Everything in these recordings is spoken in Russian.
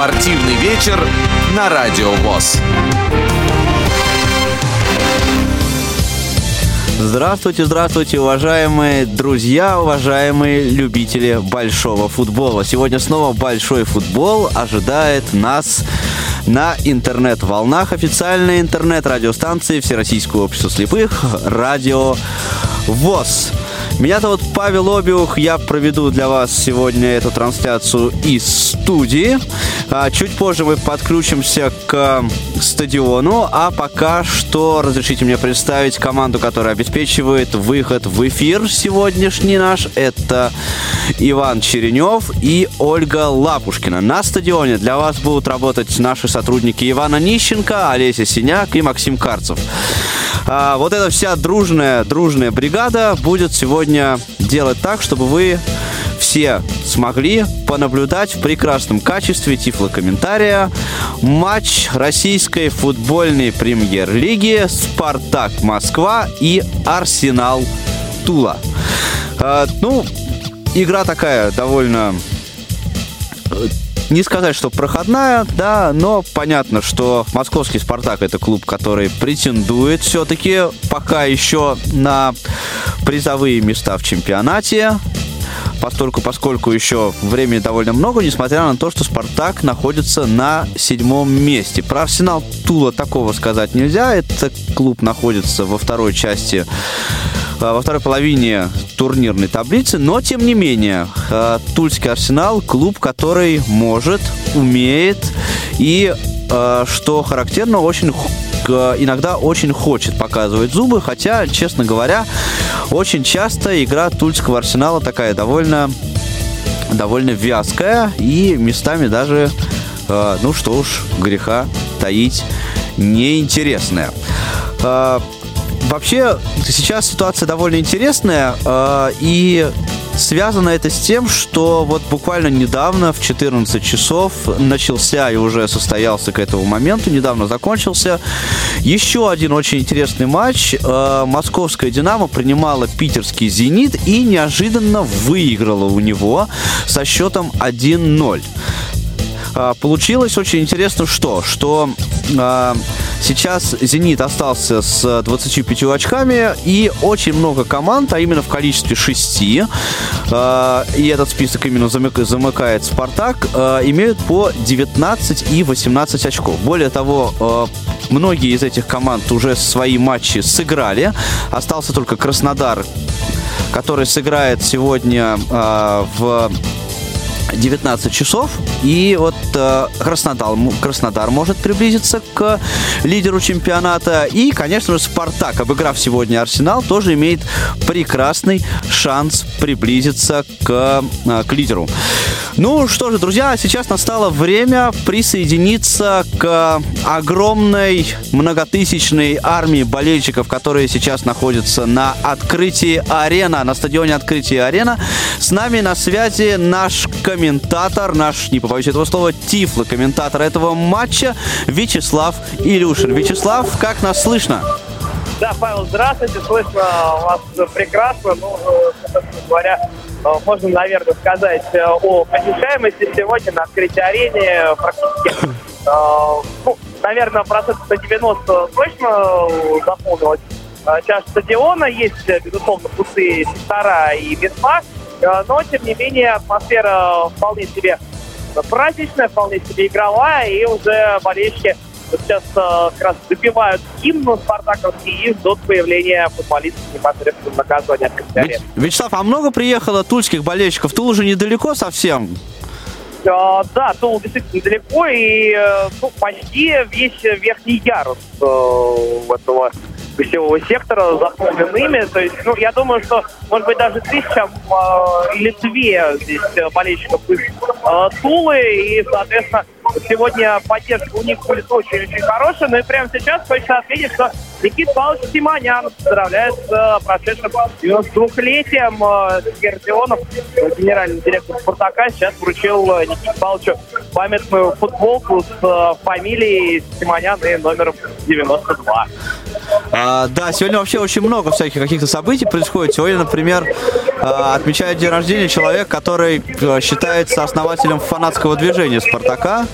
Спортивный вечер на Радио ВОЗ. Здравствуйте, здравствуйте, уважаемые друзья, уважаемые любители большого футбола. Сегодня снова большой футбол ожидает нас на интернет-волнах официальной интернет-радиостанции Всероссийского общества слепых «Радио ВОЗ». Меня зовут Павел Обиух, я проведу для вас сегодня эту трансляцию из студии. А, чуть позже мы подключимся к стадиону, а пока что разрешите мне представить команду, которая обеспечивает выход в эфир сегодняшний наш. Это Иван Черенев и Ольга Лапушкина. На стадионе для вас будут работать наши сотрудники Ивана Нищенко, Олеся Синяк и Максим Карцев. А, вот эта вся дружная, дружная бригада будет сегодня делать так, чтобы вы все смогли понаблюдать в прекрасном качестве тифлокомментария матч российской футбольной премьер-лиги «Спартак Москва» и «Арсенал Тула». А, ну, игра такая довольно не сказать, что проходная, да, но понятно, что московский «Спартак» — это клуб, который претендует все-таки пока еще на призовые места в чемпионате постольку, поскольку еще времени довольно много, несмотря на то, что «Спартак» находится на седьмом месте. Про «Арсенал» Тула такого сказать нельзя. Этот клуб находится во второй части во второй половине турнирной таблицы, но тем не менее а, Тульский Арсенал клуб, который может, умеет и а, что характерно, очень иногда очень хочет показывать зубы, хотя, честно говоря, очень часто игра Тульского Арсенала такая довольно довольно вязкая и местами даже, ну что уж, греха таить неинтересная. Вообще, сейчас ситуация довольно интересная, э, и связано это с тем, что вот буквально недавно, в 14 часов, начался и уже состоялся к этому моменту, недавно закончился, еще один очень интересный матч. Э, московская «Динамо» принимала питерский «Зенит» и неожиданно выиграла у него со счетом 1-0. Э, получилось очень интересно что? Что э, Сейчас «Зенит» остался с 25 очками, и очень много команд, а именно в количестве шести, э, и этот список именно замыкает «Спартак», имеют по 19 и 18 очков. Более того, многие из этих команд уже свои матчи сыграли. Остался только Краснодар, который сыграет сегодня в 19 часов. И вот э, Краснодар, Краснодар может приблизиться к лидеру чемпионата. И, конечно же, Спартак, обыграв сегодня Арсенал, тоже имеет прекрасный шанс приблизиться к, э, к лидеру. Ну что же, друзья, сейчас настало время присоединиться к огромной многотысячной армии болельщиков, которые сейчас находятся на открытии арена, на стадионе открытия арена. С нами на связи наш комментатор, наш, не побоюсь этого слова, тифло-комментатор этого матча Вячеслав Илюшин. Вячеслав, как нас слышно? Да, Павел, здравствуйте, слышно вас прекрасно. Ну, собственно говоря, Э, можно, наверное, сказать э, о посещаемости сегодня на открытии арене практически, э, ну, наверное, процентов на 90 точно заполнилась часть стадиона. Есть, безусловно, пустые сектора и места, но, тем не менее, атмосфера вполне себе праздничная, вполне себе игровая, и уже болельщики сейчас э, как раз добивают гимн спартаковский и ждут появления футболистов непосредственно на газоне от Вячеслав, а много приехало тульских болельщиков? Тул уже недалеко совсем? Uh, да, Тул действительно недалеко, и uh, ну, почти весь верхний ярус uh, этого гостевого сектора заполнен ими. То есть, ну, я думаю, что, может быть, даже тысяча э, или две здесь болельщиков из э, Тулы, и, соответственно, Сегодня поддержка у них будет очень-очень хорошая. Ну и прямо сейчас хочется отметить, что Никита Павлович Симонян поздравляет с э, прошедшим 92-летием. Э, Сергей Родионов, генеральный директор «Спартака», сейчас вручил э, Никите Павловичу памятную футболку с фамилией Симонян и номером 92. А, да, сегодня вообще очень много всяких каких-то событий происходит. Сегодня, например, а, отмечает день рождения человек, который считается основателем фанатского движения «Спартака».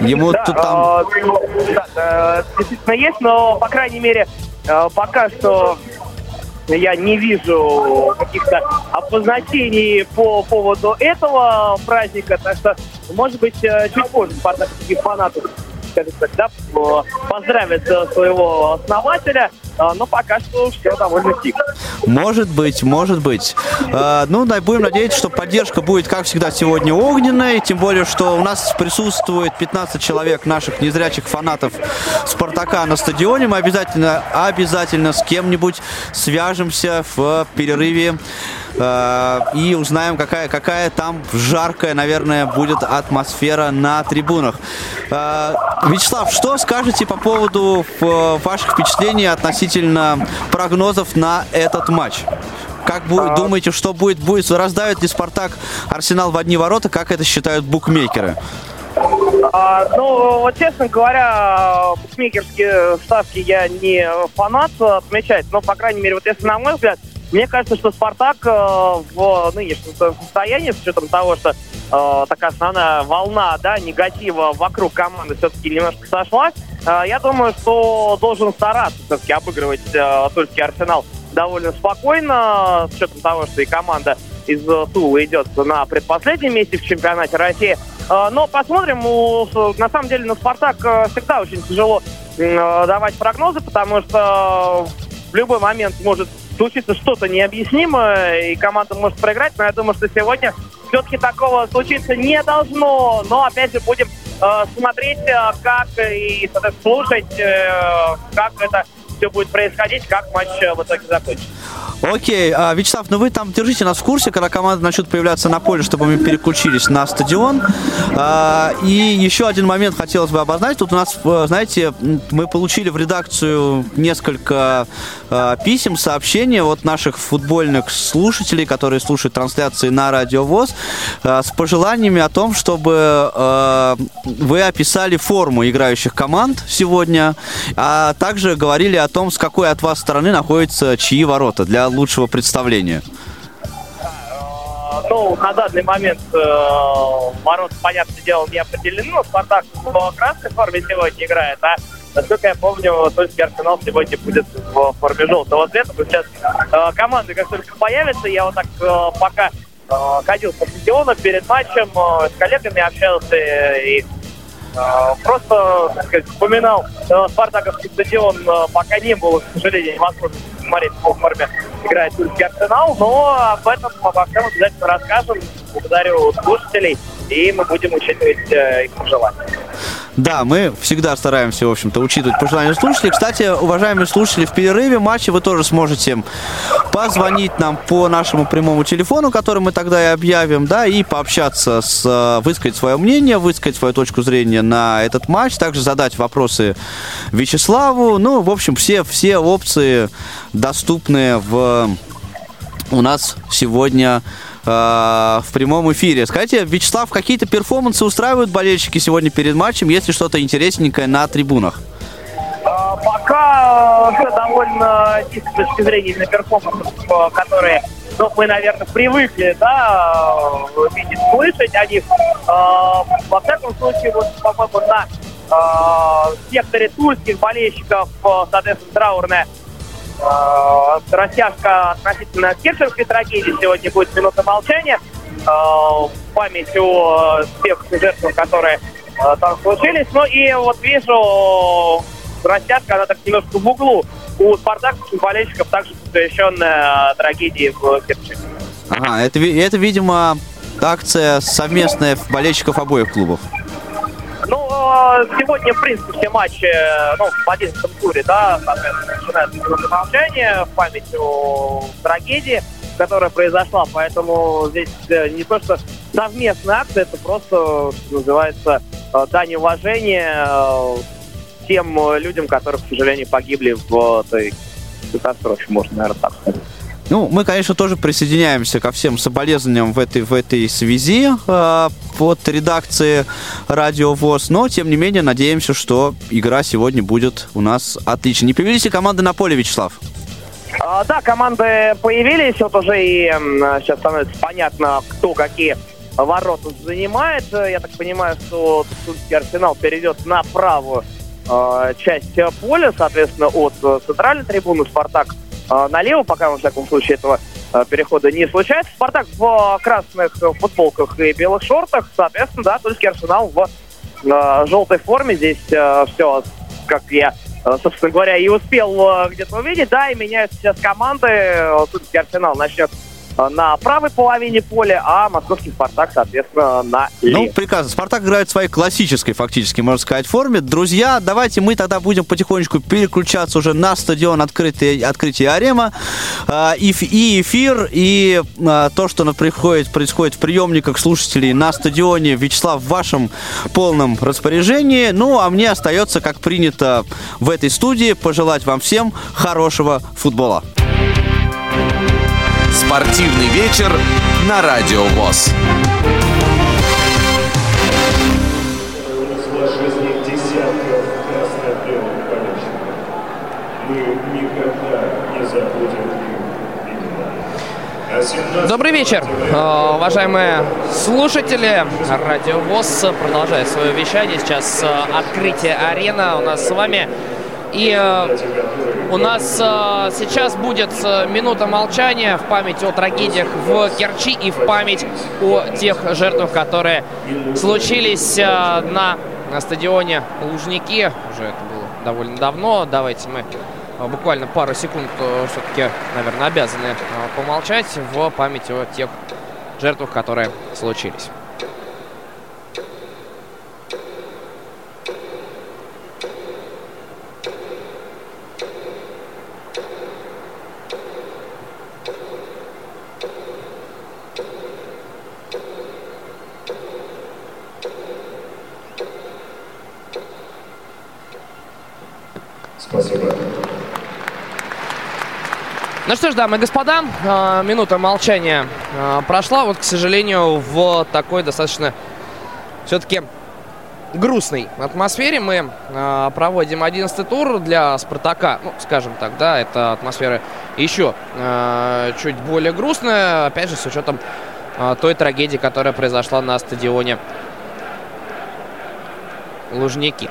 Ему Да, тут там... э, ну, да, действительно есть, но, по крайней мере, э, пока что я не вижу каких-то обозначений по поводу этого праздника, так что, может быть, э, чуть позже фанаты, фанатов, скажем так, да, поздравят своего основателя, но пока что все довольно тихо. Может быть, может быть. А, ну, будем надеяться, что поддержка будет, как всегда, сегодня огненной. Тем более, что у нас присутствует 15 человек наших незрячих фанатов Спартака на стадионе. Мы обязательно, обязательно с кем-нибудь свяжемся в перерыве а, и узнаем, какая, какая там жаркая, наверное, будет атмосфера на трибунах. А, Вячеслав, что скажете по поводу э, ваших впечатлений относительно прогнозов на этот матч? Как будет, думаете, что будет? Будет раздавит ли Спартак Арсенал в одни ворота, как это считают букмекеры? А, ну, вот, честно говоря, букмекерские ставки я не фанат отмечать, но, по крайней мере, вот если на мой взгляд, мне кажется, что «Спартак» э, в нынешнем своем состоянии, с учетом того, что э, такая основная волна да, негатива вокруг команды все-таки немножко сошла, э, я думаю, что должен стараться все-таки обыгрывать э, тульский «Арсенал» довольно спокойно, с учетом того, что и команда из Тулы идет на предпоследнем месте в чемпионате России. Э, Но посмотрим. На самом деле на «Спартак» э, всегда очень тяжело давать прогнозы, потому что в любой момент может случиться что-то необъяснимое, и команда может проиграть. Но я думаю, что сегодня все-таки такого случиться не должно. Но опять же будем э, смотреть, э, как и слушать, э, как это все будет происходить, как матч э, в итоге закончится. Окей, а, Вячеслав, ну вы там держите нас в курсе, когда команда начнет появляться на поле, чтобы мы переключились на стадион. А, и еще один момент хотелось бы обозначить. Тут у нас, э, знаете, мы получили в редакцию несколько а, писем, сообщений от наших футбольных слушателей, которые слушают трансляции на Радио ВОЗ, а, с пожеланиями о том, чтобы а, вы описали форму играющих команд сегодня, а также говорили о том, с какой от вас стороны находятся чьи ворота для лучшего представления. Э, Ну, на данный момент э, ворот, понятное дело, не определены, но Спартак в красной форме сегодня играет, а насколько я помню, Тульский Арсенал сегодня будет в форме желтого цвета. Сейчас э, команды как только появятся, я вот так э, пока э, ходил по стадиону перед матчем, э, с коллегами общался и э, просто, так сказать, вспоминал э, Спартаковский стадион, э, пока не было, к сожалению, невозможно смотреть, в какой форме играет Тульский Арсенал, но об этом обо всем обязательно расскажем. Благодарю слушателей, и мы будем учитывать э, их пожелания. Да, мы всегда стараемся, в общем-то, учитывать пожелания слушателей. Кстати, уважаемые слушатели, в перерыве матча вы тоже сможете позвонить нам по нашему прямому телефону, который мы тогда и объявим, да, и пообщаться с, э, высказать свое мнение, высказать свою точку зрения на этот матч, также задать вопросы Вячеславу. Ну, в общем, все, все опции доступны в у нас сегодня э, в прямом эфире. Скажите, Вячеслав, какие-то перформансы устраивают болельщики сегодня перед матчем, если что-то интересненькое на трибунах? А, Пока все довольно тихо с точки зрения именно перформансов, э, которые ну, мы, наверное, привыкли, да, э, видеть, слышать о них. Во всяком случае, вот, по-моему, на э, секторе тульских болельщиков, э, соответственно, траурная э, растяжка относительно Керченской трагедии. Сегодня будет минута молчания э, в память о тех жертвах, которые э, там случились. Ну и вот вижу растяжка, она так немножко в углу. У спартаковских болельщиков также посвященная трагедии в Керчи. Ага, это, это, видимо, акция совместная болельщиков обоих клубов. Сегодня, в принципе, все матчи, э, ну, в 11 туре, да, соответственно, молчания в память о трагедии, которая произошла, поэтому здесь э, не то, что совместная акция, это просто, что называется, э, дань уважения тем людям, которые, к сожалению, погибли в той катастрофе, можно, наверное, так сказать. Ну, мы, конечно, тоже присоединяемся ко всем соболезнованиям в этой, в этой связи э, под редакции Радио ВОЗ, но, тем не менее, надеемся, что игра сегодня будет у нас отличной. Не появились ли команды на поле, Вячеслав? А, да, команды появились, вот уже и сейчас становится понятно, кто какие ворота занимает. Я так понимаю, что Тульский Арсенал перейдет на правую э, часть поля, соответственно, от центральной трибуны Спартак э, налево, пока, во всяком случае, этого э, перехода не случается. Спартак в красных футболках и белых шортах, соответственно, да, Тульский Арсенал в э, желтой форме. Здесь все, как я собственно говоря, и успел где-то увидеть. Да, и меняются сейчас команды. Тульский Арсенал начнет на правой половине поля, а московский «Спартак», соответственно, на левой. Ну, прекрасно. «Спартак» играет в своей классической, фактически, можно сказать, форме. Друзья, давайте мы тогда будем потихонечку переключаться уже на стадион открытия, открытия Арема. Э, и, и эфир, и э, то, что происходит, происходит в приемниках слушателей на стадионе. Вячеслав, в вашем полном распоряжении. Ну, а мне остается, как принято в этой студии, пожелать вам всем хорошего футбола. Спортивный вечер на Радио ВОЗ. Добрый вечер, э, уважаемые слушатели. Радио ВОЗ продолжает свое вещание. Сейчас э, открытие арена у нас с вами. И э, у нас э, сейчас будет э, минута молчания в память о трагедиях в Керчи и в память о тех жертвах, которые случились на, стадионе Лужники. Уже это было довольно давно. Давайте мы буквально пару секунд все-таки, наверное, обязаны помолчать в память о тех жертвах, которые случились. Ну что ж, дамы и господа, а, минута молчания а, прошла. Вот, к сожалению, в такой достаточно все-таки грустной атмосфере мы а, проводим 11 тур для Спартака. Ну, скажем так, да, эта атмосфера еще чуть более грустная. Опять же, с учетом той трагедии, которая произошла на стадионе Лужники.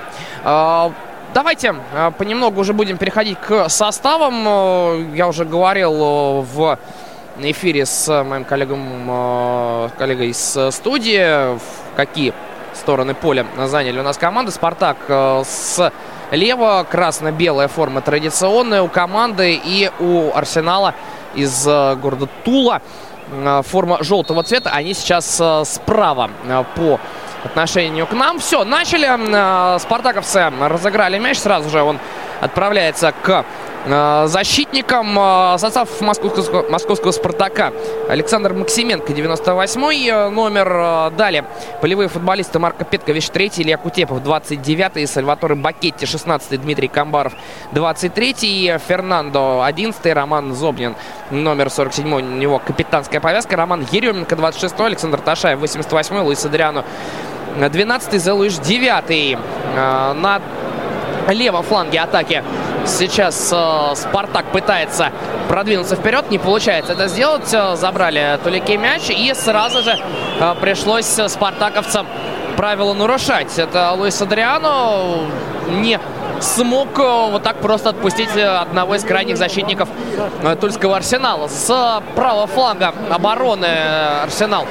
Давайте э, понемногу уже будем переходить к составам. Э, я уже говорил э, в эфире с моим коллегом, коллегой из студии, какие стороны поля заняли у нас команды. «Спартак» слева, красно-белая форма традиционная у команды и у «Арсенала» из города Тула форма желтого цвета. Они сейчас справа по отношению к нам. Все, начали. Э, спартаковцы разыграли мяч. Сразу же он отправляется к э, защитникам. Э, состав московского, московского «Спартака». Александр Максименко, 98-й номер. Далее полевые футболисты Марко Петкович, 3 Илья Кутепов, 29-й, Сальваторе Бакетти, 16-й, Дмитрий Камбаров, 23-й, Фернандо, 11-й, Роман Зобнин, номер 47 у него капитанская повязка, Роман Еременко, 26-й, Александр Ташаев, 88-й, Луис Адриано, 12-й, Зелуиш 9-й. Э, на левом фланге атаки сейчас э, Спартак пытается продвинуться вперед. Не получается это сделать. Э, забрали Тулике мяч. И сразу же пришлось спартаковцам правила нарушать. Это Луис Адриано не смог вот так просто отпустить одного из крайних защитников Тульского Арсенала. С правого фланга обороны Арсенал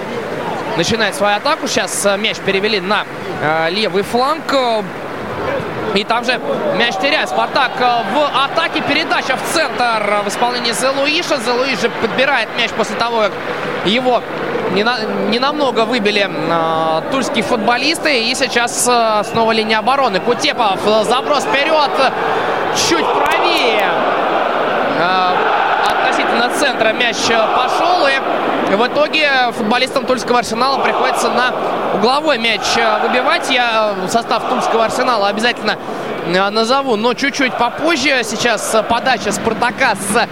начинает свою атаку. Сейчас э, мяч перевели на э, левый фланг. И там же мяч теряет. Спартак э, в атаке. Передача в центр в исполнении Зелуиша. Зелуиш же подбирает мяч после того, как его не, на, не намного выбили э, тульские футболисты. И сейчас э, снова линия обороны. Кутепов. Заброс вперед. Чуть правее. Э, относительно центра мяч пошел. И в итоге футболистам Тульского Арсенала приходится на угловой мяч э, выбивать. Я э, состав Тульского Арсенала обязательно э, назову, но чуть-чуть попозже. Сейчас подача Спартака с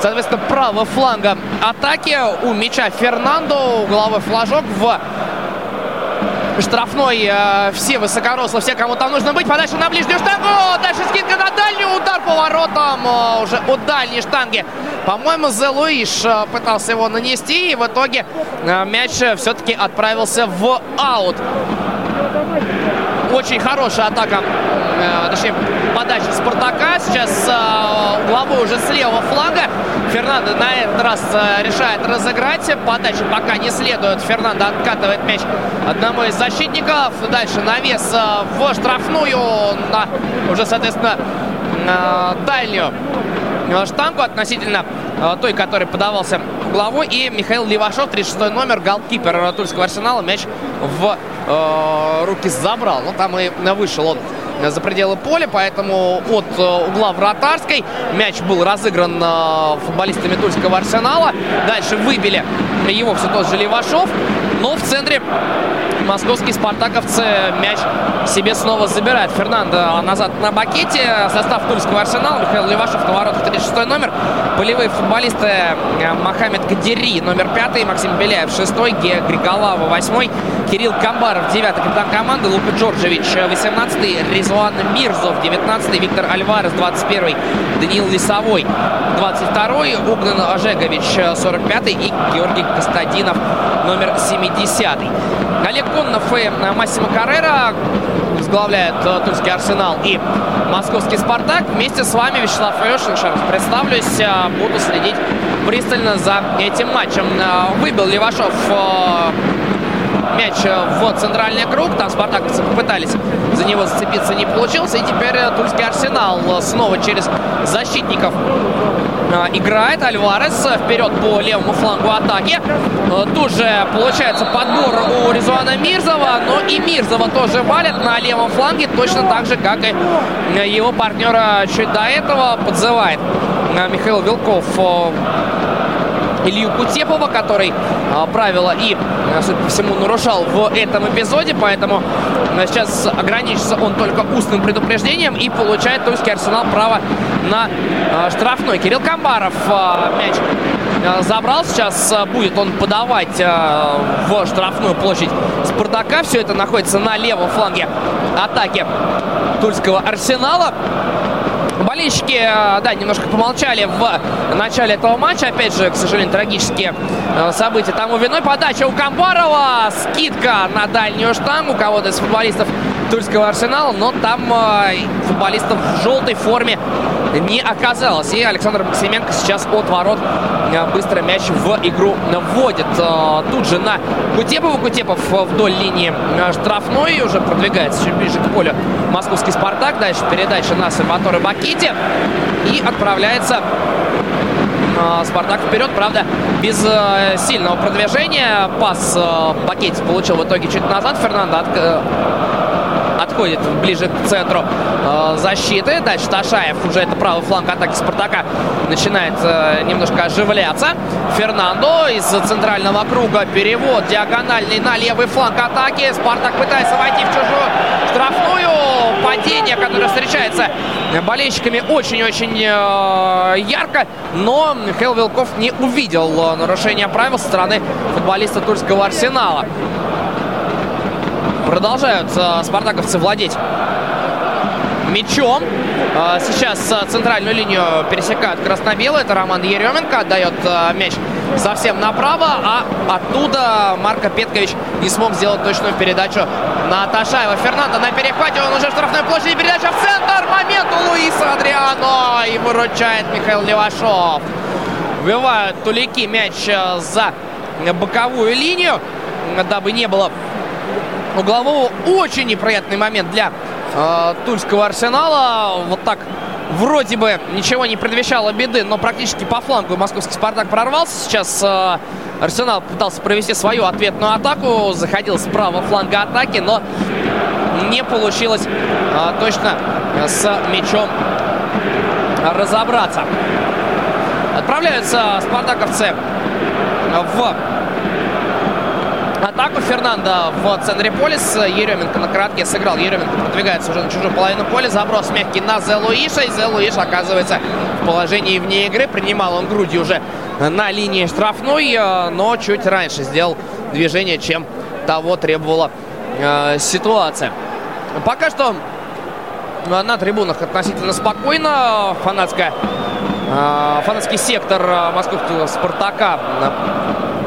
соответственно, правого фланга атаки. У мяча Фернандо, угловой флажок в штрафной. Э, все высокорослые, все, кому там нужно быть. Подальше на ближнюю штангу. Дальше скидка на дальнюю. Удар по воротам. Э, уже у дальней штанги. По-моему, Зе Луиш э, пытался его нанести. И в итоге мяч все-таки отправился в аут. Очень хорошая атака, э, точнее, подача Спартака. Сейчас э, угловой уже с левого фланга. Фернандо на этот раз э, решает разыграть. Подача пока не следует. Фернандо откатывает мяч одному из защитников. Дальше навес в штрафную. На, уже, соответственно, дальнюю штангу относительно той, который подавался угловой. И Михаил Левашов, 36 номер, голкипер Тульского арсенала. Мяч в э, руки забрал. Ну, там и вышел он за пределы поля, поэтому от э, угла вратарской мяч был разыгран э, футболистами Тульского арсенала. Дальше выбили его все тот же Левашов, но в центре московские спартаковцы мяч себе снова забирают. Фернандо назад на бакете. Состав Тульского арсенала. Михаил Левашев на воротах 36 номер. Полевые футболисты э, Мохаммед Кадери номер 5, Максим Беляев 6, Ге Григолава 8, Кирилл Камбаров 9, капитан команды, Лука Джорджевич 18, Ризуан Мирзов 19, Виктор Альварес 21, Даниил Лисовой 22, Угнан Ожегович 45 и Георгий Костадинов номер 70. Олег Коннов и Массимо Каррера возглавляет э, Тульский Арсенал и Московский Спартак. Вместе с вами Вячеслав раз представлюсь, э, буду следить пристально за этим матчем. Э, выбил Левашов мяч в центральный круг. Там спартаковцы попытались за него зацепиться, не получился. И теперь Тульский Арсенал снова через защитников играет. Альварес вперед по левому флангу атаки. Тут же получается подбор у Резуана Мирзова. Но и Мирзова тоже валит на левом фланге. Точно так же, как и его партнера чуть до этого подзывает Михаил Вилков Илью Кутепова, который а, правила и, а, судя по всему, нарушал в этом эпизоде, поэтому а, сейчас ограничится он только устным предупреждением и получает Тульский Арсенал право на а, штрафной. Кирилл Камбаров мяч забрал, сейчас будет он подавать в штрафную площадь Спартака. Все это находится на левом фланге атаки Тульского Арсенала. Болельщики, э, да, немножко помолчали в начале этого матча. Опять же, к сожалению, трагические э, события тому виной. Подача у Камбарова. Скидка на дальнюю штангу кого-то из футболистов Тульского Арсенала. Но там э, футболистов в желтой форме не оказалось. И Александр Максименко сейчас от ворот быстро мяч в игру вводит. Тут же на Кутепова. Кутепов вдоль линии штрафной уже продвигается чуть ближе к полю московский «Спартак». Дальше передача на Сальваторе Бакити. И отправляется Спартак вперед, правда, без э, сильного продвижения. Пас э, Бакетис получил в итоге чуть назад. Фернандо от, э, отходит ближе к центру э, защиты. Дальше Ташаев, уже это правый фланг атаки Спартака, начинает э, немножко оживляться. Фернандо из центрального круга перевод диагональный на левый фланг атаки. Спартак пытается войти в чужую штрафную. Падение, которое встречается болельщиками очень-очень э, ярко. Но Михаил Вилков не увидел нарушения правил со стороны футболиста Тульского Арсенала. Продолжают э, спартаковцы владеть мячом. Э, сейчас э, центральную линию пересекают красно-белые. Это Роман Еременко отдает э, мяч совсем направо, а оттуда Марко Петкович не смог сделать точную передачу на Ташаева. Фернандо на перехвате, он уже в штрафной площади, передача в центр, момент у Луиса Адриано и выручает Михаил Левашов. Вбивают тулики мяч за боковую линию, дабы не было углового. Очень неприятный момент для э, Тульского Арсенала. Вот так вроде бы ничего не предвещало беды, но практически по флангу московский «Спартак» прорвался. Сейчас э, Арсенал пытался провести свою ответную атаку, заходил с правого фланга атаки, но не получилось э, точно с мячом разобраться. Отправляются спартаковцы в атаку Фернандо в центре поля с Еременко на коротке сыграл. Еременко продвигается уже на чужую половину поля. Заброс мягкий на Зе Луиша. И Зе Луиш оказывается в положении вне игры. Принимал он грудью уже на линии штрафной, э, но чуть раньше сделал движение, чем того требовала э, ситуация. Пока что на трибунах относительно спокойно. Фанатская, э, фанатский сектор московского «Спартака»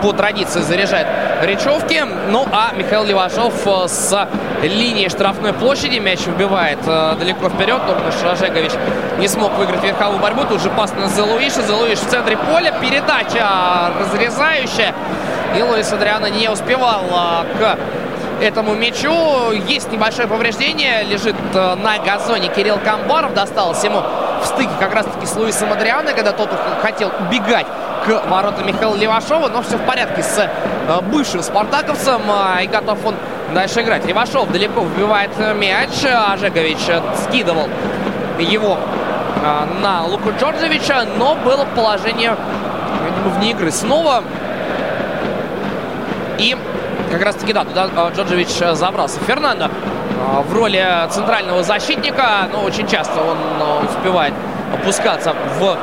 по традиции заряжает речевки. Ну а Михаил Левашов э, с линии штрафной площади мяч выбивает э, далеко вперед. Нурмаш Ожегович не смог выиграть верховую борьбу. Тут же пас на Зелуиша. Зелуиш в центре поля. Передача разрезающая. И Луис Адриано не успевал э, к этому мячу. Есть небольшое повреждение. Лежит на газоне Кирилл Камбаров. Досталось ему в стыке как раз-таки с Луисом Адриано, когда тот хотел убегать к воротам Михаила Левашова, но все в порядке с бывшим спартаковцем, э, и готов он дальше играть. Левашов далеко вбивает мяч, Ожегович скидывал его э, на Луку Джорджевича, но было положение вне игры снова. И как раз таки, да, туда Джорджевич забрался. Фернандо в роли центрального защитника, но очень часто он успевает опускаться в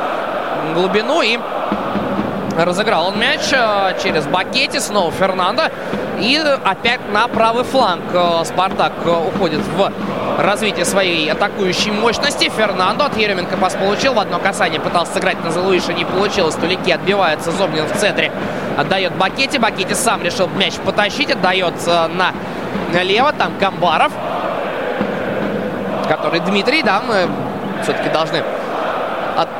глубину и Разыграл он мяч э, через Бакетти. Снова Фернандо. И опять на правый фланг э, Спартак э, уходит в развитие своей атакующей мощности. Фернандо от Еременко пас получил. В одно касание пытался сыграть на Залуиша. Не получилось. Тулики отбивается. Зомнин в центре отдает Бакетти. Бакетти сам решил мяч потащить. Отдает на налево. Там Камбаров. Который Дмитрий, да, мы все-таки должны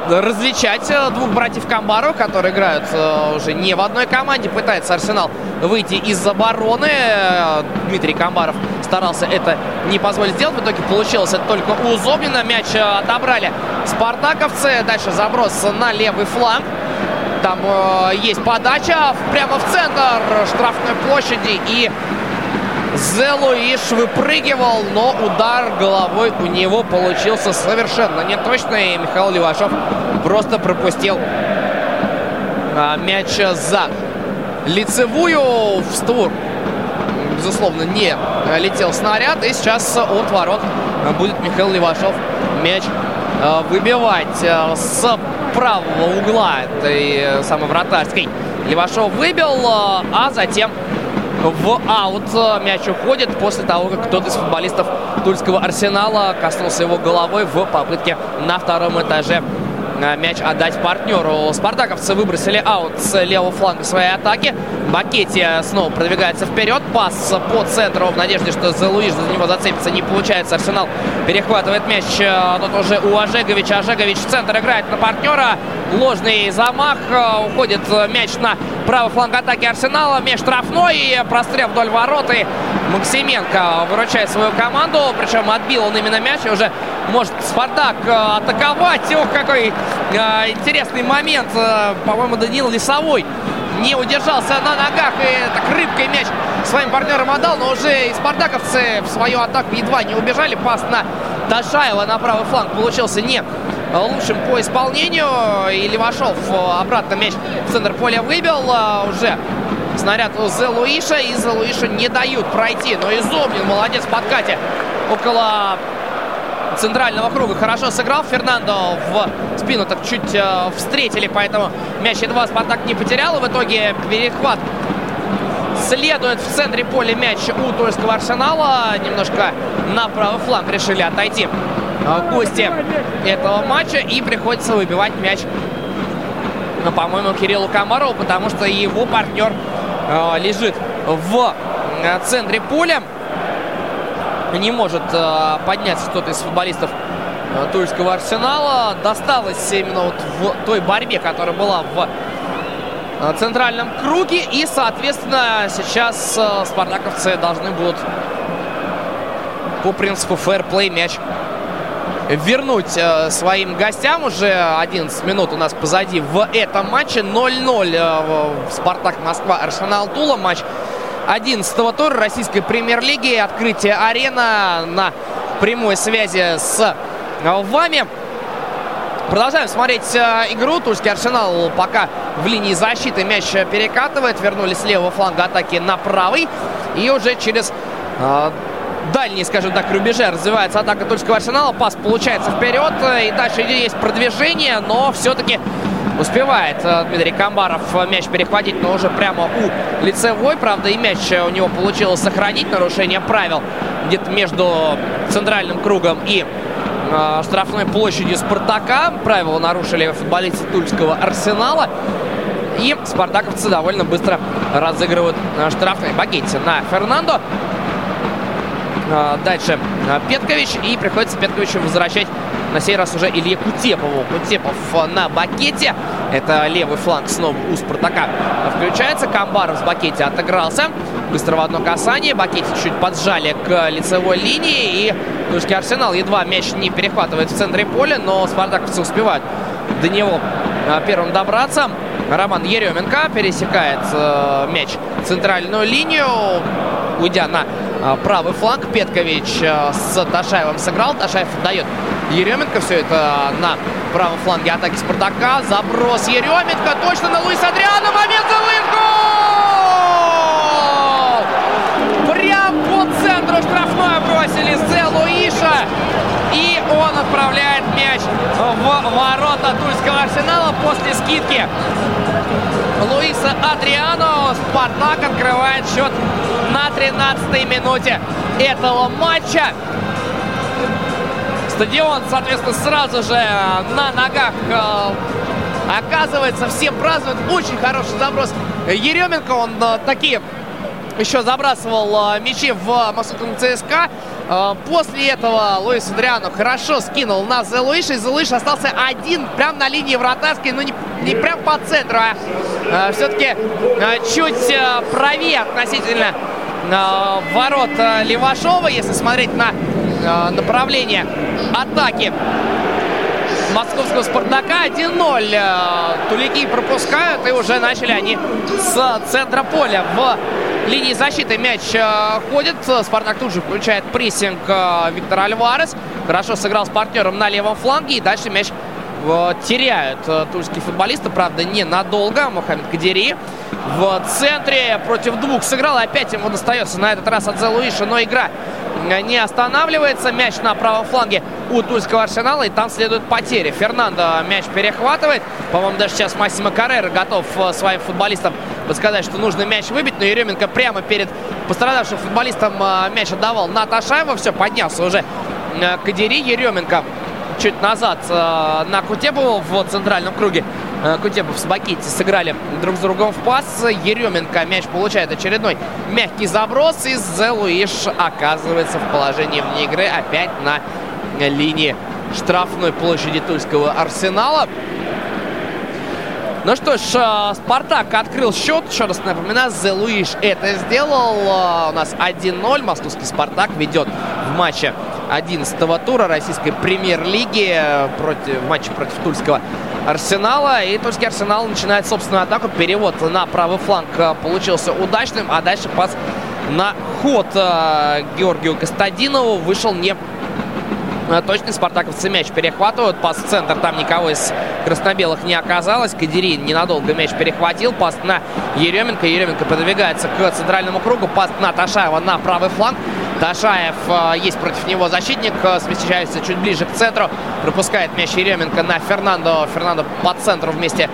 различать э, двух братьев Камбару, которые играют э, уже не в одной команде. Пытается Арсенал выйти из обороны. Дмитрий Камбаров старался это не позволить сделать. В итоге получилось это только у Зобнина. Мяч э, отобрали спартаковцы. Дальше заброс на левый фланг. Там э, есть подача прямо в центр штрафной площади. И Зелуиш выпрыгивал, но удар головой у него получился совершенно неточный. И Михаил Левашов просто пропустил а, мяч за лицевую в створ. Безусловно, не летел снаряд. И сейчас от ворот будет Михаил Левашов мяч а, выбивать а, с правого угла этой самой вратарской. Левашов выбил, а затем в аут. Мяч уходит после того, как кто-то из футболистов Тульского Арсенала коснулся его головой в попытке на втором этаже Э, мяч отдать партнеру. Спартаковцы выбросили аут с левого фланга своей атаки. Бакетти снова продвигается вперед. Пас по центру в надежде, что за Луиш за него зацепится. Не получается. Арсенал перехватывает мяч. Э, тут уже у Ожеговича. Ожегович в центр играет на партнера. Ложный замах. Э, уходит мяч на правый фланг атаки Арсенала. Мяч штрафной. Прострел вдоль ворот. И Максименко выручает свою команду. Причем отбил он именно мяч. И уже может Спартак атаковать. Ох, какой э, интересный момент. Э, по-моему, Даниил Лесовой не удержался на ногах и так рыбкой мяч своим партнерам отдал, но уже и спартаковцы в свою атаку едва не убежали. Пас на Дашаева на правый фланг получился не лучшим по исполнению. И Левашов обратно мяч в центр поля выбил. Уже снаряд у Зе Луиша. И Зе Луиша не дают пройти. Но Изомнин молодец в подкате около центрального круга. Хорошо сыграл Фернандо в спину, так чуть э, встретили, поэтому мяч едва Спартак не потерял. И в итоге перехват следует в центре поля мяч у Тульского Арсенала. Немножко на правый фланг решили отойти гости этого матча. И приходится выбивать мяч, ну, по-моему, Кириллу Комарову, потому что его партнер э, лежит в э, центре поля не может э, подняться кто-то из футболистов э, Тульского Арсенала. Досталось именно вот в той борьбе, которая была в центральном круге. И, соответственно, сейчас спартаковцы должны будут по принципу фэрплей мяч вернуть э, своим гостям. Уже 11 минут у нас позади в этом матче. 0-0 э, Спартак Москва Арсенал Тула. Матч 11 тура российской премьер-лиги. Открытие арена на прямой связи с вами. Продолжаем смотреть э, игру. Тульский Арсенал пока в линии защиты мяч перекатывает. Вернулись с левого фланга атаки на правый. И уже через э, дальние, скажем так, рубежи развивается атака Тульского Арсенала. Пас получается вперед. И дальше есть продвижение, но все-таки успевает э, Дмитрий Камбаров мяч перехватить, но уже прямо у лицевой. Правда, и мяч у него получилось сохранить. Нарушение правил где-то между центральным кругом и э, штрафной площадью Спартака. Правила нарушили футболисты Тульского Арсенала. И спартаковцы довольно быстро разыгрывают э, штрафные багетти на Фернандо. Э, дальше э, Петкович. И приходится Петковичу возвращать на сей раз уже Илье Кутепову. Кутепов на бакете. Это левый фланг снова у Спартака включается. Камбаров с бакете отыгрался. Быстро в одно касание. Бакете чуть поджали к лицевой линии. И Тульский Арсенал едва мяч не перехватывает в центре поля, но спартаковцы успевают до него первым добраться. Роман Еременко пересекает э, мяч центральную линию, уйдя на э, правый фланг. Петкович э, с Ташаевым сыграл. Ташаев дает Еременко все это на правом фланге атаки Спартака. Заброс Еременко точно на Луис Адриана. Момент за Прям по центру штрафной бросили Зе Луиша. И он отправляет мяч в ворота Тульского Арсенала после скидки Луиса Адриано. Спартак открывает счет на 13-й минуте этого матча. Стадион, соответственно, сразу же на ногах оказывается. Все празднуют. Очень хороший заброс Еременко. Он такие еще забрасывал мячи в московском ЦСКА. После этого Луис Адриано хорошо скинул на Зелуиша. И Зелуиш остался один прямо на линии вратарской. Но не, не прям по центру, а все-таки чуть правее относительно ворот Левашова. Если смотреть на направление атаки московского «Спартака». 1-0. Тулики пропускают, и уже начали они с центра поля. В линии защиты мяч ходит. «Спартак» тут же включает прессинг Виктор Альварес. Хорошо сыграл с партнером на левом фланге. И дальше мяч теряют тульские футболисты. Правда, ненадолго. Мухаммед Кадири в центре против двух сыграл. Опять ему достается на этот раз от Зелуиша. Но игра не останавливается. Мяч на правом фланге у Тульского Арсенала. И там следует потери. Фернандо мяч перехватывает. По-моему, даже сейчас Массимо Каррера готов своим футболистам подсказать, что нужно мяч выбить. Но Еременко прямо перед пострадавшим футболистом мяч отдавал на Ташаева. Все, поднялся уже Кадири. Еременко чуть назад на Кутебову в центральном круге. Кутепов с Бакетти сыграли друг с другом в пас. Еременко мяч получает очередной мягкий заброс. И Зелуиш оказывается в положении вне игры опять на линии штрафной площади Тульского Арсенала. Ну что ж, Спартак открыл счет. Еще раз напоминаю, Зе Луиш это сделал. У нас 1-0. Московский Спартак ведет в матче 11-го тура российской премьер-лиги против, в матче против Тульского Арсенала. И Тульский Арсенал начинает собственную атаку. Перевод на правый фланг получился удачным. А дальше пас на ход Георгию Костадинову вышел не точный. Спартаковцы мяч перехватывают. Пас в центр. Там никого из красно-белых не оказалось. Кадири ненадолго мяч перехватил. Пас на Еременко. Еременко подвигается к центральному кругу. Пас на Ташаева на правый фланг. Ташаев, есть против него защитник, смещается чуть ближе к центру. Пропускает мяч Еременко на Фернандо. Фернандо по центру вместе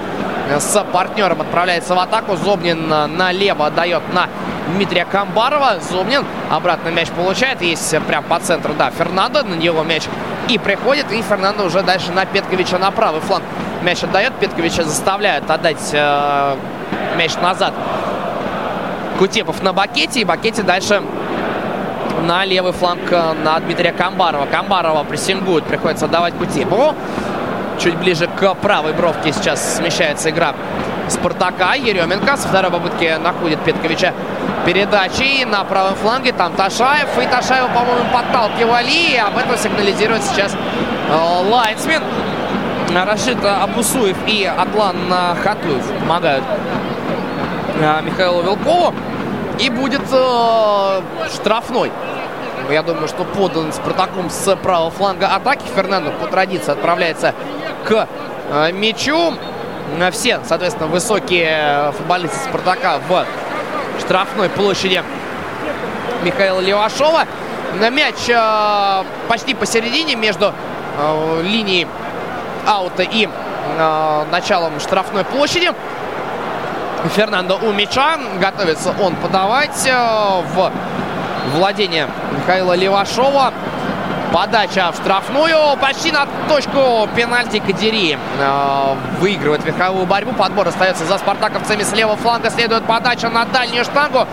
с партнером отправляется в атаку. Зобнин налево отдает на Дмитрия Камбарова. Зобнин обратно мяч получает. Есть прям по центру, да, Фернандо. На него мяч и приходит. И Фернандо уже дальше на Петковича на правый фланг мяч отдает. Петковича заставляет отдать э, мяч назад. Кутепов на Бакете. И Бакете дальше на левый фланг на Дмитрия Камбарова. Камбарова прессингует, приходится отдавать Кутепову. Чуть ближе к правой бровке сейчас смещается игра Спартака. Еременко со второй попытки находит Петковича передачи. На правом фланге там Ташаев. И Ташаева, по-моему, подталкивали. И об этом сигнализирует сейчас Лайнсмен. Рашид Абусуев и Атлан Хатлуев помогают Михаилу Вилкову. И будет э, штрафной. Я думаю, что подан Спартаком с правого фланга атаки. Фернандо по традиции отправляется к э, мячу. Все, соответственно, высокие футболисты Спартака в штрафной площади Михаила Левашова. Мяч э, почти посередине между э, линией аута и э, началом штрафной площади. Фернандо у мяча. Готовится он подавать э, в владение Михаила Левашова. Подача в штрафную. Почти на точку пенальти Кадири. Э, выигрывает верховую борьбу. Подбор остается за спартаковцами. С левого фланга следует подача на дальнюю штангу.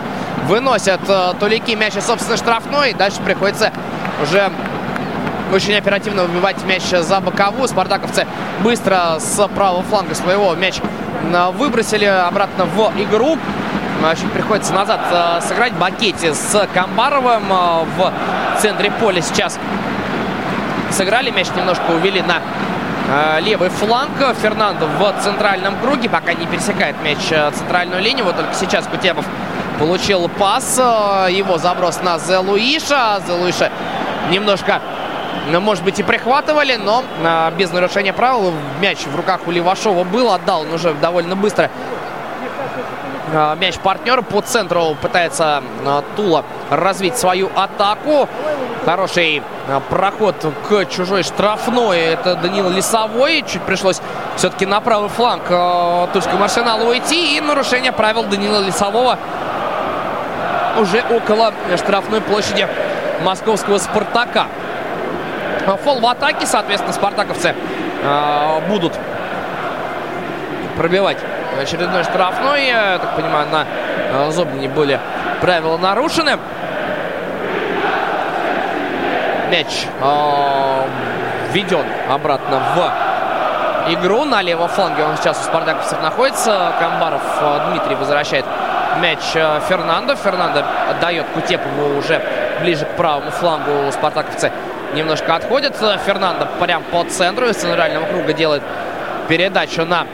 Выносят э, Тулики мяч из собственной штрафной. Дальше приходится уже очень оперативно выбивать мяч за боковую. Спартаковцы быстро с правого фланга своего мяч э, выбросили обратно в игру. Чуть приходится назад э, сыграть Бакетти с Камбаровым э, в центре поля сейчас. Сыграли мяч, немножко увели на левый фланг. Фернандо в центральном круге, пока не пересекает мяч центральную линию. Вот только сейчас Кутепов получил пас. Его заброс на Зе Луиша. Зе Луиша немножко ну, может быть, и прихватывали, но без нарушения правил. Мяч в руках у Левашова был, отдал он уже довольно быстро. А, мяч партнеру по центру пытается а, Тула развить свою атаку. Хороший а, проход к чужой штрафной. Это Данил Лисовой. Чуть пришлось все-таки на правый фланг Тульскому арсеналу уйти. И нарушение правил Данила Лисового уже около штрафной площади московского «Спартака». Фол в атаке, соответственно, спартаковцы э, будут пробивать очередной штрафной. Я так понимаю, на э, Зобнине были правила нарушены. Мяч э, введен обратно в игру. На левом фланге он сейчас у спартаковцев находится. Камбаров э, Дмитрий возвращает мяч э, Фернандо. Фернандо отдает Кутепову уже ближе к правому флангу спартаковцы немножко отходит. Фернандо прям по центру из центрального круга делает передачу на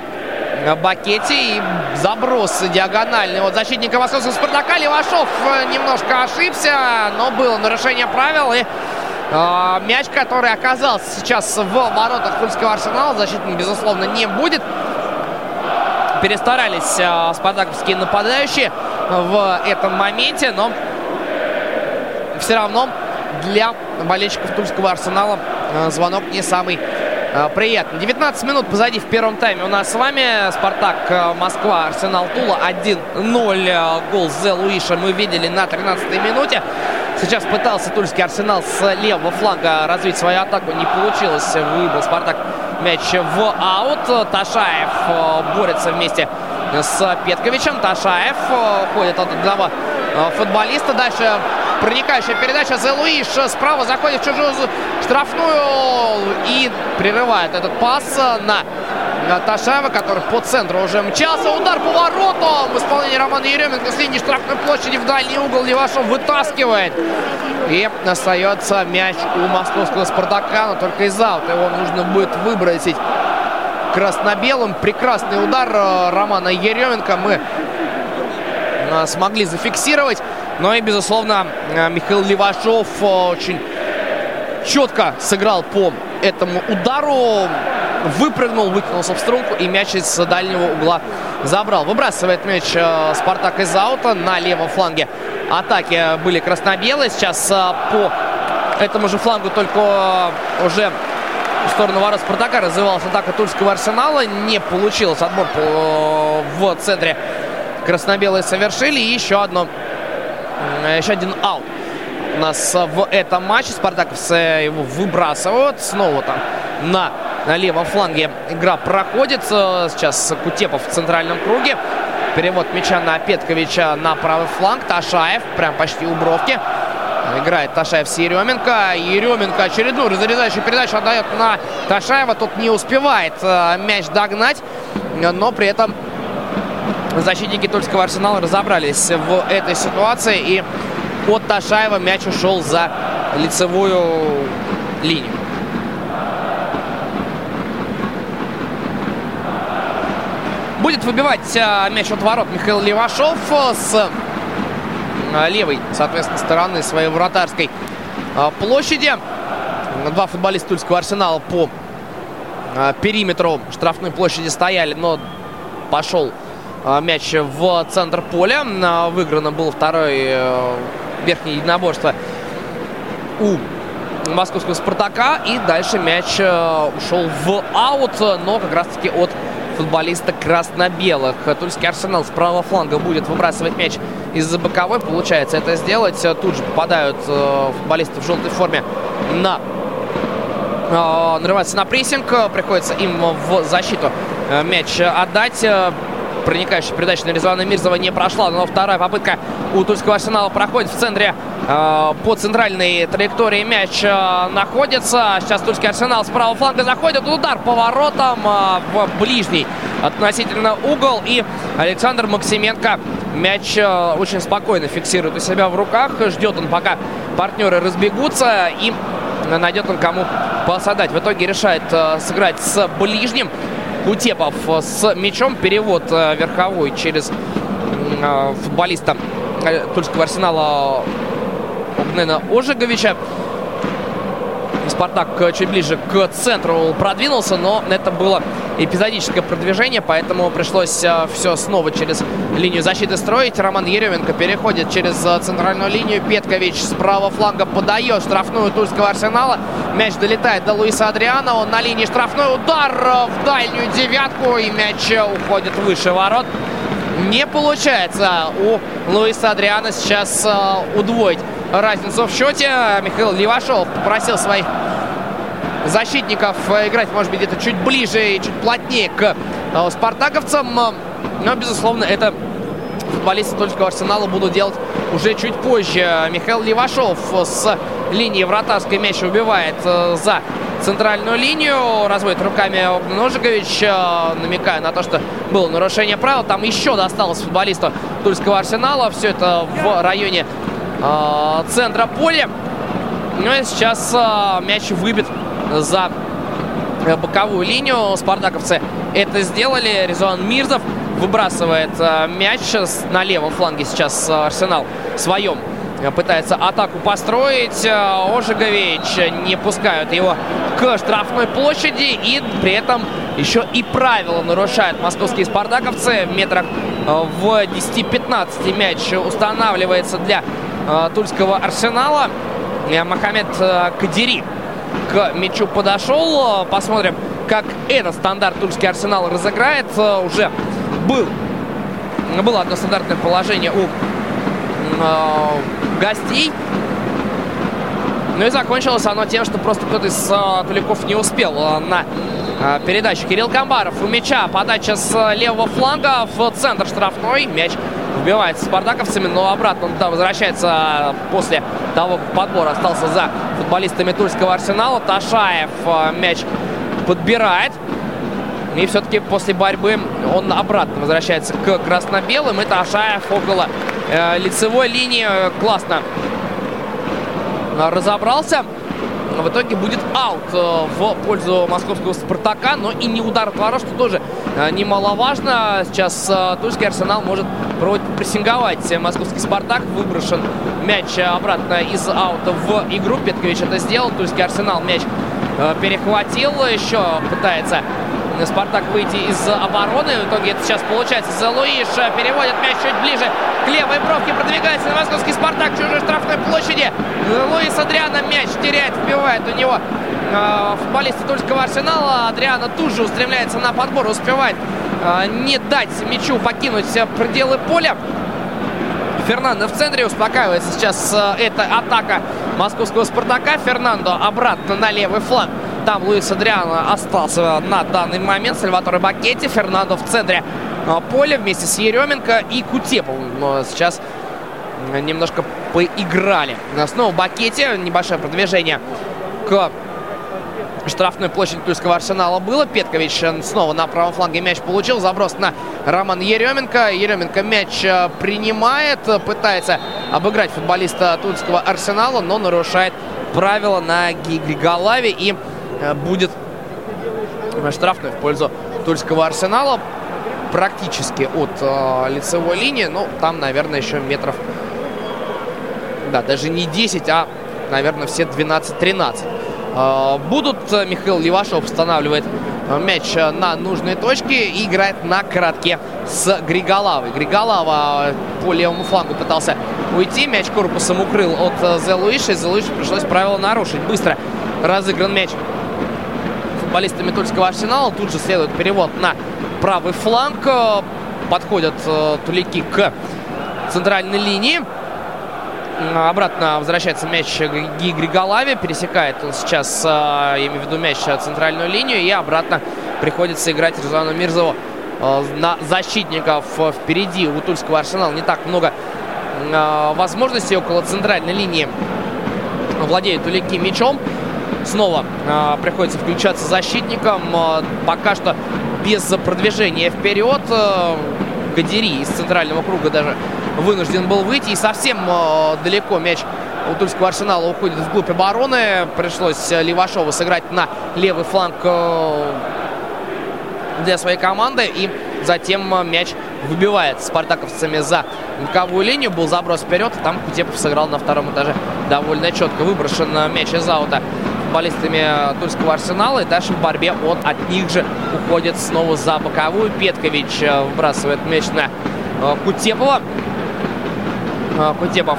Бакете и заброс диагональный от защитника московского Спартака. Левашов немножко ошибся, но было нарушение правил. И э, мяч, который оказался сейчас в воротах Тульского арсенала, защитник, безусловно, не будет. Перестарались э, спартаковские нападающие в этом моменте, но все равно для болельщиков Тульского Арсенала э, звонок не самый э, приятный. 19 минут позади в первом тайме у нас с вами. Спартак, э, Москва, Арсенал, Тула 1-0. Гол Зе Луиша мы видели на 13-й минуте. Сейчас пытался Тульский Арсенал с левого фланга развить свою атаку. Не получилось. Выбыл Спартак мяч в аут. Ташаев борется вместе с Петковичем. Ташаев ходит от одного футболиста. Дальше Проникающая передача. Зе Луиш справа заходит в чужую штрафную и прерывает этот пас на Ташаева, который по центру уже мчался. Удар по воротам в исполнении Романа Еременко с линии штрафной площади в дальний угол. Левашов вытаскивает. И остается мяч у московского Спартака, но только из аута его нужно будет выбросить красно-белым. Прекрасный удар э, Романа Еременко мы э, смогли зафиксировать. Но и, безусловно, э, Михаил Левашов э, очень четко сыграл по этому удару. Выпрыгнул, выкинулся в струнку и мяч из дальнего угла забрал. Выбрасывает мяч э, Спартак из аута на левом фланге. Атаки были красно-белые. Сейчас по этому же флангу только уже в сторону ворот Спартака развивалась атака Тульского Арсенала. Не получилось. Отбор в центре красно-белые совершили. И еще одно еще один аут у нас в этом матче. Спартаковцы его выбрасывают. Снова там на, на левом фланге игра проходит. Сейчас Кутепов в центральном круге. Перевод мяча на Петковича на правый фланг. Ташаев прям почти у бровки. Играет Ташаев с Еременко. Еременко очередную разрезающую передачу отдает на Ташаева. Тут не успевает э, мяч догнать. Но при этом защитники Тульского арсенала разобрались в этой ситуации. И от Ташаева мяч ушел за лицевую линию. Будет выбивать а, мяч от ворот Михаил Левашов с а, левой, соответственно, стороны своей вратарской а, площади. Два футболиста Тульского арсенала по периметру штрафной площади стояли, но пошел мяч в центр поля. Э, выиграно было второе э, верхнее единоборство у московского «Спартака». И дальше мяч э, ушел в аут, но как раз-таки от футболиста красно-белых. Тульский арсенал с правого фланга будет выбрасывать мяч из-за боковой. Получается это сделать. Тут же попадают э, футболисты в желтой форме на нарываться на прессинг. Приходится им в защиту мяч отдать. Проникающая передача на Резвана Мирзова не прошла, но вторая попытка у Тульского арсенала проходит в центре э, по центральной траектории мяч э, находится. Сейчас Тульский арсенал с правого фланга заходит. Удар поворотом э, в ближний относительно угол. И Александр Максименко мяч э, очень спокойно фиксирует у себя в руках. Ждет он, пока партнеры разбегутся. И найдет он кому посадать. В итоге решает сыграть с ближним. Кутепов с мячом. Перевод э, верховой через э, футболиста э, Тульского арсенала Огнена Ожеговича. Спартак чуть ближе к центру продвинулся, но это было эпизодическое продвижение, поэтому пришлось все снова через линию защиты строить. Роман Еременко переходит через центральную линию. Петкович с правого фланга подает штрафную Тульского арсенала. Мяч долетает до Луиса Адриана. Он на линии штрафной удар в дальнюю девятку. И мяч уходит выше ворот. Не получается у Луиса Адриана сейчас удвоить разницу в счете. Михаил Левашов попросил своих защитников играть, может быть, где-то чуть ближе и чуть плотнее к спартаковцам. Но, безусловно, это футболисты Тульского арсенала будут делать уже чуть позже. Михаил Левашов с линии вратарской мяч убивает за центральную линию. Разводит руками Огнен Ожигович, намекая на то, что было нарушение правил. Там еще досталось футболисту Тульского арсенала. Все это в районе э, центра поля. Ну и сейчас э, мяч выбит за боковую линию. Спартаковцы это сделали. Резон Мирзов выбрасывает э, мяч на левом фланге сейчас Арсенал в своем пытается атаку построить. Ожегович не пускают его к штрафной площади. И при этом еще и правила нарушают московские спартаковцы. В метрах в 10-15 мяч устанавливается для тульского арсенала. Мохаммед Кадири к мячу подошел. Посмотрим, как этот стандарт тульский арсенал разыграет. Уже был, было одно стандартное положение у гостей. Ну и закончилось оно тем, что просто кто-то из э, не успел э, на э, передачу. Кирилл Камбаров у мяча. Подача с левого фланга в центр штрафной. Мяч вбивается спартаковцами, но обратно он там возвращается после того, как подбор остался за футболистами Тульского арсенала. Ташаев мяч подбирает. И все-таки после борьбы он обратно возвращается к красно-белым. И Ташаев около э, лицевой линии классно разобрался. В итоге будет аут э, в пользу московского «Спартака», но и не удар ворот, что тоже э, немаловажно. Сейчас э, Тульский «Арсенал» может проводить прессинговать московский «Спартак». Выброшен мяч обратно из аута в игру. Петкович это сделал. Тульский «Арсенал» мяч перехватил. Еще пытается Спартак выйти из обороны. В итоге это сейчас получается. Залуиш переводит мяч чуть ближе к левой бровке. Продвигается на московский Спартак. Чужой штрафной площади. Луис Адриана мяч теряет, вбивает у него э, футболисты Тульского Арсенала. Адриана тут же устремляется на подбор. Успевает э, не дать мячу покинуть пределы поля. Фернандо в центре успокаивается сейчас э, эта атака московского Спартака. Фернандо обратно на левый фланг. Там Луис Адриано остался на данный момент. Сальваторе Бакетти. Фернандо в центре а, поля вместе с Еременко и Кутеповым. Но сейчас немножко поиграли. Снова Бакетти. Небольшое продвижение к штрафной площади Тульского арсенала было. Петкович снова на правом фланге мяч получил. Заброс на Роман Еременко. Еременко мяч э, принимает. Пытается обыграть футболиста Тульского арсенала, но нарушает правила на Гигалаве. И Э, будет штрафной в пользу Тульского арсенала. Практически от э, лицевой линии. Ну, там, наверное, еще метров... Да, даже не 10, а, наверное, все 12-13. Э, будут, Михаил Левашов устанавливает мяч на нужной точке и играет на коротке с Григолавой. Григолава по левому флангу пытался уйти. Мяч корпусом укрыл от Зе Луиши. Зе Луиши пришлось правило нарушить. Быстро разыгран мяч футболистами Тульского Арсенала. Тут же следует перевод на правый фланг. Подходят тулики к центральной линии. Обратно возвращается мяч Ги Григолаве. Пересекает он сейчас, я имею в виду мяч, центральную линию. И обратно приходится играть Рузану Мирзову на защитников впереди. У Тульского Арсенала не так много возможностей около центральной линии. Владеют Улики мячом. Снова приходится включаться защитником. Пока что без продвижения вперед. Гадери из центрального круга даже вынужден был выйти. И совсем э, далеко мяч у Тульского Арсенала уходит вглубь обороны. Пришлось Левашову сыграть на левый фланг э, для своей команды. И затем мяч выбивает спартаковцами за боковую линию. Был заброс вперед. Там Кутепов сыграл на втором этаже довольно четко. Выброшен мяч из аута футболистами Тульского Арсенала. И дальше в борьбе он от них же уходит снова за боковую. Петкович выбрасывает мяч на Кутепова. Кутепов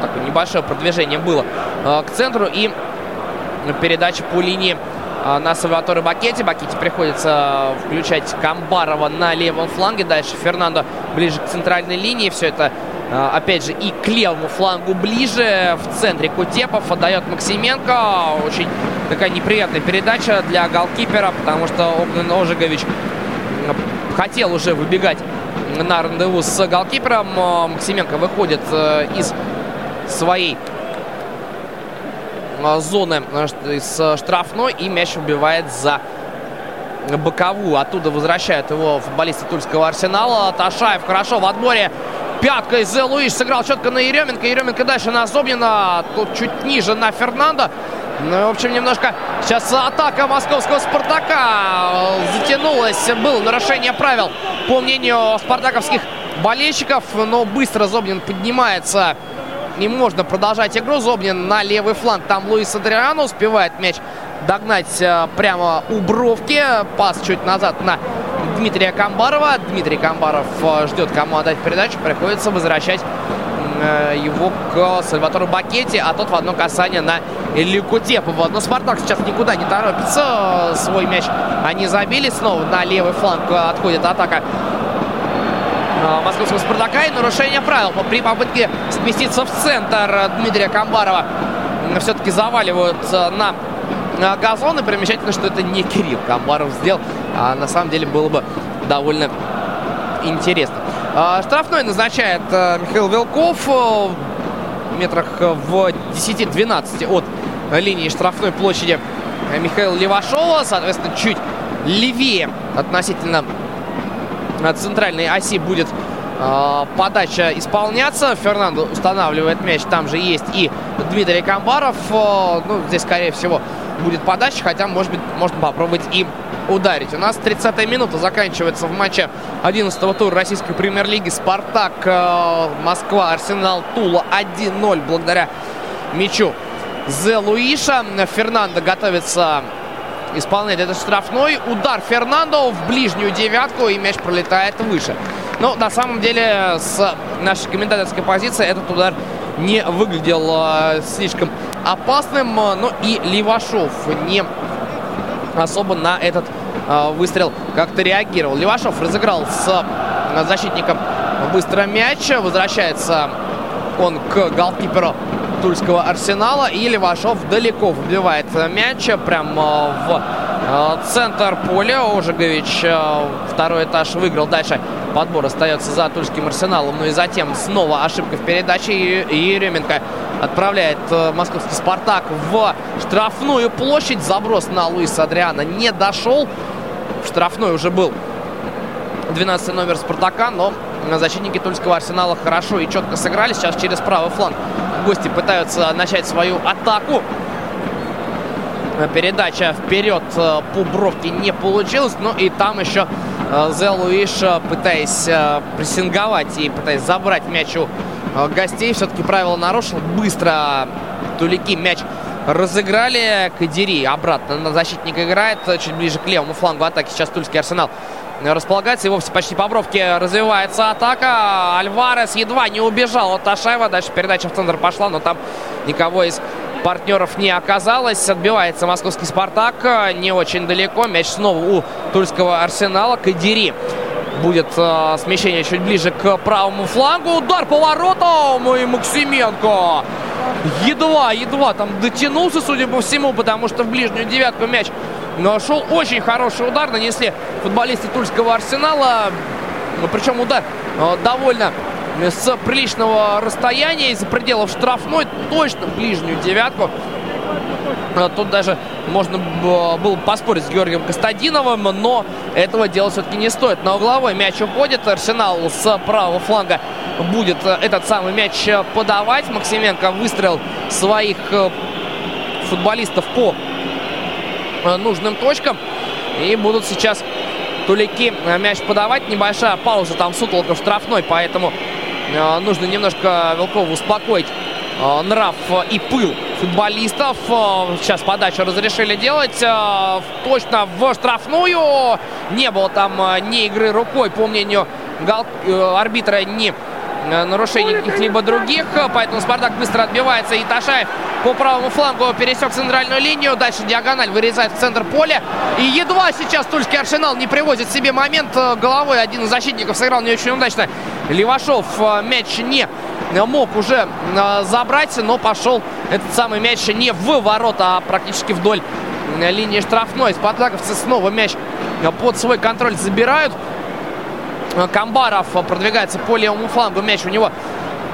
такое небольшое продвижение было к центру и передача по линии на Сальваторе Бакете. Бакете приходится включать Камбарова на левом фланге. Дальше Фернандо ближе к центральной линии. Все это, опять же, и к левому флангу ближе. В центре Кутепов отдает Максименко. Очень такая неприятная передача для голкипера, потому что Огнен Ожегович хотел уже выбегать на рандеву с голкипером. Максименко выходит из своей зоны из штрафной и мяч убивает за боковую. Оттуда возвращают его футболисты Тульского Арсенала. Ташаев хорошо в отборе. Пяткой Зе Луиш сыграл четко на Еременко. Еременко дальше на Зобнина. Тут чуть ниже на Фернандо. Ну, в общем, немножко сейчас атака московского «Спартака» затянулась. Было нарушение правил, по мнению спартаковских болельщиков. Но быстро Зобнин поднимается. Не можно продолжать игру. Зобнин на левый фланг. Там Луис Адриано успевает мяч догнать прямо у бровки. Пас чуть назад на Дмитрия Камбарова. Дмитрий Камбаров ждет, кому отдать передачу. Приходится возвращать его к Сальватору Бакете, а тот в одно касание на Илью Кутепова. Но Спартак сейчас никуда не торопится. Свой мяч они забили. Снова на левый фланг отходит атака московского Спартака. И нарушение правил при попытке сместиться в центр Дмитрия Камбарова все-таки заваливают на газон. И примечательно, что это не Кирилл Камбаров сделал. А на самом деле было бы довольно интересно. Штрафной назначает Михаил Вилков в метрах в 10-12 от линии штрафной площади Михаила Левашова. Соответственно, чуть левее относительно центральной оси будет подача исполняться. Фернандо устанавливает мяч. Там же есть и Дмитрий Камбаров. Ну, здесь, скорее всего, будет подача. Хотя, может быть, можно попробовать и ударить. У нас 30-я минута заканчивается в матче 11-го тура российской премьер-лиги. Спартак, э, Москва, Арсенал, Тула 1-0 благодаря мячу Зе Луиша. Фернандо готовится исполнять этот штрафной. Удар Фернандо в ближнюю девятку и мяч пролетает выше. Но на самом деле с нашей комментаторской позиции этот удар не выглядел э, слишком опасным. Но и Левашов не особо на этот э, выстрел как-то реагировал. Левашов разыграл с э, защитником быстро мяч. Возвращается он к голкиперу Тульского Арсенала. И Левашов далеко вбивает мяч прямо в э, центр поля. Ожегович второй этаж выиграл. Дальше подбор остается за Тульским Арсеналом. Ну и затем снова ошибка в передаче. И Еременко отправляет московский «Спартак» в штрафную площадь. Заброс на Луиса Адриана не дошел. В штрафной уже был 12 номер «Спартака», но защитники Тульского Арсенала хорошо и четко сыграли. Сейчас через правый фланг гости пытаются начать свою атаку. Передача вперед по бровке не получилась. Ну и там еще Зе Луиш, пытаясь прессинговать и пытаясь забрать мяч у гостей, все-таки правила нарушил. Быстро Тулики мяч разыграли. Кадири обратно на защитника играет, чуть ближе к левому флангу атаки. Сейчас Тульский Арсенал располагается. И вовсе почти по бровке развивается атака. Альварес едва не убежал от Ташаева. Дальше передача в центр пошла, но там никого из партнеров не оказалось. Отбивается московский «Спартак». Не очень далеко. Мяч снова у тульского «Арсенала». Кадири будет э, смещение чуть ближе к правому флангу. Удар по воротам и Максименко. Едва, едва там дотянулся, судя по всему, потому что в ближнюю девятку мяч но шел очень хороший удар, нанесли футболисты Тульского Арсенала. Ну, причем удар э, довольно с приличного расстояния из-за пределов штрафной, точно в ближнюю девятку. Э, тут даже можно было поспорить с Георгием Костадиновым, но этого делать все-таки не стоит. На угловой мяч уходит. Арсенал с правого фланга будет э, этот самый мяч подавать. Максименко выстрел своих футболистов по Э, нужным точкам. И будут сейчас тулики э, мяч подавать. Небольшая пауза, там сутолка в штрафной, поэтому э, нужно немножко Вилкову успокоить нрав и пыл футболистов. Сейчас подачу разрешили делать. Точно в штрафную. Не было там ни игры рукой, по мнению арбитра, ни нарушений каких-либо других. Поэтому Спартак быстро отбивается. И Ташаев по правому флангу пересек центральную линию. Дальше диагональ вырезает в центр поля. И едва сейчас Тульский Арсенал не привозит себе момент. Э, головой один из защитников сыграл не очень удачно. Левашов э, мяч не мог уже э, забрать, но пошел этот самый мяч не в ворота, а практически вдоль линии штрафной. Спартаковцы снова мяч под свой контроль забирают. Камбаров продвигается по левому флангу. Мяч у него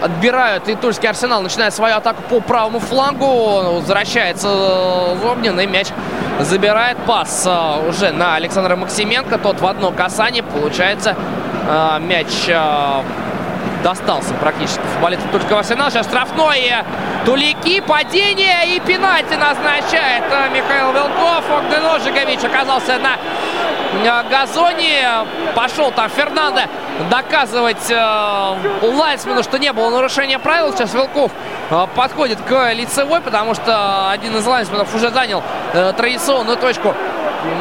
отбирают. И Тульский Арсенал начинает свою атаку по правому флангу. Возвращается Зобнин и мяч забирает пас э, уже на Александра Максименко. Тот в одно касание. Получается э, мяч э, достался практически футболисту Арсенала. Сейчас штрафной. Тулики, падение и пенальти назначает Михаил Вилков. Огнен Ожигович оказался на газоне. Пошел там Фернандо доказывать э, Лайсману, что не было нарушения правил. Сейчас Вилков э, подходит к лицевой, потому что один из лайсменов уже занял э, традиционную точку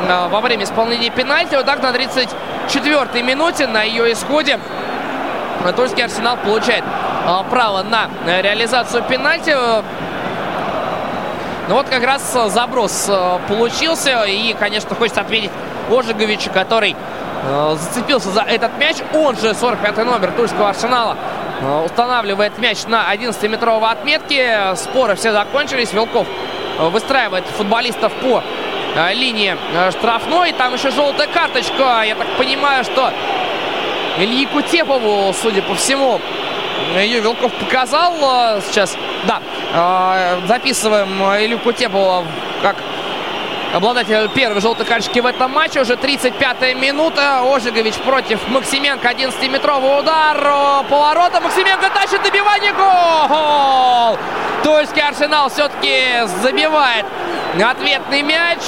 э, во время исполнения пенальти. Вот так на 34-й минуте на ее исходе Тульский Арсенал получает э, право на реализацию пенальти. Ну вот как раз заброс э, получился. И, конечно, хочется отметить Ожеговича, который э, зацепился за этот мяч. Он же 45-й номер Тульского Арсенала э, устанавливает мяч на 11-метровой отметке. Споры все закончились. Вилков выстраивает футболистов по линии штрафной. Там еще желтая карточка. Я так понимаю, что Ильи Кутепову, судя по всему, ее Вилков показал. Сейчас, да, записываем Илью Кутепову как обладатель первой желтой карточки в этом матче. Уже 35-я минута. Ожегович против Максименко. 11-метровый удар. Поворота. Максименко тащит добивание. Гол! Тульский Арсенал все-таки забивает ответный мяч.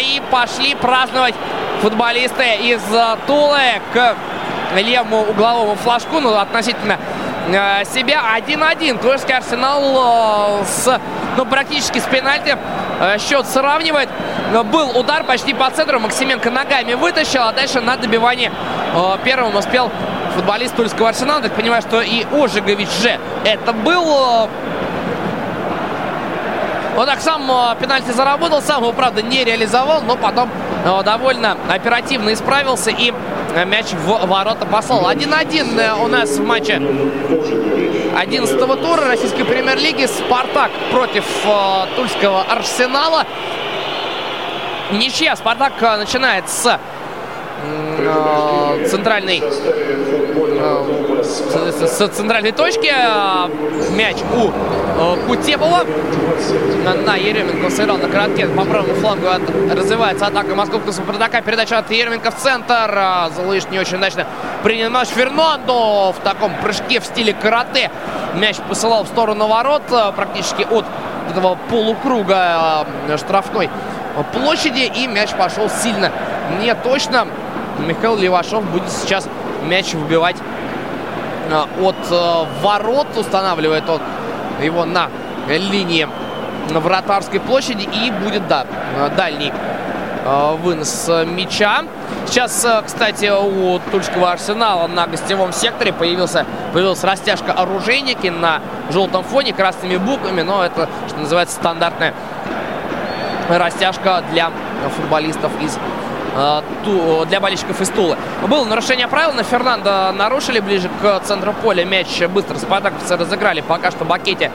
И пошли праздновать футболисты из Тулы к левому угловому флажку. Ну, относительно э, себя 1-1. Тульский Арсенал э, с, ну, практически с пенальти э, счет сравнивает. Был удар почти по центру. Максименко ногами вытащил, а дальше на добивании первым успел футболист Тульского Арсенала. Так понимаю, что и Ожегович же это был. Вот так сам пенальти заработал, сам его, правда, не реализовал, но потом довольно оперативно исправился и мяч в ворота послал. 1-1 э, у нас в матче 11 тура российской премьер-лиги. Спартак против э, Тульского Арсенала. Ничья. Спартак э, начинает с э, центральной э, с, центральной точки. Мяч у Кутепова. На Еременко сыграл на коротке. По правому флангу развивается атака московского Спартака. Передача от Еременко в центр. Залыш не очень удачно принял мяч Фернандо в таком прыжке в стиле карате. Мяч посылал в сторону ворот практически от этого полукруга штрафной площади. И мяч пошел сильно не точно. Михаил Левашов будет сейчас мяч выбивать от ворот. Устанавливает он его на линии вратарской площади и будет, да, дальний вынос мяча. Сейчас, кстати, у Тульского арсенала на гостевом секторе появился, появилась растяжка оружейники на желтом фоне красными буквами, но это, что называется, стандартная растяжка для футболистов из для болельщиков из Тулы. Было нарушение правил, на Фернандо нарушили ближе к центру поля. Мяч быстро спартаковцы разыграли. Пока что Бакете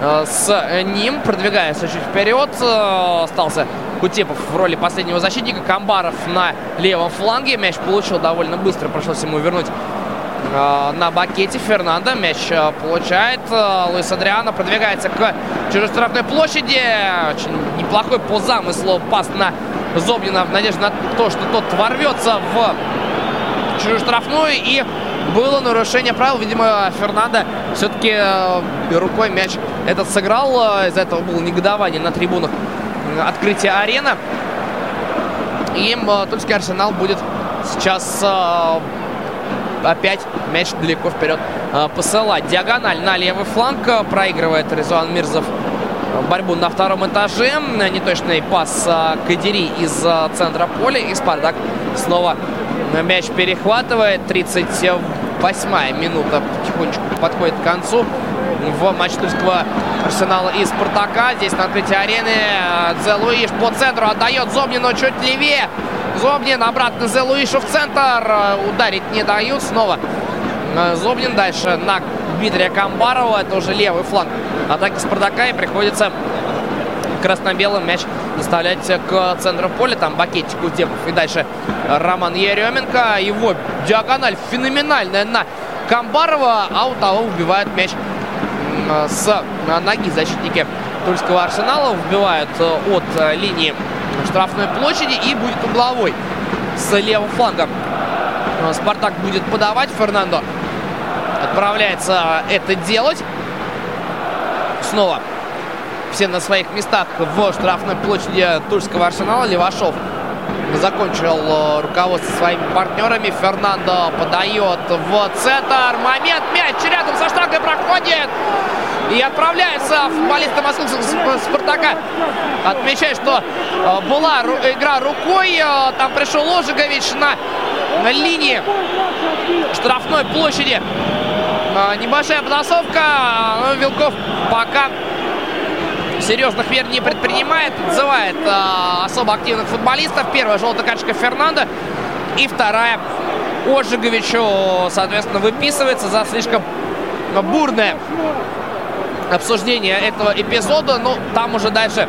с ним, продвигается чуть вперед. Остался Кутепов в роли последнего защитника. Камбаров на левом фланге. Мяч получил довольно быстро. Пришлось ему вернуть на бакете Фернандо. Мяч получает. Луис Адриано продвигается к чужестранной площади. Очень неплохой по замыслу пас на Зобнина в надежде на то, что тот ворвется в чужую штрафную. И было нарушение правил. Видимо, Фернандо все-таки рукой мяч этот сыграл. Из-за этого было негодование на трибунах открытия арены. И Тульский Арсенал будет сейчас опять мяч далеко вперед посылать. Диагональ на левый фланг проигрывает Резуан Мирзов борьбу на втором этаже. Неточный пас Кадири из центра поля. И Спартак снова мяч перехватывает. 38-я минута потихонечку подходит к концу в матч Тульского Арсенала и Спартака. Здесь на открытии арены Зе Луиш по центру отдает Зобнину чуть левее. Зобнин обратно Зе Луишу в центр. Ударить не дают. Снова Зобнин дальше на Дмитрия Камбарова. Это уже левый фланг атаки Спартака. И приходится красно-белым мяч доставлять к центру поля. Там Бакетик Кутепов. И дальше Роман Еременко. Его диагональ феноменальная на Камбарова. А у того убивает мяч с ноги защитники Тульского Арсенала. Вбивают от линии штрафной площади и будет угловой с левым флангом. Спартак будет подавать. Фернандо отправляется это делать. Снова все на своих местах в штрафной площади Тульского Арсенала. Левашов закончил руководство своими партнерами. Фернандо подает в центр. Момент. Мяч рядом со штангой проходит. И отправляется футболисты московского «Спартака». Отмечает, что была игра рукой. Там пришел Ложигович на, на линии штрафной площади. Небольшая потасовка. Но Вилков пока серьезных мер не предпринимает. Отзывает особо активных футболистов. Первая желтая карточка Фернандо. И вторая Ожиговичу, соответственно, выписывается за слишком бурное обсуждение этого эпизода. Ну, там уже дальше,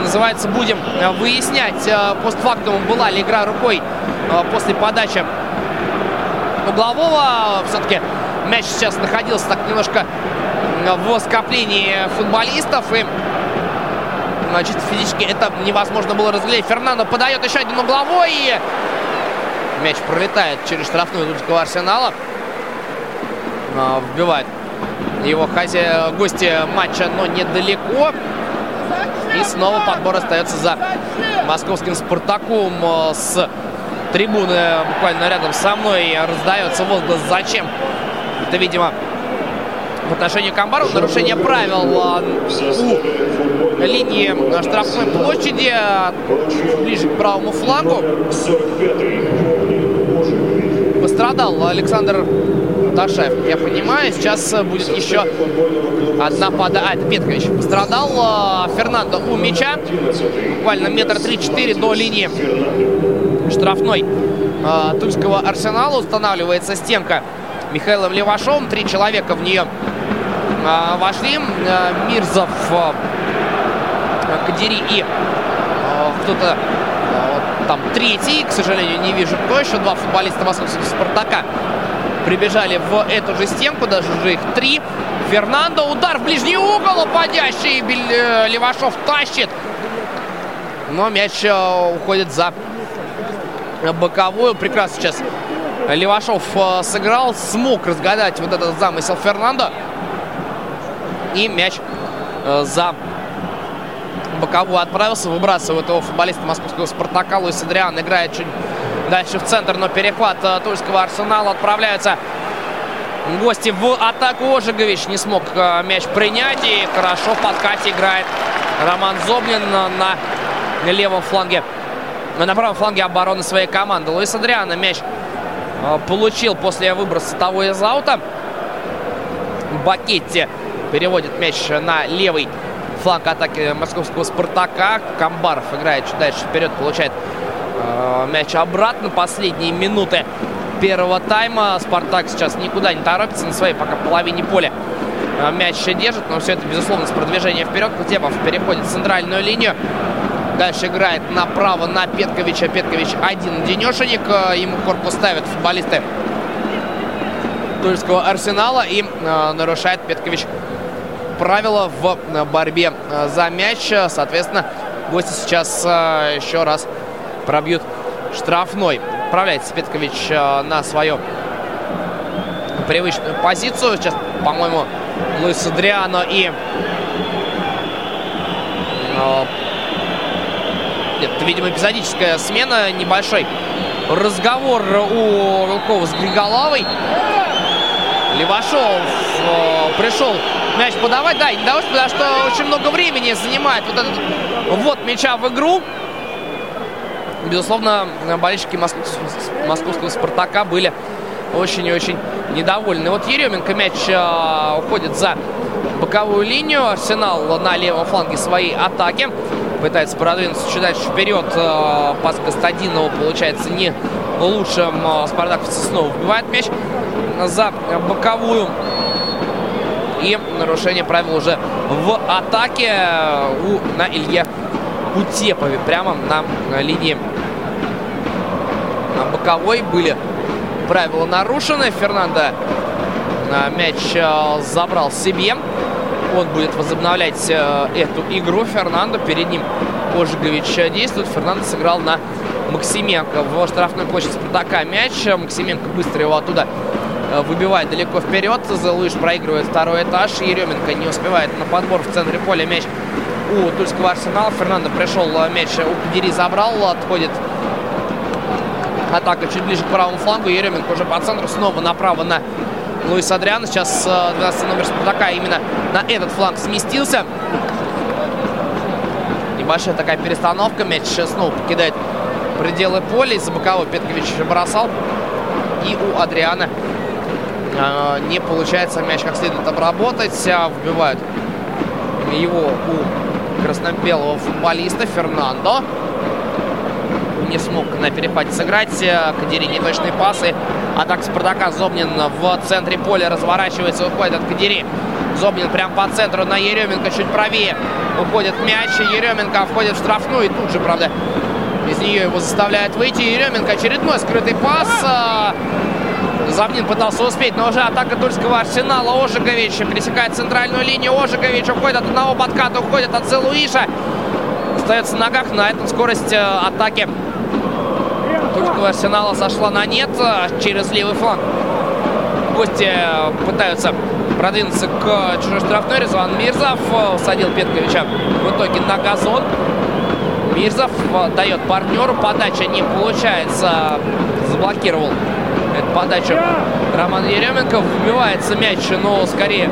называется, будем выяснять постфактум, была ли игра рукой после подачи углового. Все-таки мяч сейчас находился так немножко в скоплении футболистов. И значит, физически это невозможно было разглядеть. Фернандо подает еще один угловой. И мяч пролетает через штрафную Тульского Арсенала. Вбивает его хозя... гости матча, но недалеко. И снова подбор остается за московским «Спартаком» с трибуны буквально рядом со мной раздается возглас «Зачем?». Это, видимо, в отношении Камбарова нарушение правил у линии штрафной площади ближе к правому флагу. Пострадал Александр Ташаев, я понимаю. Сейчас будет еще одна подача. А, это Петкович пострадал. Фернандо у мяча. Буквально метр три-четыре до линии штрафной Тульского Арсенала. Устанавливается стенка Михаилом Левашовым. Три человека в нее вошли. Мирзов, Кадири и кто-то там третий, к сожалению, не вижу кто еще. Два футболиста московского «Спартака» прибежали в эту же стенку, даже уже их три. Фернандо, удар в ближний угол, уходящий, Левашов тащит. Но мяч уходит за боковую. Прекрасно сейчас Левашов сыграл, смог разгадать вот этот замысел Фернандо. И мяч за боковую отправился, выбрасывает его футболиста московского «Спартака». Луис Адриан играет чуть дальше в центр, но перехват Тульского Арсенала отправляется гости в атаку. Ожегович не смог э, мяч принять. И хорошо в подкате играет Роман Зобнин на левом фланге. На правом фланге обороны своей команды. Луис Адриана мяч э, получил после выброса того из аута. Бакетти переводит мяч на левый фланг атаки московского «Спартака». Камбаров играет чуть дальше вперед, получает э, мяч обратно. Последние минуты первого тайма. «Спартак» сейчас никуда не торопится на своей пока половине поля. Э, мяч держит, но все это, безусловно, с продвижения вперед. Кутепов переходит в центральную линию. Дальше играет направо на Петковича. Петкович один денешенек. Э, ему корпус ставят футболисты Тульского Арсенала. И э, нарушает Петкович правила в э, борьбе э, за мяч. Соответственно, гости сейчас э, еще раз пробьют штрафной. Отправляется Петкович на свою привычную позицию. Сейчас, по-моему, Луис Адриано и... Это, видимо, эпизодическая смена. Небольшой разговор у Рулкова с Григоловой. Левашов пришел мяч подавать. Да, и не потому что очень много времени занимает вот этот ввод мяча в игру. Безусловно, болельщики московского «Спартака» были очень и очень недовольны. Вот Еременко мяч э, уходит за боковую линию. Арсенал на левом фланге своей атаки. Пытается продвинуться чуть дальше вперед. Э, пас Костадинова получается не лучшим. Э, Спартак снова вбивает мяч за боковую и нарушение правил уже в атаке у, на Илье Кутепове. Прямо на линии на боковой были правила нарушены. Фернандо мяч э, забрал себе. Он будет возобновлять э, эту игру. Фернандо перед ним Ожегович действует. Фернандо сыграл на Максименко в штрафной площади Спартака мяч. Максименко быстро его оттуда Э, выбивает далеко вперед. Залыш проигрывает второй этаж. Еременко не успевает на подбор в центре поля. Мяч у Тульского Арсенала. Фернандо пришел, э, мяч у Кудери забрал. Отходит атака чуть ближе к правому флангу. Еременко уже по центру. Снова направо на Луис Адриана. Сейчас 12 э, номер Спартака именно на этот фланг сместился. Небольшая такая перестановка. Мяч снова покидает пределы поля. Из-за боковой Петкович бросал. И у Адриана а, не получается мяч как следует обработать. А вбивают его у красно-белого футболиста Фернандо. Не смог на перехвате сыграть. Кадири неточные пасы. Атака Спартака. Зобнин в центре поля разворачивается, уходит от Кадири. Зобнин прям по центру на Еременко, чуть правее. Уходит мяч, Еременко входит в штрафную. И тут же, правда, из нее его заставляют выйти. Еременко очередной скрытый пас. А, Завнин пытался успеть, но уже атака Тульского арсенала. Ожигович пересекает центральную линию. Ожигович уходит от одного подката, уходит от Целуиша. Остается на ногах. На этом скорость э, атаки Тульского арсенала сошла на нет э, через левый фланг. Гости э, пытаются продвинуться к чужой штрафной. Резван Мирзов садил Петковича в итоге на газон. Мирзов дает партнеру. Подача не получается. Заблокировал это подача Роман Еременко. Вбивается мяч, но скорее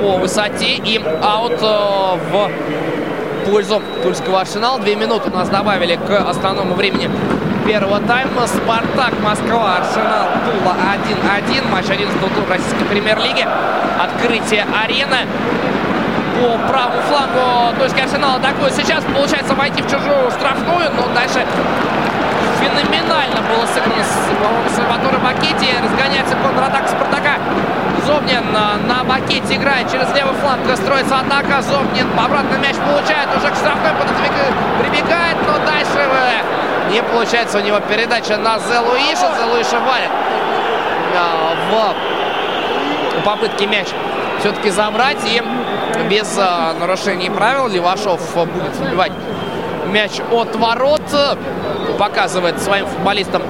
по высоте. И аут э, в пользу Тульского Арсенала. Две минуты у нас добавили к основному времени первого тайма. Спартак, Москва, Арсенал, Тула 1-1. Матч 11 тура российской премьер-лиги. Открытие арены по правому флангу. Есть Арсенал атакует. Сейчас получается войти в чужую штрафную, но дальше феноменально было сыграно с Сальваторе Бакетти. Разгоняется контратака Спартака. Зобнин на Бакетти играет через левый фланг. Строится атака. Зобнин обратно мяч получает. Уже к штрафной прибегает, но дальше э, не получается у него передача на Зелуиша. Зелуиша валит в попытке мяч все-таки забрать. И без э, нарушений правил Левашов будет забивать мяч от ворот. Показывает своим футболистам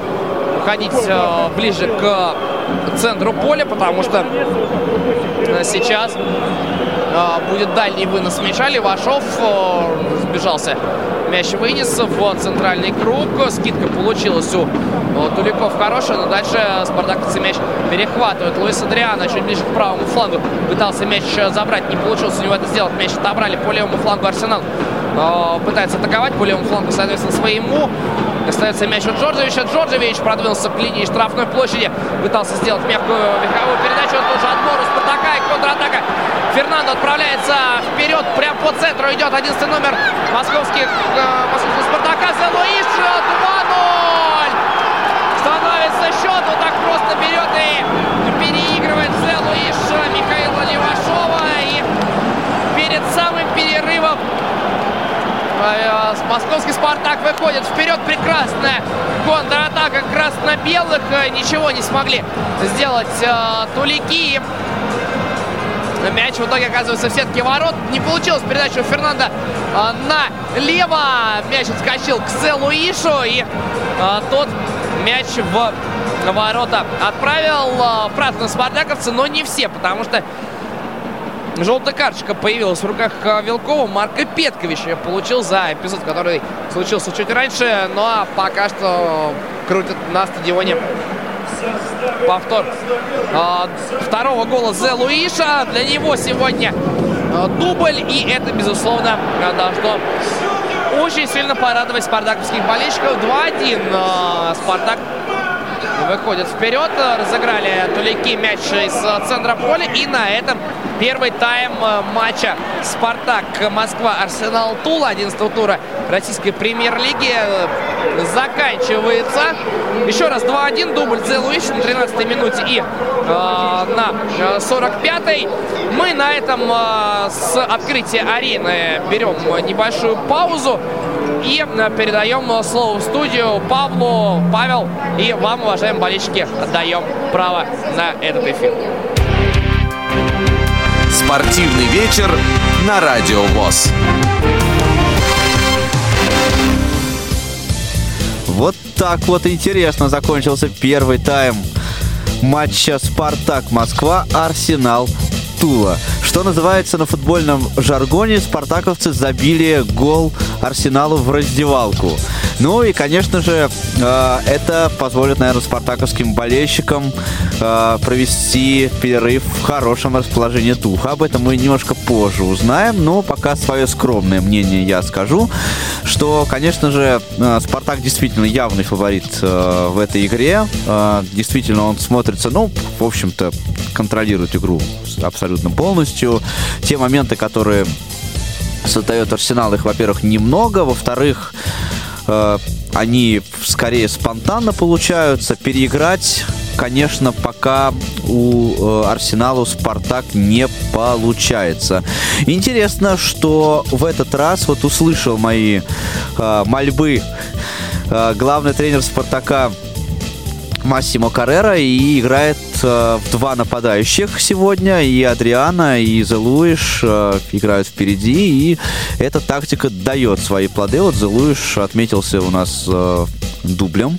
уходить э, ближе к центру поля, потому что э, сейчас э, будет дальний вынос мяча. Левашов сбежался мяч вынес в центральный круг. Скидка получилась у Туликов хорошая, но дальше спартаковцы мяч перехватывают. Луис Адриана чуть ближе к правому флангу пытался мяч забрать, не получилось у него это сделать. Мяч отобрали по левому флангу Арсенал. Пытается атаковать по левому флангу, соответственно, своему. Остается мяч у Джорджевича. Джорджевич продвинулся к линии штрафной площади. Пытался сделать мягкую верховую передачу. Он тоже отбор у Спартака и контратака. Фернандо отправляется вперед, прямо по центру идет 11 номер московских, э, московского Спартака. Луиш 2-0. Становится счет, вот так просто берет и переигрывает Зе Луиш Михаила Левашова. И перед самым перерывом э, московский «Спартак» выходит вперед. Прекрасная контратака красно-белых. Э, ничего не смогли сделать э, тулики. Мяч в итоге оказывается в сетке ворот. Не получилось передачу у Фернанда налево. Мяч отскочил к Селуишу. И а, тот мяч в ворота отправил правильно спартаковцы, но не все, потому что желтая карточка появилась в руках Вилкова. Марко Петкович получил за эпизод, который случился чуть раньше. Ну а пока что крутят на стадионе повтор а, второго гола Зе Луиша. Для него сегодня а, дубль. И это, безусловно, должно очень сильно порадовать спартаковских болельщиков. 2-1 а, Спартак выходит вперед. Разыграли Тулики мяч из центра поля. И на этом первый тайм матча Спартак Москва Арсенал Тула 11 тура российской премьер-лиги заканчивается. Еще раз 2-1, дубль Зе Луиш на 13 минуте и э, на 45-й. Мы на этом э, с открытия арены берем небольшую паузу и передаем слово в студию Павлу. Павел, и вам, уважаемые болельщики, отдаем право на этот эфир. Спортивный вечер на Радио ВОЗ. Вот так вот интересно закончился первый тайм матча «Спартак-Москва», «Арсенал», Тула. Что называется на футбольном жаргоне, спартаковцы забили гол Арсеналу в раздевалку. Ну и, конечно же, э, это позволит, наверное, спартаковским болельщикам э, провести перерыв в хорошем расположении духа. Об этом мы немножко позже узнаем, но пока свое скромное мнение я скажу, что, конечно же, э, Спартак действительно явный фаворит в этой игре. Действительно, он смотрится, ну, в общем-то, контролирует игру абсолютно полностью. Те моменты, которые создает Арсенал, их, во-первых, немного, во-вторых, э, они скорее спонтанно получаются. Переиграть, конечно, пока у э, Арсенала Спартак не получается. Интересно, что в этот раз вот услышал мои э, мольбы э, главный тренер Спартака Массимо Каррера и играет э, в два нападающих сегодня. И Адриана, и Зелуиш э, играют впереди. И эта тактика дает свои плоды. Вот Зелуиш отметился у нас э, дублем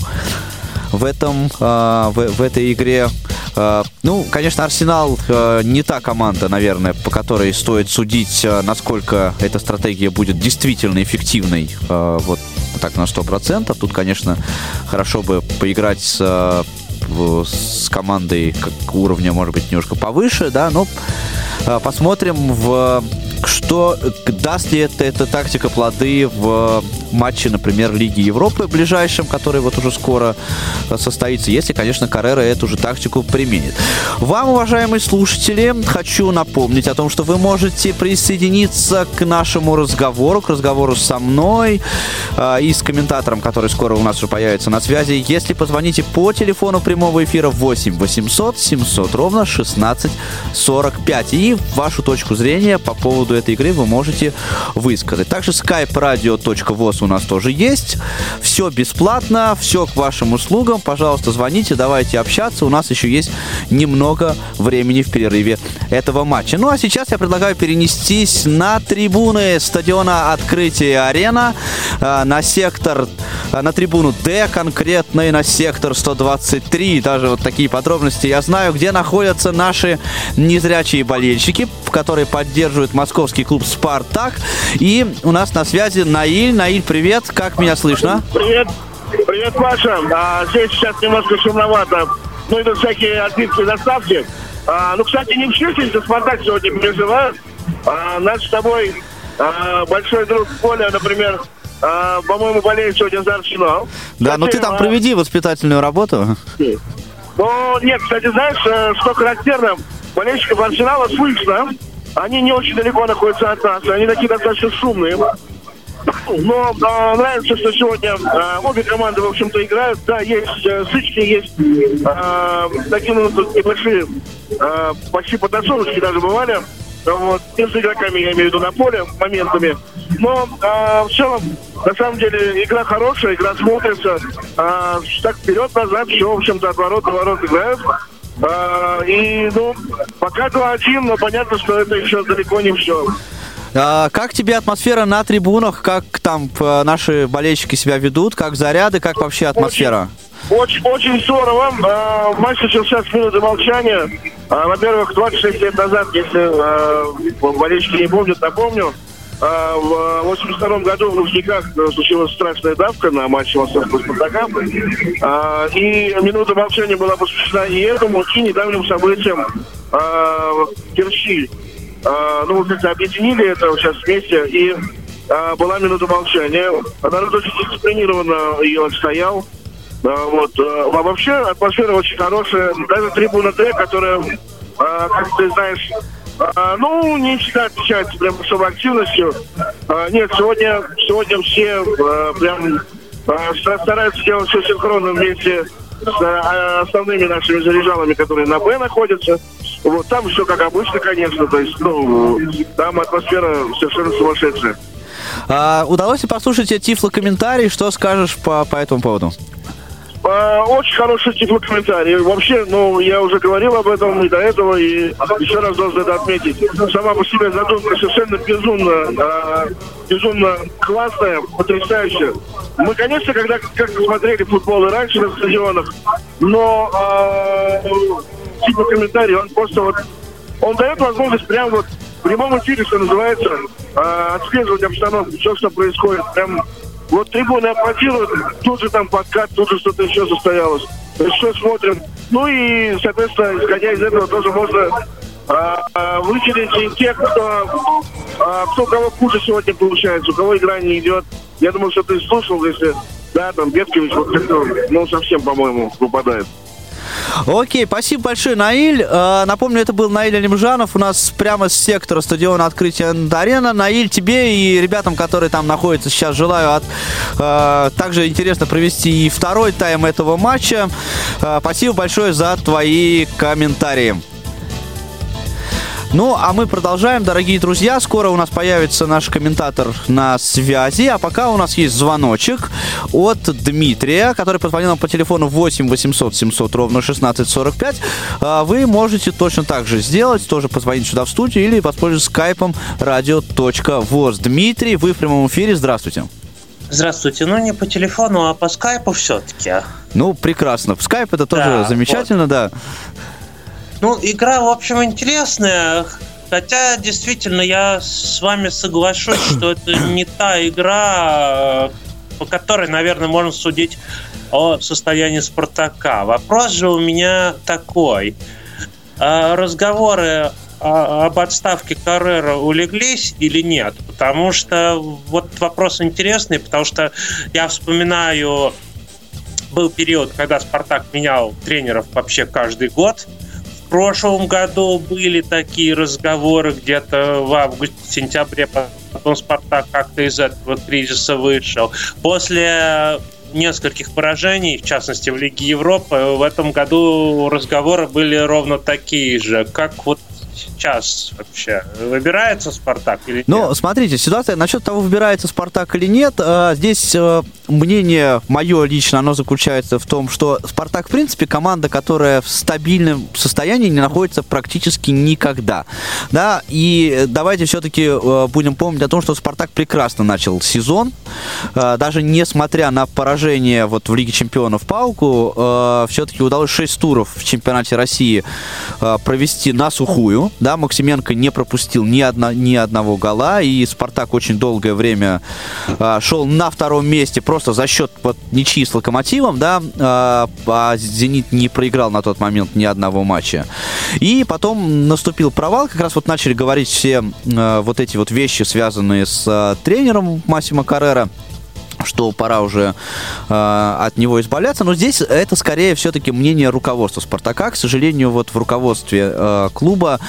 в этом э, в, в этой игре. Э, ну, конечно, Арсенал э, не та команда, наверное, по которой стоит судить, насколько эта стратегия будет действительно эффективной. Вот так на 100%. Тут, конечно, хорошо бы поиграть с, с командой как уровня, может быть, немножко повыше, да, но посмотрим в что даст ли это, эта тактика плоды в матче, например, Лиги Европы ближайшем, который вот уже скоро э, состоится, если, конечно, Каррера эту же тактику применит. Вам, уважаемые слушатели, хочу напомнить о том, что вы можете присоединиться к нашему разговору, к разговору со мной э, и с комментатором, который скоро у нас уже появится на связи, если позвоните по телефону прямого эфира 8 800 700 ровно 16 45 и вашу точку зрения по поводу поводу этой игры вы можете высказать. Также skype-radio.voz у нас тоже есть. Все бесплатно, все к вашим услугам. Пожалуйста, звоните, давайте общаться. У нас еще есть немного времени в перерыве этого матча. Ну а сейчас я предлагаю перенестись на трибуны стадиона Открытия Арена, э, на сектор, э, на трибуну Д конкретно и на сектор 123. Даже вот такие подробности я знаю, где находятся наши незрячие болельщики, которые поддерживают Москву московский клуб «Спартак». И у нас на связи Наиль. Наиль, привет. Как меня слышно? Привет. Привет, Паша. А, здесь сейчас немножко шумновато. Ну, идут всякие артистские доставки. А, ну, кстати, не все здесь за «Спартак» сегодня переживают. А, наш с тобой а, большой друг Коля, например, а, по-моему, болеет сегодня за «Арсенал». Да, но ты Кстати, там а, проведи воспитательную работу. Ну, нет, кстати, знаешь, э, что характерно, болельщиков Арсенала слышно. Они не очень далеко находятся от нас, они такие достаточно шумные. Но э, нравится, что сегодня э, обе команды, в общем-то, играют. Да, есть э, сычки, есть э, такие ну, небольшие, э, почти потасовочки даже бывали. Вот, между игроками, я имею в виду, на поле, моментами. Но э, в целом, на самом деле, игра хорошая, игра смотрится. Э, так вперед-назад, все, в общем-то, от ворот до ворот играют. Э, и, ну, пока 2-1, но понятно, что это еще далеко не все. А, как тебе атмосфера на трибунах? Как там э, наши болельщики себя ведут? Как заряды? Как вообще атмосфера? Очень, очень здорово. Э, Матч начался с минуты молчания. Э, Во-первых, 26 лет назад, если э, болельщики не помнят, напомню, э, в 82 году в Лужниках э, случилась страшная давка на матче Московского Спартака. Э, И минута молчания была посвящена и этому, и недавним событиям э, в Керчи. Э, Ну, как-то объединили это сейчас вместе, и э, была минута молчания. Народ очень дисциплинированно ее отстоял. Да, вот. э, А вообще атмосфера очень хорошая. Даже трибуна Д, которая, э, как ты знаешь, э, ну, не всегда отличается прям особой активностью. Э, Нет, сегодня, сегодня все э, прям ста- стараются делать все синхронно вместе с э, основными нашими заряжалами, которые на Б находятся. Вот там все как обычно, конечно, то есть, ну, там атмосфера совершенно сумасшедшая. А, удалось ли послушать тебе тифло-комментарий? Что скажешь по, по этому поводу? А, Очень хороший комментарий. Вообще, ну, я уже говорил об этом и до этого, и еще раз должен это отметить. Сама по себе задумка совершенно безумно, а, безумно классная, потрясающая. Мы, конечно, когда как-то смотрели футбол и раньше на стадионах, но а, типа комментарий, он просто вот, он дает возможность прям вот в прямом эфире, что называется, отслеживать обстановку, все, что происходит. Прям вот трибуны аплодируют, тут же там подкат, тут же что-то еще состоялось. Что смотрим. Ну и, соответственно, исходя из этого тоже можно а, а, и тех, кто, а, кто кого хуже сегодня получается, у кого игра не идет. Я думаю, что ты слушал, если да, там Беткович вот ну, совсем, по-моему, выпадает. Окей, спасибо большое, Наиль. Э, напомню, это был Наиль Алимжанов. У нас прямо с сектора стадиона открытия арена. Наиль, тебе и ребятам, которые там находятся сейчас, желаю от, э, также интересно провести и второй тайм этого матча. Э, спасибо большое за твои комментарии. Ну, а мы продолжаем, дорогие друзья. Скоро у нас появится наш комментатор на связи. А пока у нас есть звоночек от Дмитрия, который позвонил нам по телефону 8 800 700 ровно 1645. А Вы можете точно так же сделать, тоже позвонить сюда в студию или воспользоваться скайпом radio.voz. Дмитрий, вы в прямом эфире. Здравствуйте. Здравствуйте. Ну, не по телефону, а по скайпу все-таки. Ну, прекрасно. Скайп это тоже Да, замечательно, да. Ну, игра, в общем, интересная. Хотя, действительно, я с вами соглашусь, что это не та игра, по которой, наверное, можно судить о состоянии Спартака. Вопрос же у меня такой. А Разговоры а, об отставке Каррера улеглись или нет? Потому что вот вопрос интересный, потому что я вспоминаю был период, когда Спартак менял тренеров вообще каждый год. Прошлом году были такие разговоры где-то в августе-сентябре, потом Спартак как-то из этого кризиса вышел. После нескольких поражений, в частности в Лиге Европы, в этом году разговоры были ровно такие же. Как вот сейчас вообще? Выбирается Спартак или нет? Ну, смотрите, ситуация насчет того, выбирается Спартак или нет. э, Здесь э, мнение мое лично, оно заключается в том, что Спартак, в принципе, команда, которая в стабильном состоянии не находится практически никогда. Да, и давайте все-таки будем помнить о том, что Спартак прекрасно начал сезон. Э, Даже несмотря на поражение вот в Лиге Чемпионов Пауку, все-таки удалось 6 туров в чемпионате России э, провести на сухую. Да, Максименко не пропустил ни, одно, ни одного гола, и Спартак очень долгое время а, шел на втором месте просто за счет вот, ничьи с Локомотивом, да, а, а Зенит не проиграл на тот момент ни одного матча. И потом наступил провал, как раз вот начали говорить все а, вот эти вот вещи, связанные с а, тренером Массимо Каррера что пора уже э, от него избавляться. Но здесь это скорее все-таки мнение руководства Спартака. К сожалению, вот в руководстве э, клуба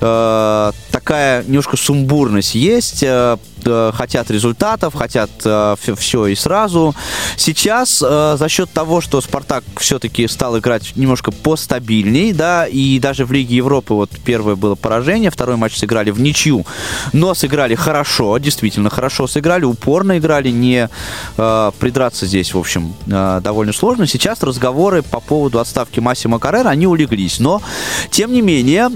э, такая немножко сумбурность есть. Э, Э, хотят результатов, хотят э, все и сразу. Сейчас за счет того, что Спартак все-таки стал играть немножко постабильней, да, и даже в Лиге Европы вот первое было поражение, второй матч сыграли в ничью, но сыграли хорошо, действительно хорошо сыграли, упорно играли, не придраться здесь, в общем, довольно сложно. Сейчас разговоры по поводу отставки Массима Каррера, они улеглись, но, тем не менее,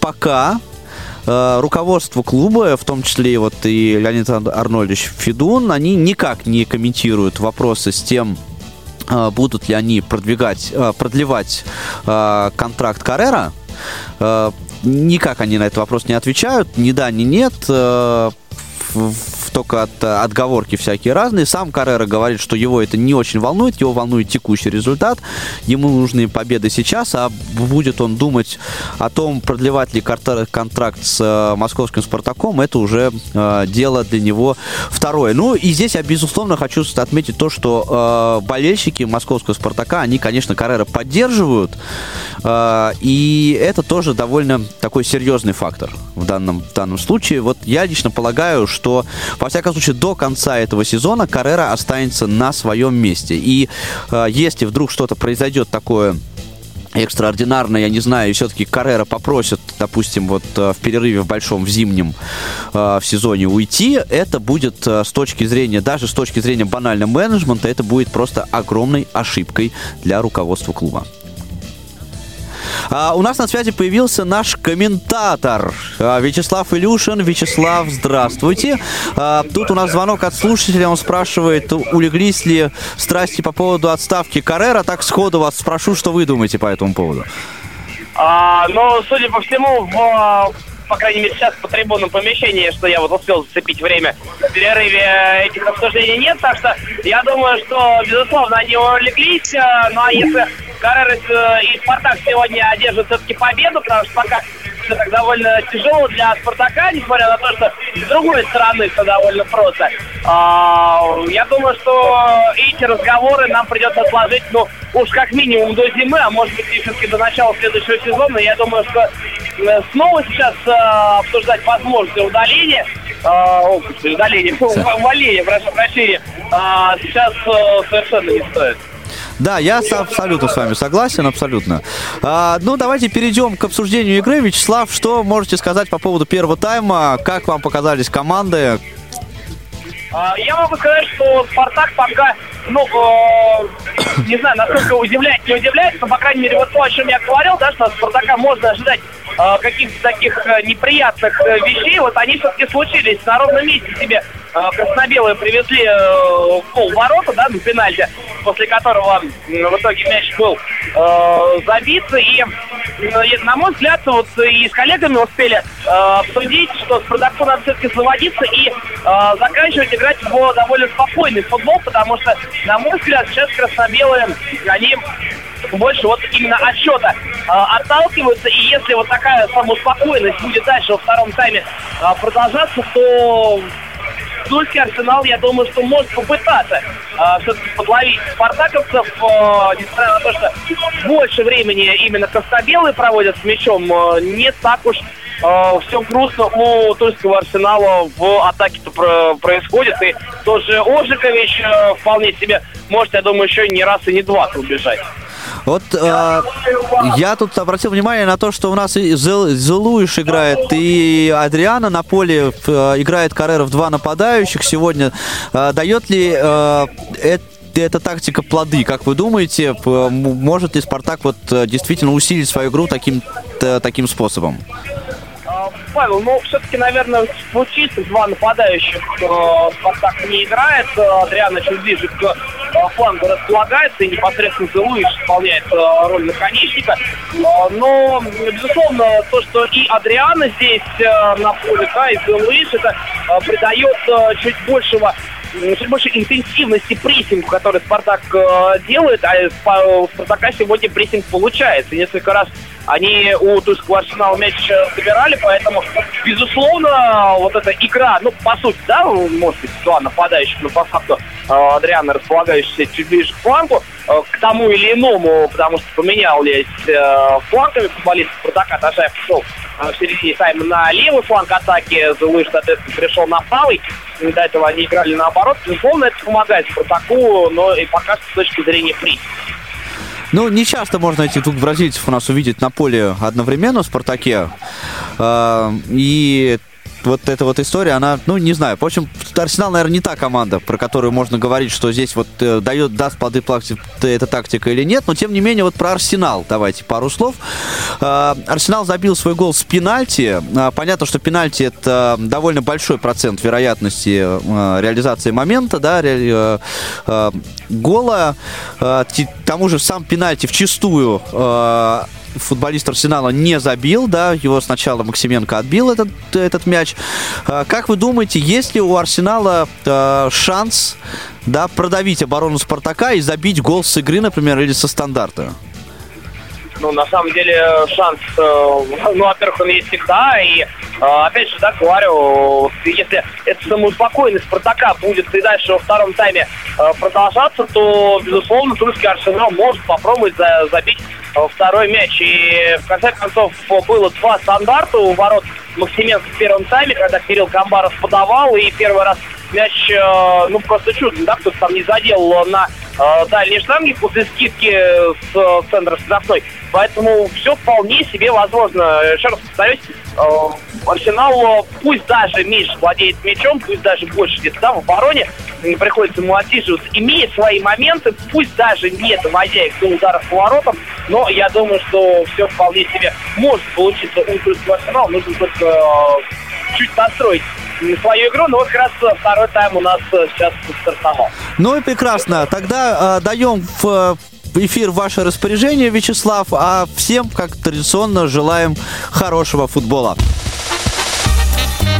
пока руководство клуба, в том числе вот и Леонид Арнольдович Федун, они никак не комментируют вопросы с тем, э, будут ли они продвигать, э, продлевать контракт Каррера. Никак они на этот вопрос не отвечают, ни да, ни нет только от отговорки всякие разные. Сам Каррера говорит, что его это не очень волнует, его волнует текущий результат. Ему нужны победы сейчас, а будет он думать о том, продлевать ли контракт с э, московским Спартаком, это уже э, дело для него второе. Ну и здесь я, безусловно, хочу отметить то, что э, болельщики московского Спартака, они, конечно, Каррера поддерживают, э, и это тоже довольно такой серьезный фактор в данном, в данном случае. Вот я лично полагаю, что во всяком случае, до конца этого сезона Каррера останется на своем месте. И э, если вдруг что-то произойдет такое экстраординарно, я не знаю, все-таки Каррера попросят, допустим, вот э, в перерыве в большом, в зимнем э, в сезоне уйти, это будет э, с точки зрения, даже с точки зрения банального менеджмента, это будет просто огромной ошибкой для руководства клуба. А, у нас на связи появился наш комментатор а, Вячеслав Илюшин. Вячеслав, здравствуйте. А, тут у нас звонок от слушателя. Он спрашивает, улеглись ли страсти по поводу отставки Каррера. Так сходу вас спрошу, что вы думаете по этому поводу. А, ну, судя по всему, в по крайней мере, сейчас по трибунному помещении, что я вот успел зацепить время, в перерыве этих обсуждений нет, так что я думаю, что, безусловно, они улеглись, ну а если Каррерас э, и Спартак сегодня одержат все-таки победу, потому что пока так довольно тяжело для Спартака, несмотря на то, что с другой стороны все довольно просто. А, я думаю, что эти разговоры нам придется отложить, ну, уж как минимум до зимы, а может быть и все-таки до начала следующего сезона. Я думаю, что э, снова сейчас э, обсуждать возможность удаления о, удаления, увольнения, прошу прощения, сейчас совершенно не стоит. Да, я абсолютно с вами согласен, абсолютно. А, ну, давайте перейдем к обсуждению игры. Вячеслав, что можете сказать по поводу первого тайма? Как вам показались команды? А, я могу сказать, что Спартак пока, ну, э, не знаю, насколько удивляет, не удивляет, но, по крайней мере, вот то, о чем я говорил, да, что Спартака можно ожидать э, каких-то таких э, неприятных э, вещей, вот они все-таки случились на ровном месте себе краснобелые привезли э, пол ворота, да, на пенальти, после которого в итоге мяч был э, забит. И, на мой взгляд, вот и с коллегами успели э, обсудить, что с Спартаку надо все-таки заводиться и э, заканчивать играть в довольно спокойный футбол, потому что, на мой взгляд, сейчас краснобелые, они больше вот именно отсчета э, отталкиваются. И если вот такая самоуспокоенность будет дальше во втором тайме э, продолжаться, то Тульский Арсенал, я думаю, что может попытаться э, все-таки подловить спартаковцев, э, несмотря на то, что больше времени именно Костобелы проводят с мячом, э, не так уж э, все грустно у тульского арсенала в атаке-то про происходит. И тоже Ожикович э, вполне себе может, я думаю, еще не раз и не два убежать. Вот э, я тут обратил внимание на то, что у нас и Зелуиш играет, и Адриана на поле э, играет Каррера два нападающих сегодня. Э, дает ли э, это эта тактика плоды, как вы думаете, может ли Спартак вот э, действительно усилить свою игру таким, таким способом? Павел, ну, все-таки, наверное, чистых два нападающих э, Спартак не играет. Адриана чуть ближе к фланга располагается, и непосредственно Зелуиш исполняет роль наконечника. Но, безусловно, то, что и Адриана здесь на поле, да, и Зелуиш, это придает чуть большего чуть больше интенсивности прессинга, который Спартак э, делает, а у Спартака сегодня прессинг получается. Несколько раз они у Тульского Арсенала мяч забирали, поэтому, безусловно, вот эта игра, ну, по сути, да, может быть, два нападающих, но по факту э, Адриана, располагающийся чуть ближе к флангу, э, к тому или иному, потому что поменялись э, флангами футболисты Спартака, Ташаев пошел в середине тайма на левый фланг атаки, Зулыш, соответственно, перешел на правый, до этого они играли наоборот. Безусловно, это помогает Спартаку, но и пока с точки зрения причин. Ну, не часто можно этих двух бразильцев у нас увидеть на поле одновременно в «Спартаке». А, и вот эта вот история, она, ну, не знаю. В общем, Арсенал, наверное, не та команда, про которую можно говорить, что здесь вот э, дает, даст плоды эта тактика или нет. Но, тем не менее, вот про Арсенал давайте пару слов. Э, Арсенал забил свой гол с пенальти. Э, понятно, что пенальти это довольно большой процент вероятности э, реализации момента, да, ре, э, э, гола. Э, тому же сам пенальти в э, футболист Арсенала не забил, да, его сначала Максименко отбил этот, этот мяч. А, как вы думаете, есть ли у Арсенала э, шанс, да, продавить оборону Спартака и забить гол с игры, например, или со стандарта? Ну, на самом деле, шанс, э, ну, во-первых, он есть всегда, и, э, опять же, да, говорю, если это самоуспокоенность Спартака будет и дальше во втором тайме э, продолжаться, то, безусловно, тульский Арсенал может попробовать забить второй мяч. И, в конце концов, было два стандарта у ворот Максименко в первом тайме, когда Кирилл Камбаров подавал, и первый раз мяч, ну, просто чудно, да, кто-то там не задел на э, дальней штанги после скидки с э, центра штрафной. Поэтому все вполне себе возможно. Еще раз повторюсь, э, Арсенал, пусть даже меньше владеет мячом, пусть даже больше где-то да, в обороне, приходится ему отсиживаться, имеет свои моменты, пусть даже не доводя их до ударов по воротам, но я думаю, что все вполне себе может получиться у Арсенала, нужно только чуть настроить свою игру, но вот как раз второй тайм у нас э, сейчас стартовал. Ну и прекрасно. Тогда э, даем в эфир ваше распоряжение, Вячеслав, а всем, как традиционно, желаем хорошего футбола.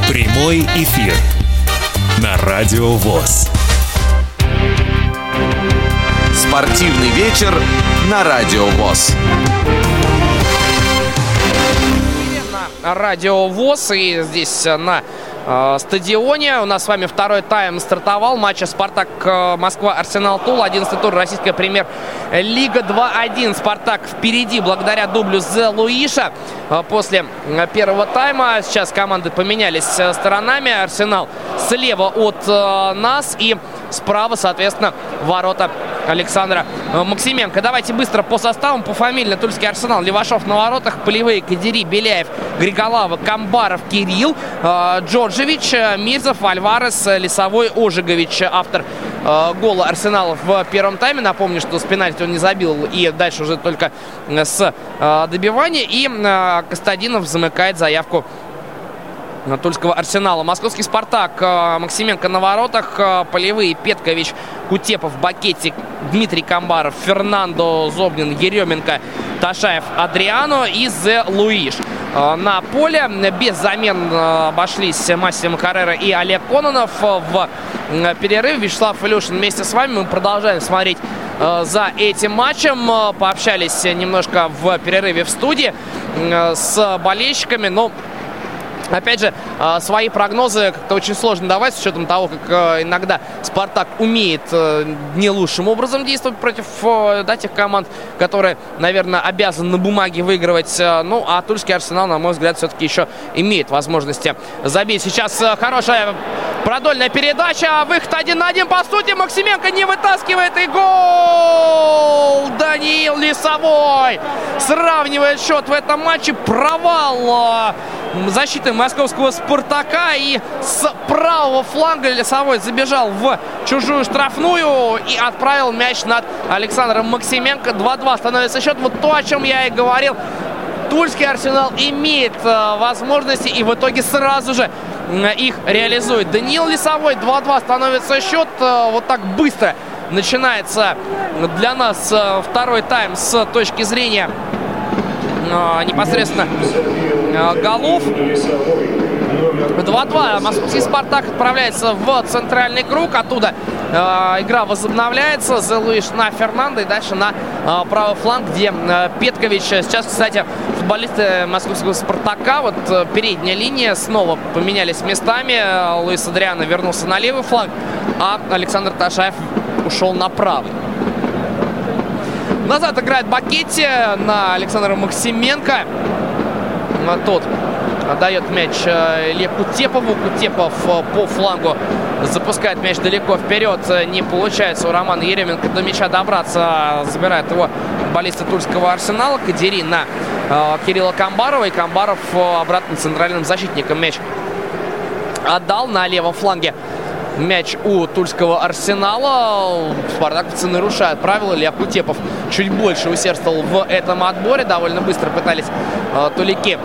Прямой эфир на Радио ВОЗ. Спортивный вечер на Радио ВОЗ. Радио ВОЗ и здесь на э, стадионе. У нас с вами второй тайм стартовал матча «Спартак» э, Москва Арсенал Тул. 11 тур российская премьер-лига 2-1. «Спартак» впереди благодаря дублю Зе Луиша. Э, после э, первого тайма сейчас команды поменялись э, сторонами. «Арсенал» слева от нас и справа, соответственно, ворота Александра э, Максименко. Давайте быстро по составам, по фамилии. Тульский Арсенал, Левашов на воротах, Полевые, Кадири, Беляев, Григолава, Камбаров, Кирилл, э, Джорджевич, э, Мирзов, Альварес, Лесовой, Ожигович, автор гола Арсенала в первом тайме. Напомню, что с пенальти он не забил и дальше уже только с добивания. И Костадинов замыкает заявку Тульского Арсенала. Московский Спартак, э, Максименко на воротах, э, полевые Петкович, Кутепов, Бакетик, Дмитрий Камбаров, Фернандо Зобнин, Еременко, Ташаев, Адриано и Зе Луиш. Э, на поле без замен обошлись Массимо Каррера и Олег Кононов в перерыв. Вячеслав Илюшин вместе с вами. Мы продолжаем смотреть за этим матчем. Пообщались немножко в перерыве в студии с болельщиками. Но Опять же, а, свои прогнозы как-то очень сложно давать с учетом того, как э, иногда Спартак умеет э, не лучшим образом действовать против э, да, тех команд, которые, наверное, обязаны на бумаге выигрывать. Ну, а Тульский Арсенал, на мой взгляд, все-таки еще имеет возможности забить. Сейчас хорошая продольная передача. Выход один на один. По сути, Максименко не вытаскивает. И гол! Даниил Лисовой сравнивает счет в этом матче. Провал защиты московского «Спартака». И с правого фланга Лесовой забежал в чужую штрафную и отправил мяч над Александром Максименко. 2-2 становится счет. Вот то, о чем я и говорил. Тульский Арсенал имеет э, возможности и в итоге сразу же э, их реализует. Даниил Лесовой 2-2 становится счет. Э, вот так быстро начинается для нас второй тайм с точки зрения непосредственно голов. 2-2. Московский «Спартак» отправляется в центральный круг. Оттуда э, игра возобновляется. Зелуиш на Фернандо и дальше на э, правый фланг, где э, Петкович. Сейчас, кстати, футболисты московского «Спартака», вот э, передняя линия, снова поменялись местами. Луис Адриано вернулся на левый фланг, а Александр Ташаев ушел на правый. Назад играет Бакетти на Александра Максименко. Тот Дает мяч э, Илье Кутепову. Кутепов э, по флангу запускает мяч далеко вперед. Не получается у Романа Еременко до мяча добраться. Забирает его баллисты Тульского арсенала. Кадери на э, Кирилла Камбарова. И Камбаров обратно центральным защитником мяч отдал на левом фланге. Мяч у Тульского арсенала. Спартаковцы нарушают правила. Илья Кутепов чуть больше усердствовал в этом отборе. Довольно быстро пытались э, тулики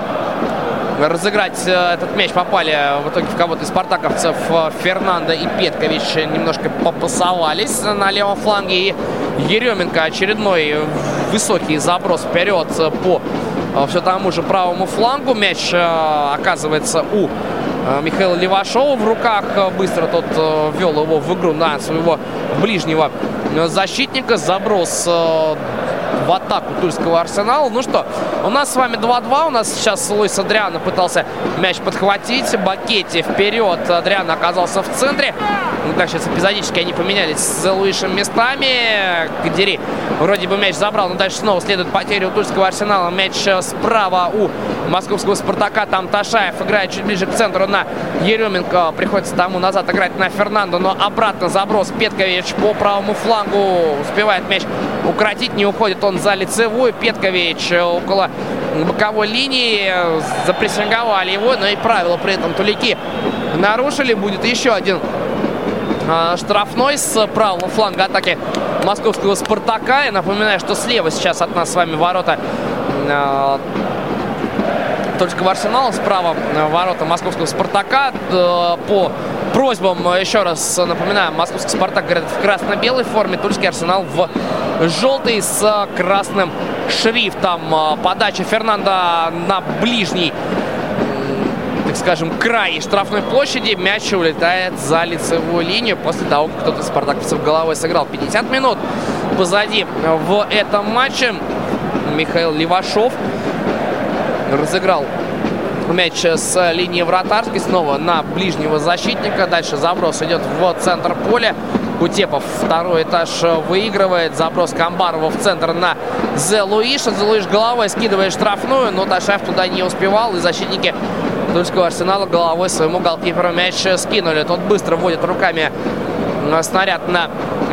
разыграть э, этот мяч попали в итоге в кого-то из спартаковцев. Э, Фернандо и Петкович немножко попасовались на левом фланге. И Еременко очередной высокий заброс вперед по э, все тому же правому флангу. Мяч оказывается у Михаила Левашова в руках. Быстро тот ввел его в игру на своего ближнего защитника. Заброс в атаку Тульского Арсенала. Ну что, у нас с вами 2-2. У нас сейчас Луис Адриано пытался мяч подхватить. Бакетти вперед. Адриано оказался в центре. Ну так, сейчас эпизодически они поменялись с Луишем местами. Кадери вроде бы мяч забрал, но дальше снова следует потеря у Тульского Арсенала. Мяч справа у московского Спартака. Там Ташаев играет чуть ближе к центру на Еременко. Приходится тому назад играть на Фернандо, но обратно заброс Петкович по правому флангу. Успевает мяч укротить, не уходит он за лицевую. Петкович около боковой линии. Запрессинговали его, но и правила при этом тулики нарушили. Будет еще один а, штрафной с правого фланга атаки московского «Спартака». Я напоминаю, что слева сейчас от нас с вами ворота в Арсенал, справа ворота московского «Спартака». По просьбам, еще раз напоминаю, московский «Спартак» говорят в красно-белой форме, тульский «Арсенал» в желтый с красным шрифтом. Подача Фернанда на ближний так скажем, край штрафной площади. Мяч улетает за лицевую линию после того, как кто-то из спартаковцев головой сыграл. 50 минут позади в этом матче. Михаил Левашов разыграл мяч с линии вратарской. Снова на ближнего защитника. Дальше заброс идет в центр поля. Кутепов второй этаж выигрывает. Заброс Камбарова в центр на Зе Луиша. Зе Луиш головой скидывает штрафную, но Ташаев туда не успевал. И защитники Тульского арсенала головой своему голкиперу мяч скинули. Тот быстро вводит руками снаряд на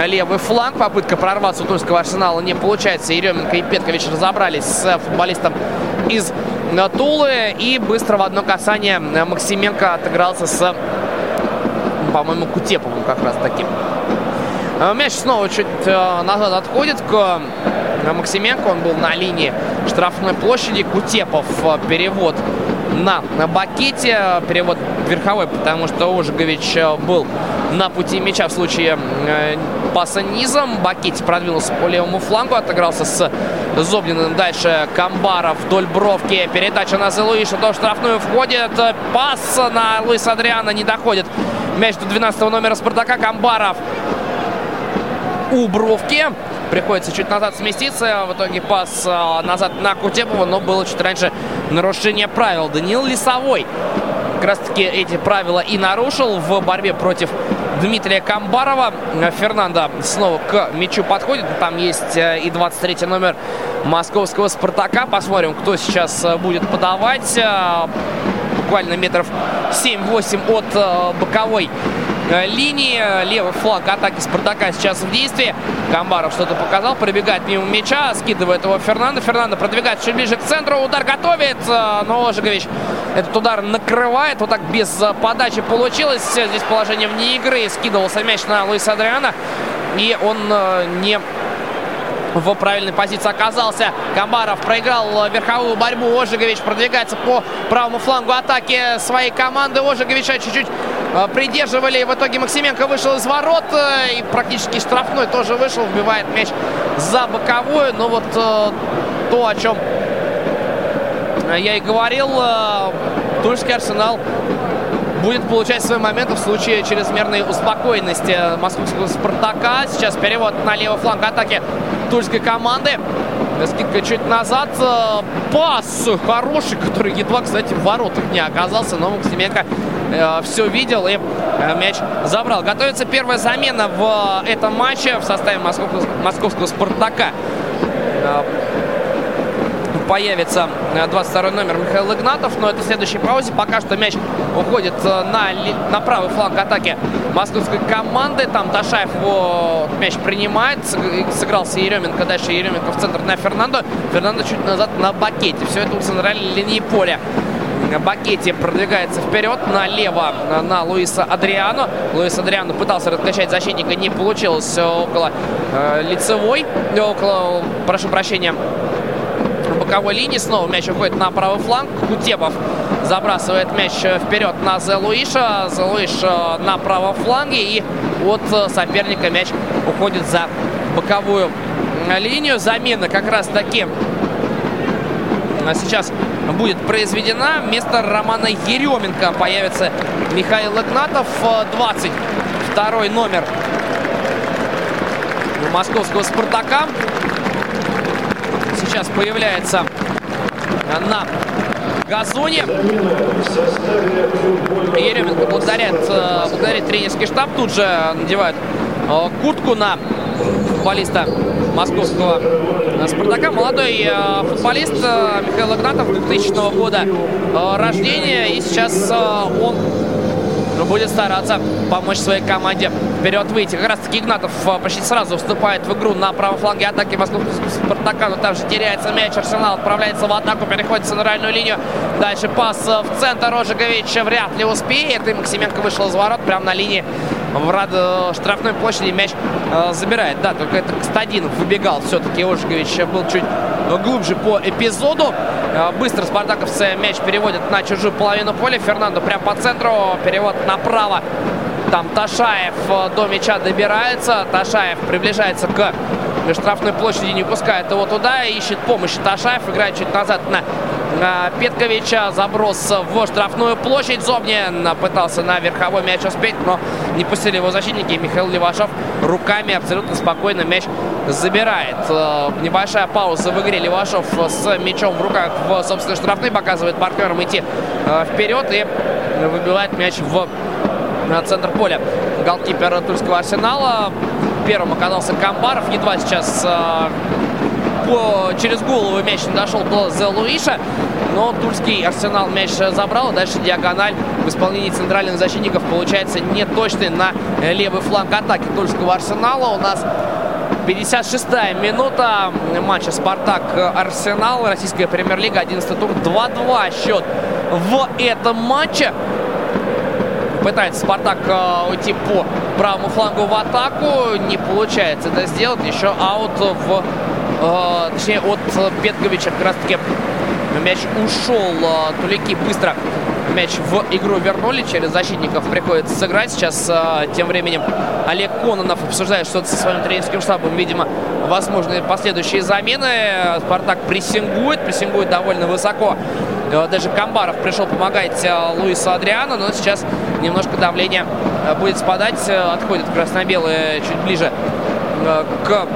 левый фланг. Попытка прорваться у Тульского арсенала не получается. Еременко и Петкович разобрались с футболистом из Тулы. И быстро в одно касание Максименко отыгрался с, по-моему, Кутеповым как раз таким. Мяч снова чуть э, назад отходит к Максименко. Он был на линии штрафной площади. Кутепов э, перевод на, бакете. Перевод верховой, потому что Ожегович э, был на пути мяча в случае э, паса низом. Бакетти продвинулся по левому флангу, отыгрался с Зоблиным. Дальше Камбаров вдоль бровки. Передача на Зелуиша. До штрафную входит. Пас на Луиса Адриана не доходит. Мяч до 12 номера Спартака. Камбаров у бровки. Приходится чуть назад сместиться. В итоге пас а, назад на Кутепова, но было чуть раньше нарушение правил. Даниил Лисовой как раз таки эти правила и нарушил в борьбе против Дмитрия Камбарова. Фернандо снова к мячу подходит. Там есть э, и 23 номер московского «Спартака». Посмотрим, кто сейчас э, будет подавать. Э, буквально метров 7-8 от боковой линии. Левый фланг атаки Спартака сейчас в действии. Камбаров что-то показал, пробегает мимо мяча, скидывает его Фернандо. Фернандо продвигается чуть ближе к центру, удар готовит, э, но Ожегович этот удар накрывает. Вот так без э, подачи получилось. Здесь положение вне игры. Скидывался мяч на Луиса Адриана. И он не в правильной позиции оказался. Камбаров проиграл верховую борьбу. Ожегович продвигается по правому флангу атаки своей команды. Ожеговича чуть-чуть придерживали. В итоге Максименко вышел из ворот и практически штрафной тоже вышел, вбивает мяч за боковую. Но вот то, о чем я и говорил, Тульский Арсенал будет получать свои моменты в случае чрезмерной успокоенности московского «Спартака». Сейчас перевод на левый фланг атаки тульской команды. Скидка чуть назад. Пас хороший, который едва, кстати, в воротах не оказался. Но Максименко э, все видел и э, мяч забрал. Готовится первая замена в этом матче в составе московского, московского «Спартака» появится 22 номер Михаил Игнатов, но это в следующей паузе. Пока что мяч уходит э, на, на правый фланг атаки московской команды. Там Ташаев его мяч принимает. Сыгрался Еременко. Дальше Еременко в центр на Фернандо. Фернандо чуть назад на Бакете. Все это у центральной линии поля. Бакетти продвигается вперед налево на Луиса Адриано. Луис Адриано пытался раскачать защитника, не получилось около э, лицевой, около, прошу прощения, боковой линии. Снова мяч уходит на правый фланг. Кутебов забрасывает мяч вперед на Зелуиша. Зелуиш э, на правом фланге. И от э, соперника мяч уходит за боковую линию. Замена как раз таки э, сейчас будет произведена. Вместо Романа Еременко появится Михаил Игнатов. 22 номер московского «Спартака» сейчас появляется на газоне. Еременко благодарит, э, благодарит тренерский штаб. Тут же надевает э, куртку на футболиста московского «Спартака». Молодой э, футболист Михаил Игнатов 2000 года рождения. И сейчас он будет стараться помочь своей команде вперед выйти. Как раз таки Игнатов почти сразу вступает в игру на правом фланге атаки московского Спартака, но там же теряется мяч. Арсенал отправляется в атаку, переходит в центральную линию. Дальше пас в центр Рожигович вряд ли успеет. И Максименко вышел из ворот прямо на линии в. Э, штрафной площади мяч э, забирает. Да, только это Кстадинов выбегал все-таки. Ожигович был чуть глубже по эпизоду. Э, быстро спартаковцы мяч переводят на чужую половину поля. Фернандо прямо по центру. Перевод направо. Там Ташаев э, до мяча добирается. Ташаев приближается к штрафной площади, не пускает его туда. Ищет помощи Ташаев. Играет чуть назад на Петковича. Заброс в штрафную площадь. Зобнин пытался на верховой мяч успеть, но не пустили его защитники. Михаил Левашов руками абсолютно спокойно мяч забирает. Э, небольшая пауза в игре. Левашов с мячом в руках в собственной штрафной показывает партнерам идти э, вперед и выбивает мяч в центр поля. Голкипер Тульского Арсенала. Первым оказался Камбаров. Едва сейчас э, по, через голову мяч не дошел до Зелуиша. Но Тульский Арсенал мяч забрал. Дальше диагональ в исполнении центральных защитников получается неточный на левый фланг атаки Тульского Арсенала. У нас 56-я минута матча «Спартак-Арсенал». Российская премьер-лига, 11 тур. 2-2 счет в этом матче. Пытается Спартак э, уйти по правому флангу в атаку. Не получается это сделать. Еще аут в... Э, точнее, от Петковича как раз-таки мяч ушел. Э, Тулики быстро мяч в игру вернули. Через защитников приходится сыграть. Сейчас э, тем временем Олег Кононов обсуждает что-то со своим тренерским штабом. Видимо, возможны последующие замены. Спартак прессингует. Прессингует довольно высоко. Э, даже Камбаров пришел помогать э, Луису Адриану. Но сейчас немножко давление э, будет спадать. Отходит красно-белые чуть ближе к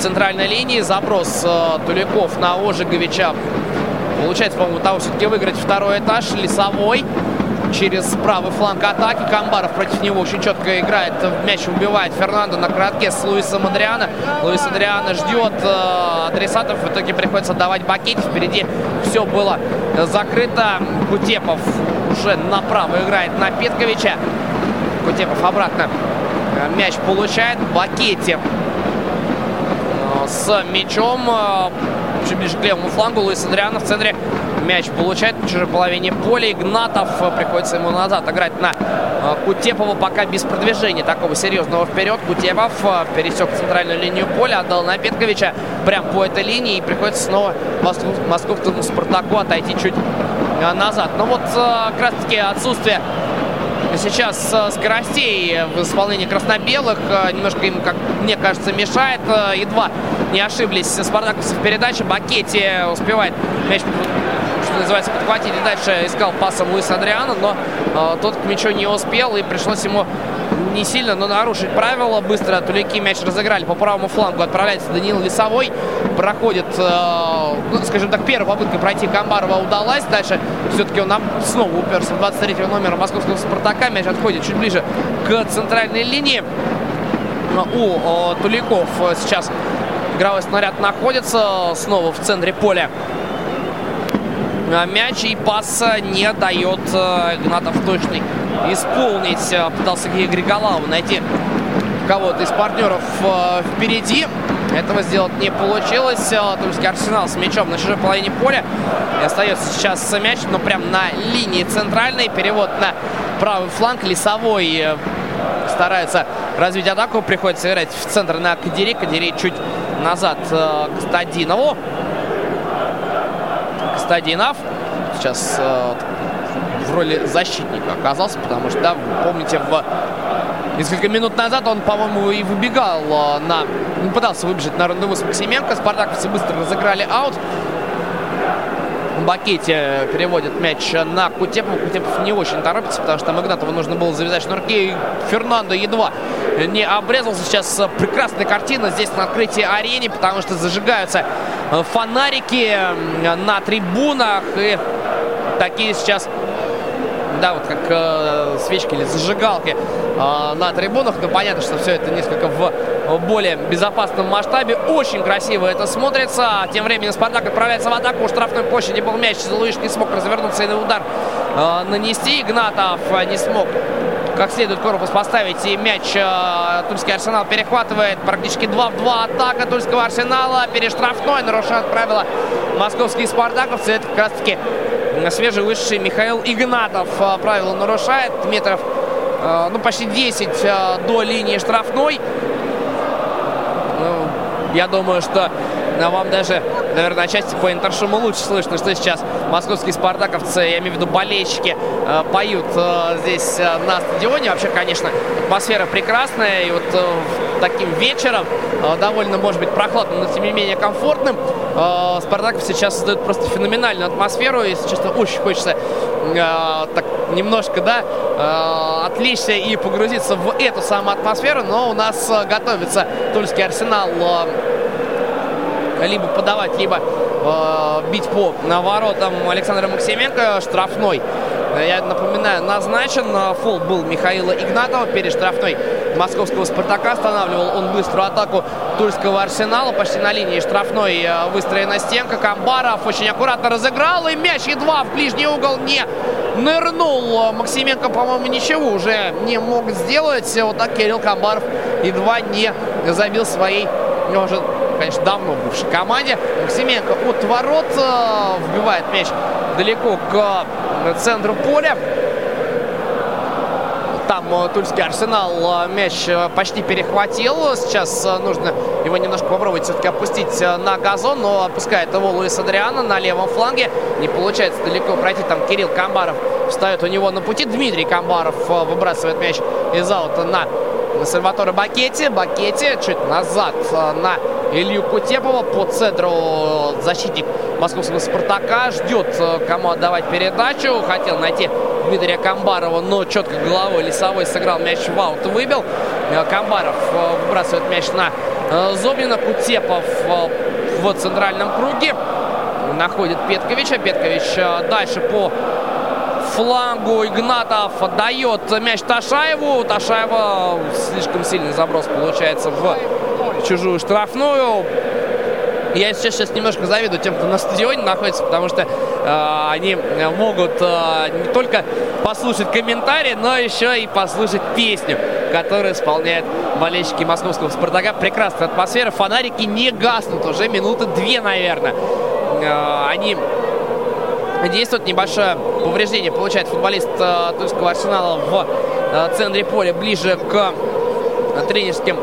центральной линии. Заброс Туликов на Ожеговича Получается, по-моему, того все-таки выиграть второй этаж. Лесовой через правый фланг атаки. Камбаров против него очень четко играет. Мяч убивает Фернандо на коротке с Луисом Адриана. Луис Адриана ждет э, адресатов. В итоге приходится давать бакет. Впереди все было закрыто. Кутепов уже направо играет на Петковича. Кутепов обратно мяч получает. Бакете э, с мячом э, чуть ближе к левому флангу. Луис Адриано в центре мяч получает на чужой половине поля. Игнатов э, приходится ему назад играть на э, Кутепова пока без продвижения такого серьезного вперед. Кутепов э, пересек центральную линию поля, отдал на Петковича прям по этой линии. И приходится снова московскому Спартаку отойти чуть назад. Но вот как раз таки отсутствие сейчас э, скоростей в исполнении красно-белых. Э, немножко им, как мне кажется, мешает. Э, едва не ошиблись спартаковцы в передаче. Бакетти успевает мяч что называется, подхватить и дальше искал пасом Луис Адриана, но э, тот к мячу не успел и пришлось ему не сильно, но нарушить правила. Быстро Тулики мяч разыграли по правому флангу. Отправляется Даниил Лесовой. Проходит, э, ну, скажем так, первая попытка пройти Камбарова удалась. Дальше все-таки он снова уперся в 23 номера московского Спартака. Мяч отходит чуть ближе к центральной линии. У о, Туликов сейчас игровой снаряд находится снова в центре поля. Мяч и пас не дает э, Игнатов точный исполнить. Э, пытался Григолау найти кого-то из партнеров э, впереди. Этого сделать не получилось. Тульский Арсенал с мячом на чужой половине поля. И остается сейчас мяч, но прям на линии центральной. Перевод на правый фланг. Лесовой старается развить атаку. Приходится играть в центр на Кадири. Кадири чуть назад к Стадинову. Кстадинов сейчас в роли защитника оказался, потому что, да, помните, в несколько минут назад он, по-моему, и выбегал э, на... Ну, пытался выбежать на рандеву с Максименко. Спартаковцы быстро разыграли аут. Бакете переводит мяч на Кутепова. Кутепов не очень торопится, потому что там Игнатову нужно было завязать шнурки. Фернандо едва не обрезался. Сейчас прекрасная картина здесь на открытии арене, потому что зажигаются фонарики на трибунах. И такие сейчас да, вот как э, свечки или зажигалки э, на трибунах. Но понятно, что все это несколько в более безопасном масштабе. Очень красиво это смотрится. Тем временем Спартак отправляется в атаку. У штрафной площади был мяч. Луиш не смог развернуться и на удар э, нанести. Игнатов не смог как следует корпус поставить. И мяч э, Тульский Арсенал перехватывает. Практически 2 в 2 атака Тульского Арсенала. Перештрафной нарушает правила московские спартаковцы. Это как раз таки свежевышедший Михаил Игнатов э, правила нарушает. Метров э, ну, почти 10 э, до линии штрафной. Ну, я думаю, что вам даже, наверное, отчасти по интершуму лучше слышно, что сейчас московские спартаковцы, я имею в виду болельщики, поют здесь на стадионе. Вообще, конечно, атмосфера прекрасная. И вот таким вечером, довольно, может быть, прохладным, но тем не менее комфортным, Спартаков сейчас создает просто феноменальную атмосферу. Если честно, очень хочется так немножко, да, отвлечься и погрузиться в эту самую атмосферу. Но у нас готовится Тульский Арсенал либо подавать, либо бить по воротам Александра Максименко штрафной я напоминаю, назначен. Фол был Михаила Игнатова перед штрафной московского «Спартака». Останавливал он быструю атаку Тульского «Арсенала». Почти на линии штрафной э, выстроена стенка. Камбаров очень аккуратно разыграл. И мяч едва в ближний угол не нырнул. Максименко, по-моему, ничего уже не мог сделать. Вот так Кирилл Камбаров едва не забил своей, уже, конечно, давно бывшей команде. Максименко от ворот э, вбивает мяч далеко к центру поля. Там э, Тульский Арсенал э, мяч э, почти перехватил. Сейчас нужно его немножко попробовать все-таки опустить на газон, но опускает его Луис Адриана на левом фланге. Не получается далеко пройти. Там Кирилл Камбаров встает у него на пути. Дмитрий Камбаров выбрасывает мяч из аута на Сальватора Бакетти. Бакетти чуть назад на Илью Кутепова. По центру защитник московского «Спартака». Ждет, э, кому отдавать передачу. Хотел найти Дмитрия Камбарова, но четко головой Лесовой сыграл мяч в аут, выбил. Э, Камбаров э, выбрасывает мяч на Зобнина. Кутепов в центральном круге. Находит Петковича. Петкович дальше по флангу Игнатов отдает мяч Ташаеву. Ташаева слишком сильный заброс получается в чужую штрафную. Я сейчас, сейчас немножко завидую тем, кто на стадионе находится, потому что э, они могут э, не только послушать комментарии, но еще и послушать песню, которую исполняют болельщики московского «Спартака». Прекрасная атмосфера, фонарики не гаснут уже минуты две, наверное. Э, они действуют, небольшое повреждение получает футболист э, Тульского Арсенала в э, центре поля, ближе к тренерским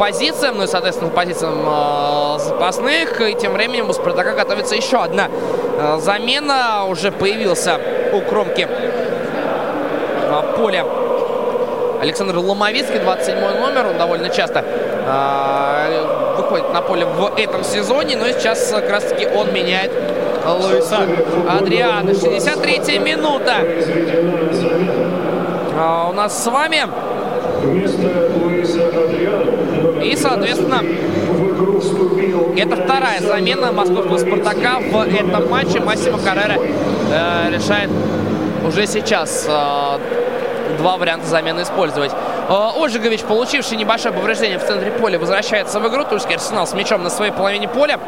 позициям, ну и, соответственно, позициям э, запасных. И тем временем у Спартака готовится еще одна э, замена. Уже появился у кромки поле Александр Ломовицкий, 27 номер. Он довольно часто э, выходит на поле в этом сезоне. Но сейчас как раз таки он меняет Луиса Адриана. 63 минута. А у нас с вами. И, соответственно, это вторая замена московского «Спартака» в этом матче. Массимо Каррера э, решает уже сейчас э, два варианта замены использовать. Э, Ожигович, получивший небольшое повреждение в центре поля, возвращается в игру. Тульский арсенал с мячом на своей половине поля.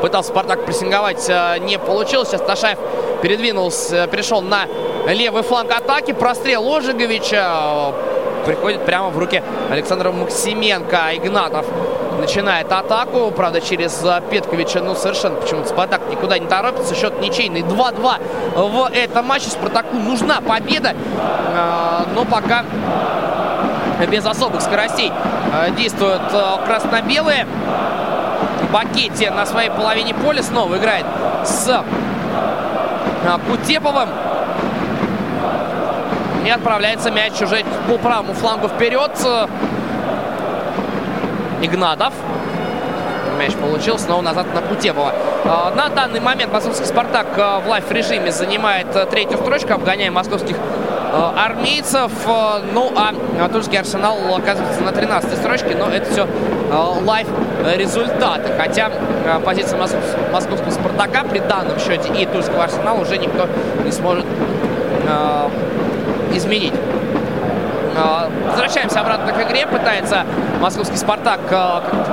Пытался Спартак прессинговать, э, не получилось. Сейчас Ташаев передвинулся, перешел на левый фланг атаки. Прострел Ожиговича приходит прямо в руки Александра Максименко. Игнатов начинает атаку. Правда, через Петковича, ну, совершенно почему-то Спартак никуда не торопится. Счет ничейный 2-2 в этом матче. Спартаку нужна победа. Но пока без особых скоростей действуют красно-белые. Бакетти на своей половине поля снова играет с Кутеповым. И отправляется мяч уже по правому флангу вперед. Игнатов. Мяч получил снова назад на Кутепова. На данный момент московский «Спартак» в лайф-режиме занимает третью строчку, обгоняя московских армейцев. Ну, а Тульский Арсенал оказывается на 13 строчке, но это все лайф результаты. Хотя позиция московского «Спартака» при данном счете и Тульского Арсенала уже никто не сможет изменить. Возвращаемся обратно к игре. Пытается московский «Спартак»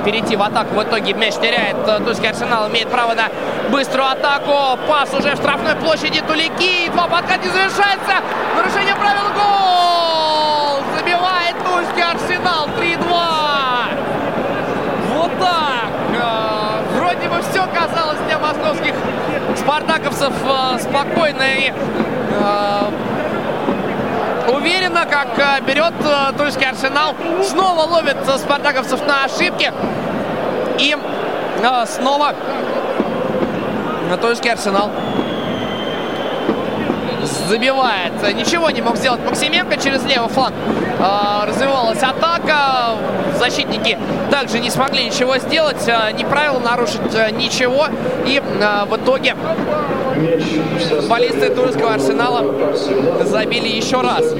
перейти в атаку. В итоге мяч теряет. Тульский «Арсенал» имеет право на быструю атаку. Пас уже в штрафной площади Тулики. Два подкат не завершается. Нарушение правил. Гол! Забивает Тульский «Арсенал». 3-2. Вот так. Вроде бы все казалось для московских спартаковцев спокойно и уверенно, как берет Тульский Арсенал. Снова ловит спартаковцев на ошибки. И снова Тульский Арсенал забивает. Ничего не мог сделать Максименко через левый фланг. Развивалась атака. Защитники также не смогли ничего сделать. Ни правила нарушить ничего. И в итоге футболисты Тульского Арсенала забили еще раз.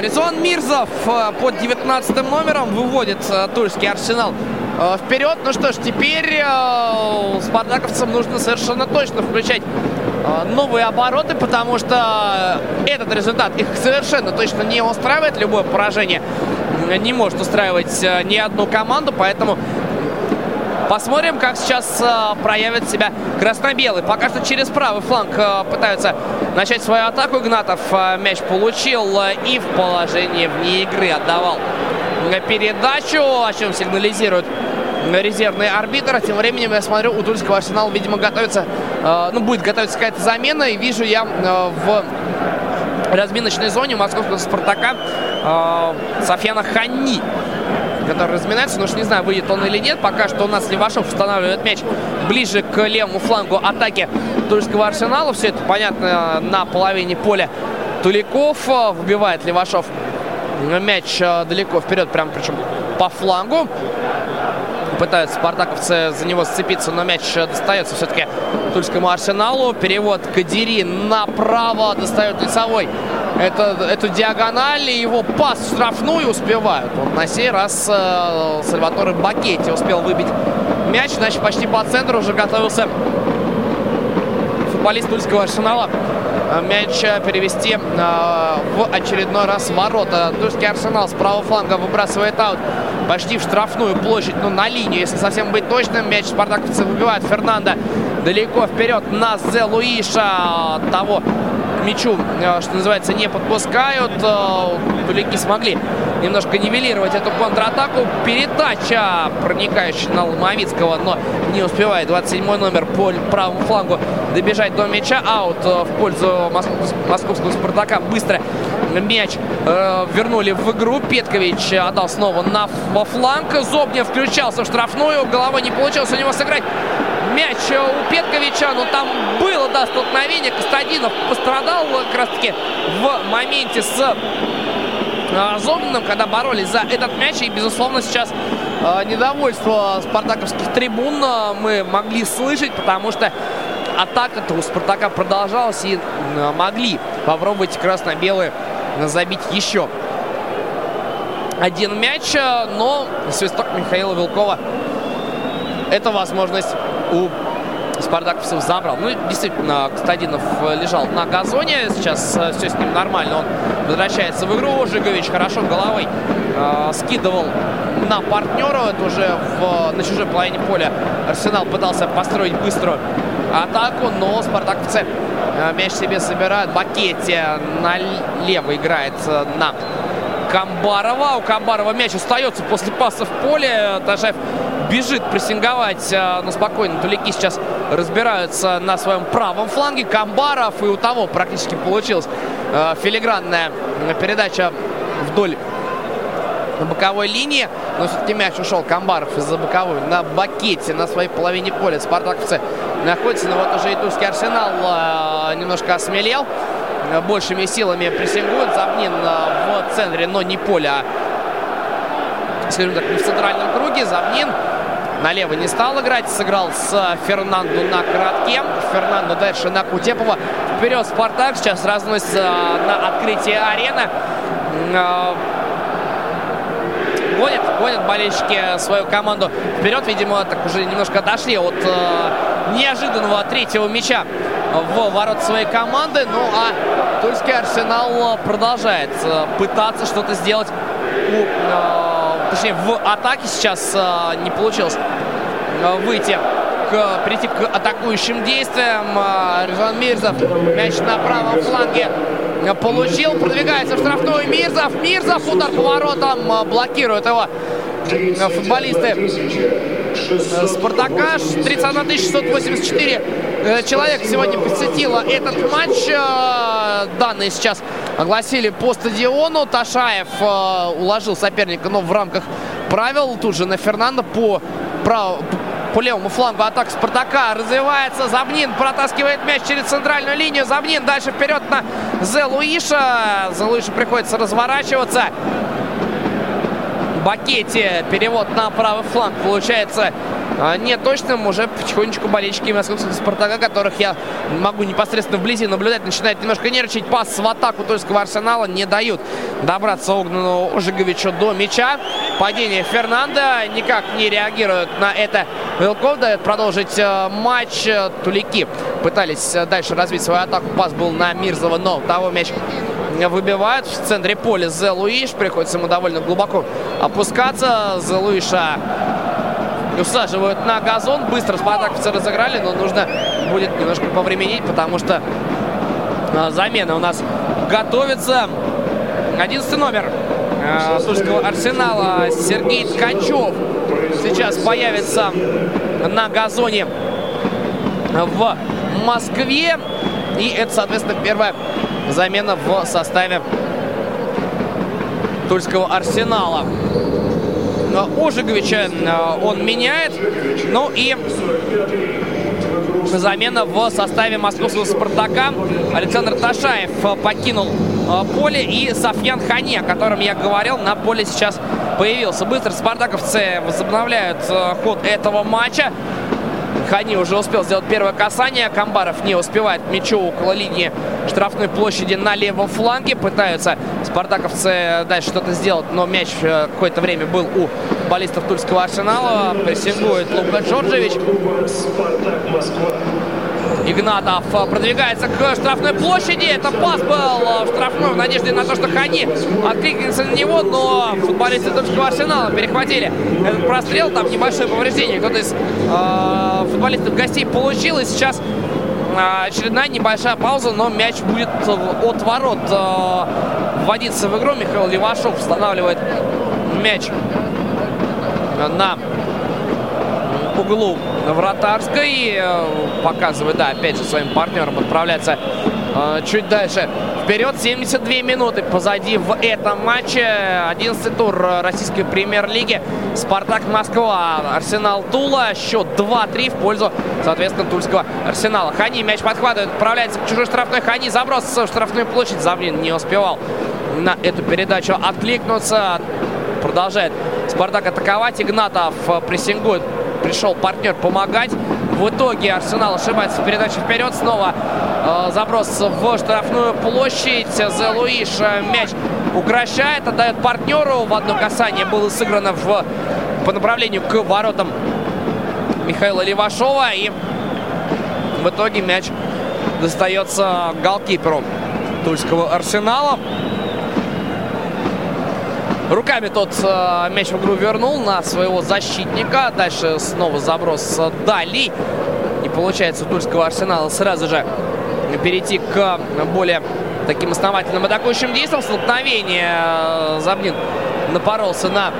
Резон Мирзов под 19 номером выводит Тульский Арсенал вперед. Ну что ж, теперь спартаковцам нужно совершенно точно включать новые обороты, потому что этот результат их совершенно точно не устраивает. Любое поражение не может устраивать ни одну команду, поэтому Посмотрим, как сейчас э, проявит себя красно-белый. Пока что через правый фланг э, пытаются начать свою атаку. Игнатов э, мяч получил э, и в положении вне игры отдавал передачу, о чем сигнализирует резервный арбитр. Тем временем я смотрю, у Тульского арсенала, видимо, готовится, э, ну, будет готовиться какая-то замена. И вижу я э, в разминочной зоне московского «Спартака» э, Софьяна Ханни который разминается. Но уж не знаю, выйдет он или нет. Пока что у нас Левашов устанавливает мяч ближе к левому флангу атаки Тульского Арсенала. Все это понятно на половине поля Туликов. Выбивает Левашов мяч далеко вперед, прям причем по флангу. Пытаются спартаковцы за него сцепиться, но мяч достается все-таки Тульскому Арсеналу. Перевод Кадири направо достает лицевой это, эту диагональ и его пас в штрафную успевают. Вот на сей раз э, Сальваторе Бакетти успел выбить мяч, значит почти по центру уже готовился футболист Тульского Арсенала мяч перевести э, в очередной раз в ворота. Тульский Арсенал с правого фланга выбрасывает аут почти в штрафную площадь, ну на линию, если совсем быть точным. Мяч спартаковцы выбивают Фернандо далеко вперед на Зе Луиша того мячу, что называется, не подпускают. Тулики смогли немножко нивелировать эту контратаку. Передача, проникающая на Ломовицкого, но не успевает 27 номер по правому флангу добежать до мяча. Аут в пользу московского Спартака. Быстро мяч э, вернули в игру. Петкович отдал снова на во фланг. Зобнев включался в штрафную. Головой не получилось у него сыграть мяч у Петковича, но там было, да, столкновение. Костадинов пострадал как раз-таки в моменте с э, Зогиным, когда боролись за этот мяч. И, безусловно, сейчас э, недовольство спартаковских трибун э, мы могли слышать, потому что атака-то у Спартака продолжалась и могли попробовать красно-белые забить еще один мяч, но свисток Михаила Вилкова эта возможность у спартаковцев забрал. Ну, действительно, Костадинов лежал на газоне. Сейчас э, все с ним нормально. Он возвращается в игру. Жигович хорошо головой э, скидывал на партнера. Это уже в, на чужой половине поля Арсенал пытался построить быструю атаку, но спартаковцы э, мяч себе собирают. Бакете налево играет э, на Камбарова. У Камбарова мяч остается после паса в поле. Тажаев бежит прессинговать, э, но спокойно. Тулики сейчас разбираются на своем правом фланге. Камбаров и у того практически получилась э, филигранная передача вдоль на боковой линии. Но все-таки мяч ушел Камбаров из-за боковой на бакете на своей половине поля. Спартаковцы находятся. Но вот уже и Тульский Арсенал э, немножко осмелел. Большими силами прессингует. Забнин в центре, но не поля, а, скажем так, не в центральном круге. Забнин Налево не стал играть, сыграл с Фернандо на коротке. Фернандо дальше на Кутепова. Вперед Спартак, сейчас разносится на открытие арены. А, гонят, гонят болельщики свою команду вперед. Видимо, так уже немножко отошли от э, неожиданного третьего мяча в ворот своей команды. Ну, а Тульский Арсенал продолжает э, пытаться что-то сделать у э, точнее в атаке сейчас э, не получилось э, выйти к, прийти к атакующим действиям. Э, Рязан Мирзов мяч на правом фланге получил, продвигается в штрафную Мирзов, Мирзов удар по воротам, блокирует его футболисты Спартака. 31 684 человек сегодня посетила этот матч. Данные сейчас огласили по стадиону. Ташаев э, уложил соперника, но в рамках правил. Тут же на Фернандо по, прав... по левому флангу атака Спартака развивается. Забнин протаскивает мяч через центральную линию. Забнин дальше вперед на Зе Луиша. Зе Луиша приходится разворачиваться. Бакете перевод на правый фланг получается а, не точным. Уже потихонечку болельщики московского «Спартака», которых я могу непосредственно вблизи наблюдать, начинают немножко нервничать. Пас в атаку Тульского Арсенала не дают добраться Огнену Ожиговичу до мяча. Падение Фернанда никак не реагирует на это. Вилков дает продолжить э, матч. Тулики пытались э, дальше развить свою атаку. Пас был на Мирзова, но того мяч выбивают. В центре поля Зе Луиш. Приходится ему довольно глубоко опускаться. Зе Луиша усаживают на газон. Быстро спартаковцы разыграли, но нужно будет немножко повременить, потому что а, замена у нас готовится. 11 номер э, Тульского арсенала Сергей Ткачев сейчас появится на газоне в Москве. И это, соответственно, первая замена в составе Тульского арсенала. Ожиговича э, он меняет. Ну и замена в составе московского «Спартака». Александр Ташаев покинул э, поле и Софьян Хане, о котором я говорил, на поле сейчас появился. Быстро спартаковцы возобновляют э, ход этого матча. Хани уже успел сделать первое касание. Камбаров не успевает мячу около линии штрафной площади на левом фланге. Пытаются спартаковцы дальше что-то сделать, но мяч э, какое-то время был у баллистов Тульского арсенала. Прессингует Лука Джорджевич. Игнатов продвигается к штрафной площади. Это пас был в штрафной в надежде на то, что Хани откликнется на него, но футболисты Тульского арсенала перехватили этот прострел. Там небольшое повреждение. Кто-то из э, футболистов гостей получил. И сейчас э, очередная небольшая пауза, но мяч будет от ворот э, вводиться в игру. Михаил Левашов устанавливает мяч на углу вратарской. Показывает, да, опять же, своим партнерам отправляется э, чуть дальше вперед. 72 минуты позади в этом матче. 11 тур российской премьер-лиги. Спартак Москва, Арсенал Тула. Счет 2-3 в пользу, соответственно, тульского Арсенала. Хани мяч подхватывает, отправляется к чужой штрафной. Хани заброс в штрафную площадь. Завлин не успевал на эту передачу откликнуться. Продолжает Спартак атаковать. Игнатов прессингует. Пришел партнер помогать. В итоге Арсенал ошибается в передаче вперед. Снова э, заброс в штрафную площадь. Зе Луиш э, мяч укращает, отдает партнеру. В одно касание было сыграно в, по направлению к воротам Михаила Левашова. И в итоге мяч достается голкиперу Тульского Арсенала. Руками тот э, мяч в игру вернул на своего защитника. Дальше снова заброс далей. И получается у Тульского Арсенала сразу же перейти к более таким основательным атакующим действиям. Столкновение э, Забнин напоролся на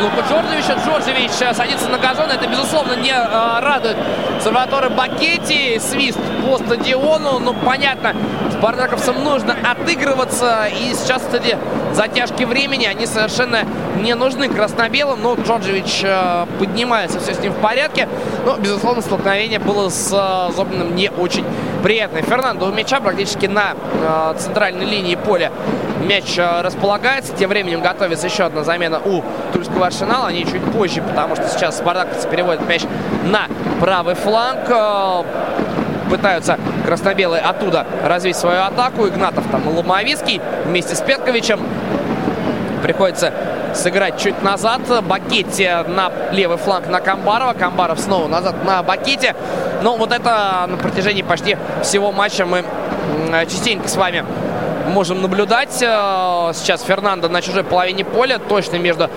Луку Джорджевича. Джорджевич садится на газон. Это, безусловно, не э, радует Сальваторе Бакетти. Свист по стадиону. Ну, понятно, спартаковцам нужно отыгрываться. И сейчас, кстати, затяжки времени, они совершенно не нужны красно-белым. Но Джорджевич э, поднимается, все с ним в порядке. Но, безусловно, столкновение было с э, Зобниным не очень приятное. Фернандо у мяча практически на э, центральной линии поля мяч э, располагается. Тем временем готовится еще одна замена у Тульского Арсенала. Они чуть позже, потому что сейчас спартаковцы переводят мяч на правый фланг. Э, пытаются красно-белые оттуда развить свою атаку. Игнатов там и Ломовицкий вместе с Петковичем. Приходится сыграть чуть назад. Бакетти на левый фланг на Камбарова. Камбаров снова назад на Бакете. Но вот это на протяжении почти всего матча мы частенько с вами можем наблюдать. Э, сейчас Фернандо на чужой половине поля, точно между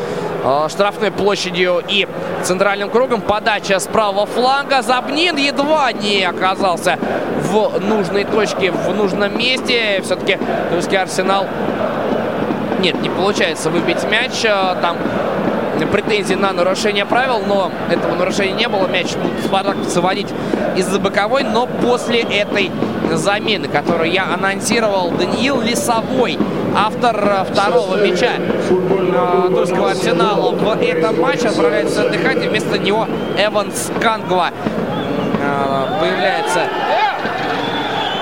э, штрафной площадью и центральным кругом. Подача с правого фланга. Забнин едва не оказался в нужной точке, в нужном месте. Все-таки Тульский Арсенал нет, не получается выбить мяч. Э, там претензии на нарушение правил, но этого нарушения не было. Мяч будут спартаковцы из-за боковой, но после этой замены, которую я анонсировал, Даниил Лисовой, автор второго мяча э, Тульского Арсенала в этом матче, отправляется отдыхать, и вместо него Эванс Кангва э, появляется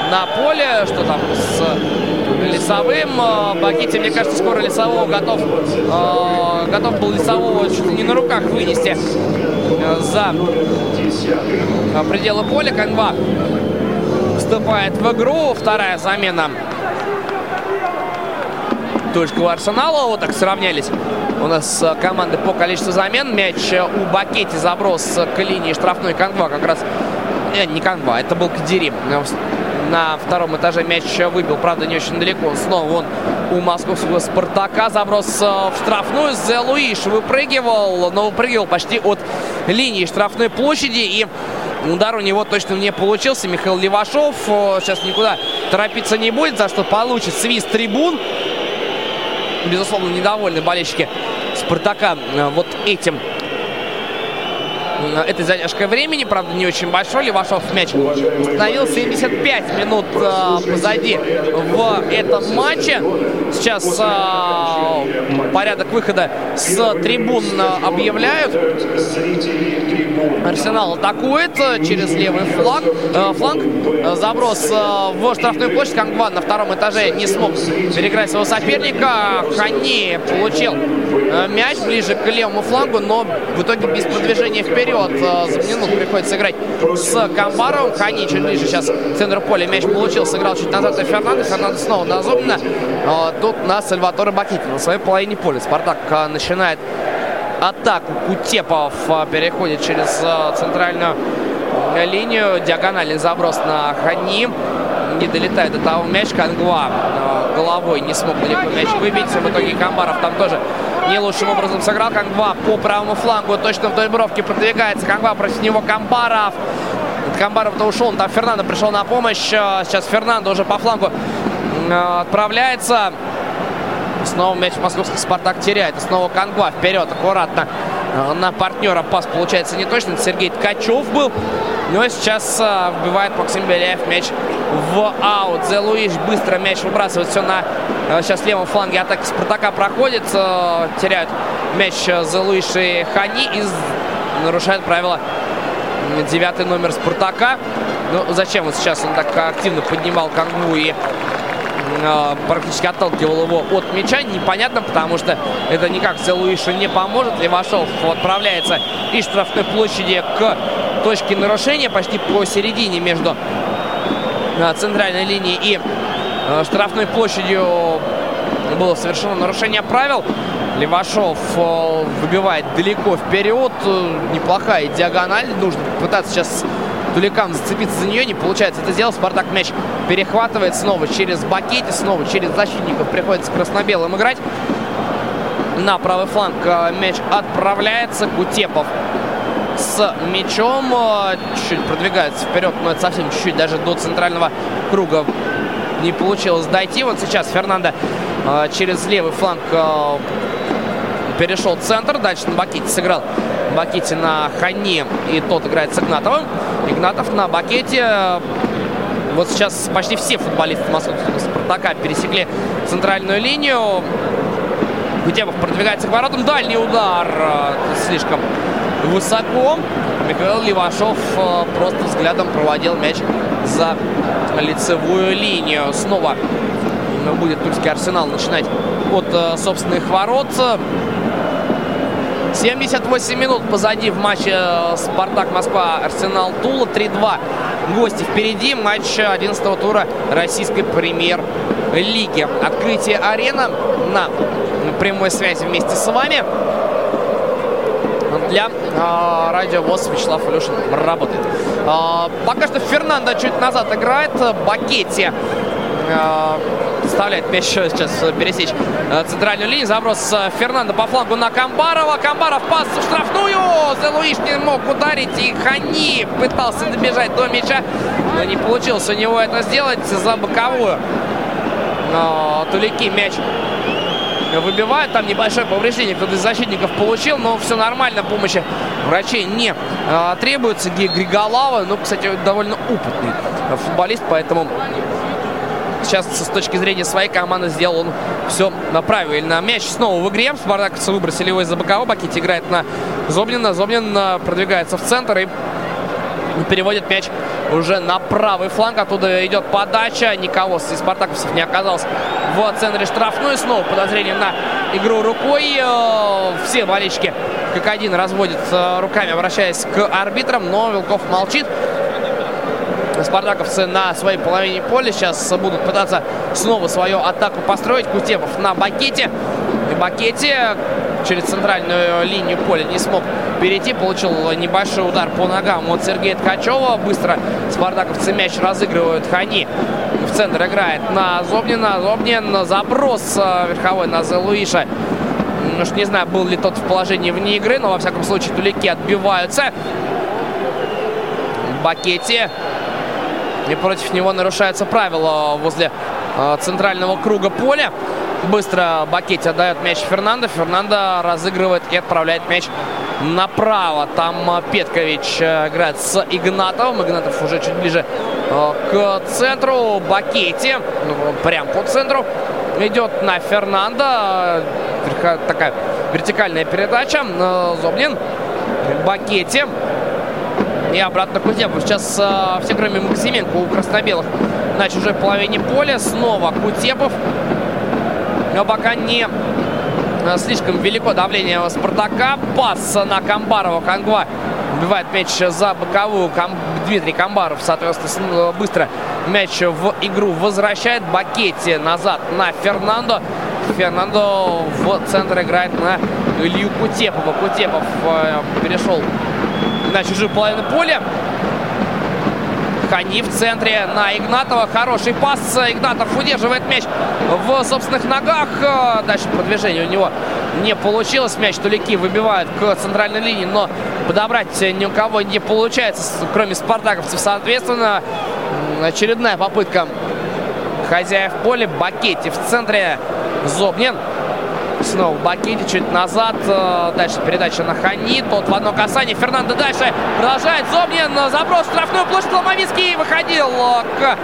на поле, что там с Лесовым. Бакити, мне кажется, скоро Лесового готов, э, готов был Лесового чуть не на руках вынести э, за пределы поля. Канва вступает в игру. Вторая замена Тульского Арсенала. Вот так сравнялись у нас команды по количеству замен. Мяч у Бакети заброс к линии штрафной Канва как раз... Не, не Канва, это был Кадири на втором этаже мяч выбил, правда, не очень далеко. Снова он у московского «Спартака». Заброс э, в штрафную. Зе Луиш выпрыгивал, но выпрыгивал почти от линии штрафной площади. И удар у него точно не получился. Михаил Левашов э, сейчас никуда торопиться не будет, за что получит свист трибун. Безусловно, недовольны болельщики «Спартака» э, вот этим этой задержкой времени, правда, не очень большой. Левашов мяч установил 75 минут э, позади в этом матче. Сейчас э, порядок выхода с трибун объявляют. Арсенал атакует через левый фланг. Э, фланг. Заброс э, в штрафную площадь. Кангван на втором этаже не смог переиграть своего соперника. Хани получил э, мяч ближе к левому флангу, но в итоге без продвижения вперед. За минуту приходится играть с Камбаровым. Хани чуть ближе сейчас центр поля. Мяч получил, сыграл чуть назад и Фернандо. Фернандо снова на Зубина. Тут на Сальватора Бакити на своей половине поля. Спартак начинает атаку. Кутепов переходит через центральную линию. Диагональный заброс на Хани. Не долетает до того мяч. Кангва головой не смог далеко мяч выбить. В итоге Камбаров там тоже не лучшим образом сыграл. Кангва по правому флангу точно в дойбровке продвигается. Кангва против него Камбаров. Камбаров-то ушел, там Фернандо пришел на помощь. Э, сейчас Фернандо уже по флангу э, отправляется. Снова мяч московский Спартак теряет. Снова Кангва вперед, аккуратно. Э, на партнера пас получается не точно. Сергей Ткачев был Но сейчас а, вбивает Максим Беляев мяч в аут. Зе Луиш быстро мяч выбрасывает все на а, сейчас левом фланге атаки Спартака проходит. Теряют мяч Зе Луиш и Хани и нарушают правила девятый номер Спартака. Ну, зачем вот сейчас он так активно поднимал Кангу и э, практически отталкивал его от мяча, непонятно, потому что это никак Целуишу не поможет. Левашов отправляется из штрафной площади к точке нарушения, почти посередине между э, центральной линией и э, штрафной площадью было совершено нарушение правил. Левашов выбивает далеко вперед. Э, неплохая диагональ. Нужно пытаться сейчас Туликам зацепиться за нее. Не получается это сделать. Спартак мяч перехватывает снова через Бакети. Снова через защитников приходится красно-белым играть. На правый фланг э, мяч отправляется. Кутепов с мячом. Чуть-чуть продвигается вперед, но это совсем чуть-чуть даже до центрального круга не получилось дойти. Вот сейчас Фернандо через левый фланг перешел центр. Дальше на Бакете сыграл Бакете на Хане. И тот играет с Игнатовым. Игнатов на Бакете. Вот сейчас почти все футболисты московского Спартака пересекли центральную линию. Гутебов продвигается к воротам. Дальний удар слишком высоко. Михаил Левашов просто взглядом проводил мяч за лицевую линию. Снова будет тульский арсенал начинать от собственных ворот. 78 минут позади в матче э, Спартак Москва Арсенал Тула 3-2. Гости впереди. Матч 11 тура российской премьер-лиги. Открытие арена на прямой связи вместе с вами. Для э, радио ВОЗ Вячеслав Алешин работает. Э, пока что Фернандо чуть назад играет. Бакетти э, заставляет мяч сейчас пересечь э, центральную линию. Заброс э, Фернандо по флангу на Камбарова. Камбаров пас в штрафную. Зелуиш не мог ударить. И Хани пытался добежать до мяча. Но не получилось у него это сделать за боковую. Но Тулики мяч выбивают. Там небольшое повреждение кто-то из защитников получил, но все нормально. Помощи врачей не требуется. Григолава, ну, кстати, довольно опытный футболист, поэтому сейчас с точки зрения своей команды сделал он все правильно. Мяч снова в игре. Спартаковцы выбросили его из-за бокового. Бакет играет на Зобнина. Зобнин продвигается в центр и переводит мяч уже на правый фланг. Оттуда идет подача. Никого из спартаковцев не оказалось в центре штрафной. Снова подозрение на игру рукой. Э, все болельщики как один разводят э, руками, обращаясь к арбитрам. Но Вилков молчит. Спартаковцы на своей половине поля сейчас будут пытаться снова свою атаку построить. Кутепов на бакете. И бакете через центральную линию поля не смог перейти. Получил небольшой удар по ногам от Сергея Ткачева. Быстро спартаковцы мяч разыгрывают. Хани в центр играет на Зобнина. Зобнин заброс э, верховой на Зелуиша. Ну, не знаю, был ли тот в положении вне игры, но во всяком случае тулики отбиваются. Бакете и против него нарушается правило возле э, центрального круга поля. Быстро Бакетти отдает мяч Фернандо. Фернандо разыгрывает и отправляет мяч направо. Там э, Петкович э, играет с Игнатовым. Игнатов уже чуть ближе к центру. Бакетти ну, прям по центру идет на Фернандо. Такая вертикальная передача. Зобнин. Бакетти. И обратно Кутепов. Сейчас э, все, кроме Максименко, у краснобелых на чужой половине поля. Снова Кутепов. Но пока не э, слишком велико давление Спартака. Пас на Камбарова. Кангва убивает мяч за боковую. Кам... Дмитрий Камбаров, соответственно, быстро мяч в игру возвращает. Бакетти назад на Фернандо. Фернандо в центр играет на Илью Кутепова. Кутепов э, перешел на чужую половину поля. Хани в центре на Игнатова. Хороший пас. Игнатов удерживает мяч в собственных ногах. Дальше продвижение у него не получилось. Мяч Тулики выбивают к центральной линии, но подобрать ни у кого не получается, кроме спартаковцев. Соответственно, очередная попытка хозяев поля. Бакетти в центре. Зобнин. Снова Бакити чуть назад. Э, дальше передача на Хани. Тот в одно касание. Фернандо дальше продолжает. Зобнин. Заброс в штрафную площадь. Ломовицкий выходил к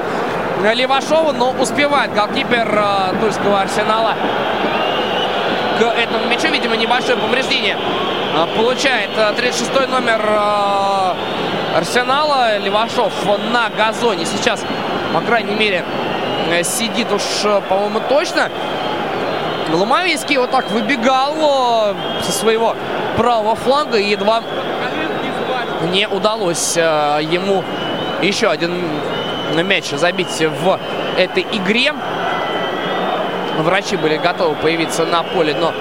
Левашову, но успевает голкипер э, Тульского Арсенала к этому мячу. Видимо, небольшое повреждение э, получает 36 номер Арсенала. Левашов на газоне сейчас, по крайней мере, сидит уж, по-моему, точно. Ломовицкий вот так выбегал со своего правого фланга и едва не удалось э, ему еще один мяч забить в этой игре. Врачи были готовы появиться на поле, но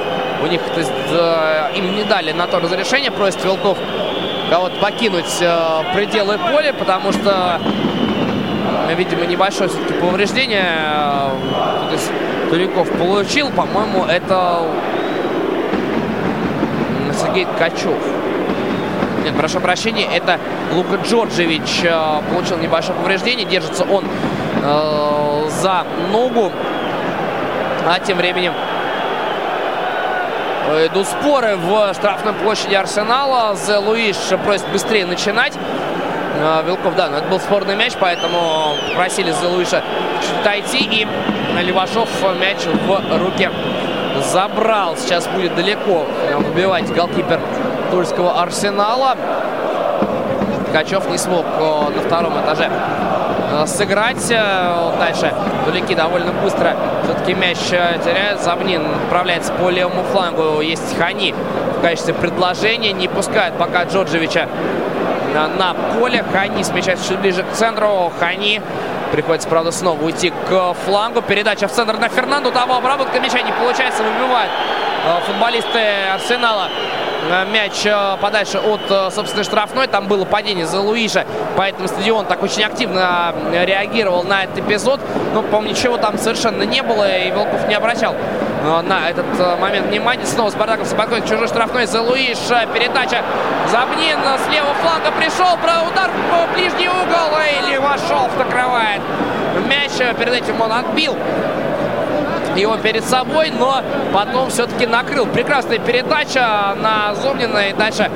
у них э, им не дали на то разрешение. Просит Вилков кого-то покинуть э, пределы поля, потому что, видимо, небольшое все-таки повреждение. То есть Туликов получил. По-моему, это Сергей Ткачев. Нет, прошу прощения, это Лука Джорджевич э, получил небольшое повреждение. Держится он э, за ногу. А тем временем идут споры в штрафной площади Арсенала. Зе Луиш просит быстрее начинать. Э, Вилков, да, но это был спорный мяч, поэтому просили Зе Луиша отойти. И Левашов мяч в руке забрал. Сейчас будет далеко выбивать голкипер Тульского Арсенала. Ткачев не смог э, на втором этаже э, сыграть. Э, дальше Тулики довольно быстро все-таки мяч теряет. Забнин отправляется по левому флангу. Есть Хани в качестве предложения. Не пускает пока Джорджевича на поле. Хани смещается чуть ближе к центру. Хани Приходится, правда, снова уйти к флангу. Передача в центр на Фернанду. Того обработка мяча не получается. Выбивают футболисты Арсенала Э, мяч э, подальше от э, собственной штрафной. Там было падение за Луиша, поэтому стадион так очень активно реагировал на этот эпизод. Но, по-моему, ничего там совершенно не было, и Волков не обращал на этот момент внимания. Снова Спартаковцы подходит чужой штрафной. За Луиш передача. Забнин с левого фланга пришел. Удар в ближний угол. И Левашов накрывает мяч. Перед этим он отбил его перед собой, но потом все-таки накрыл. Прекрасная передача на Зомнина и дальше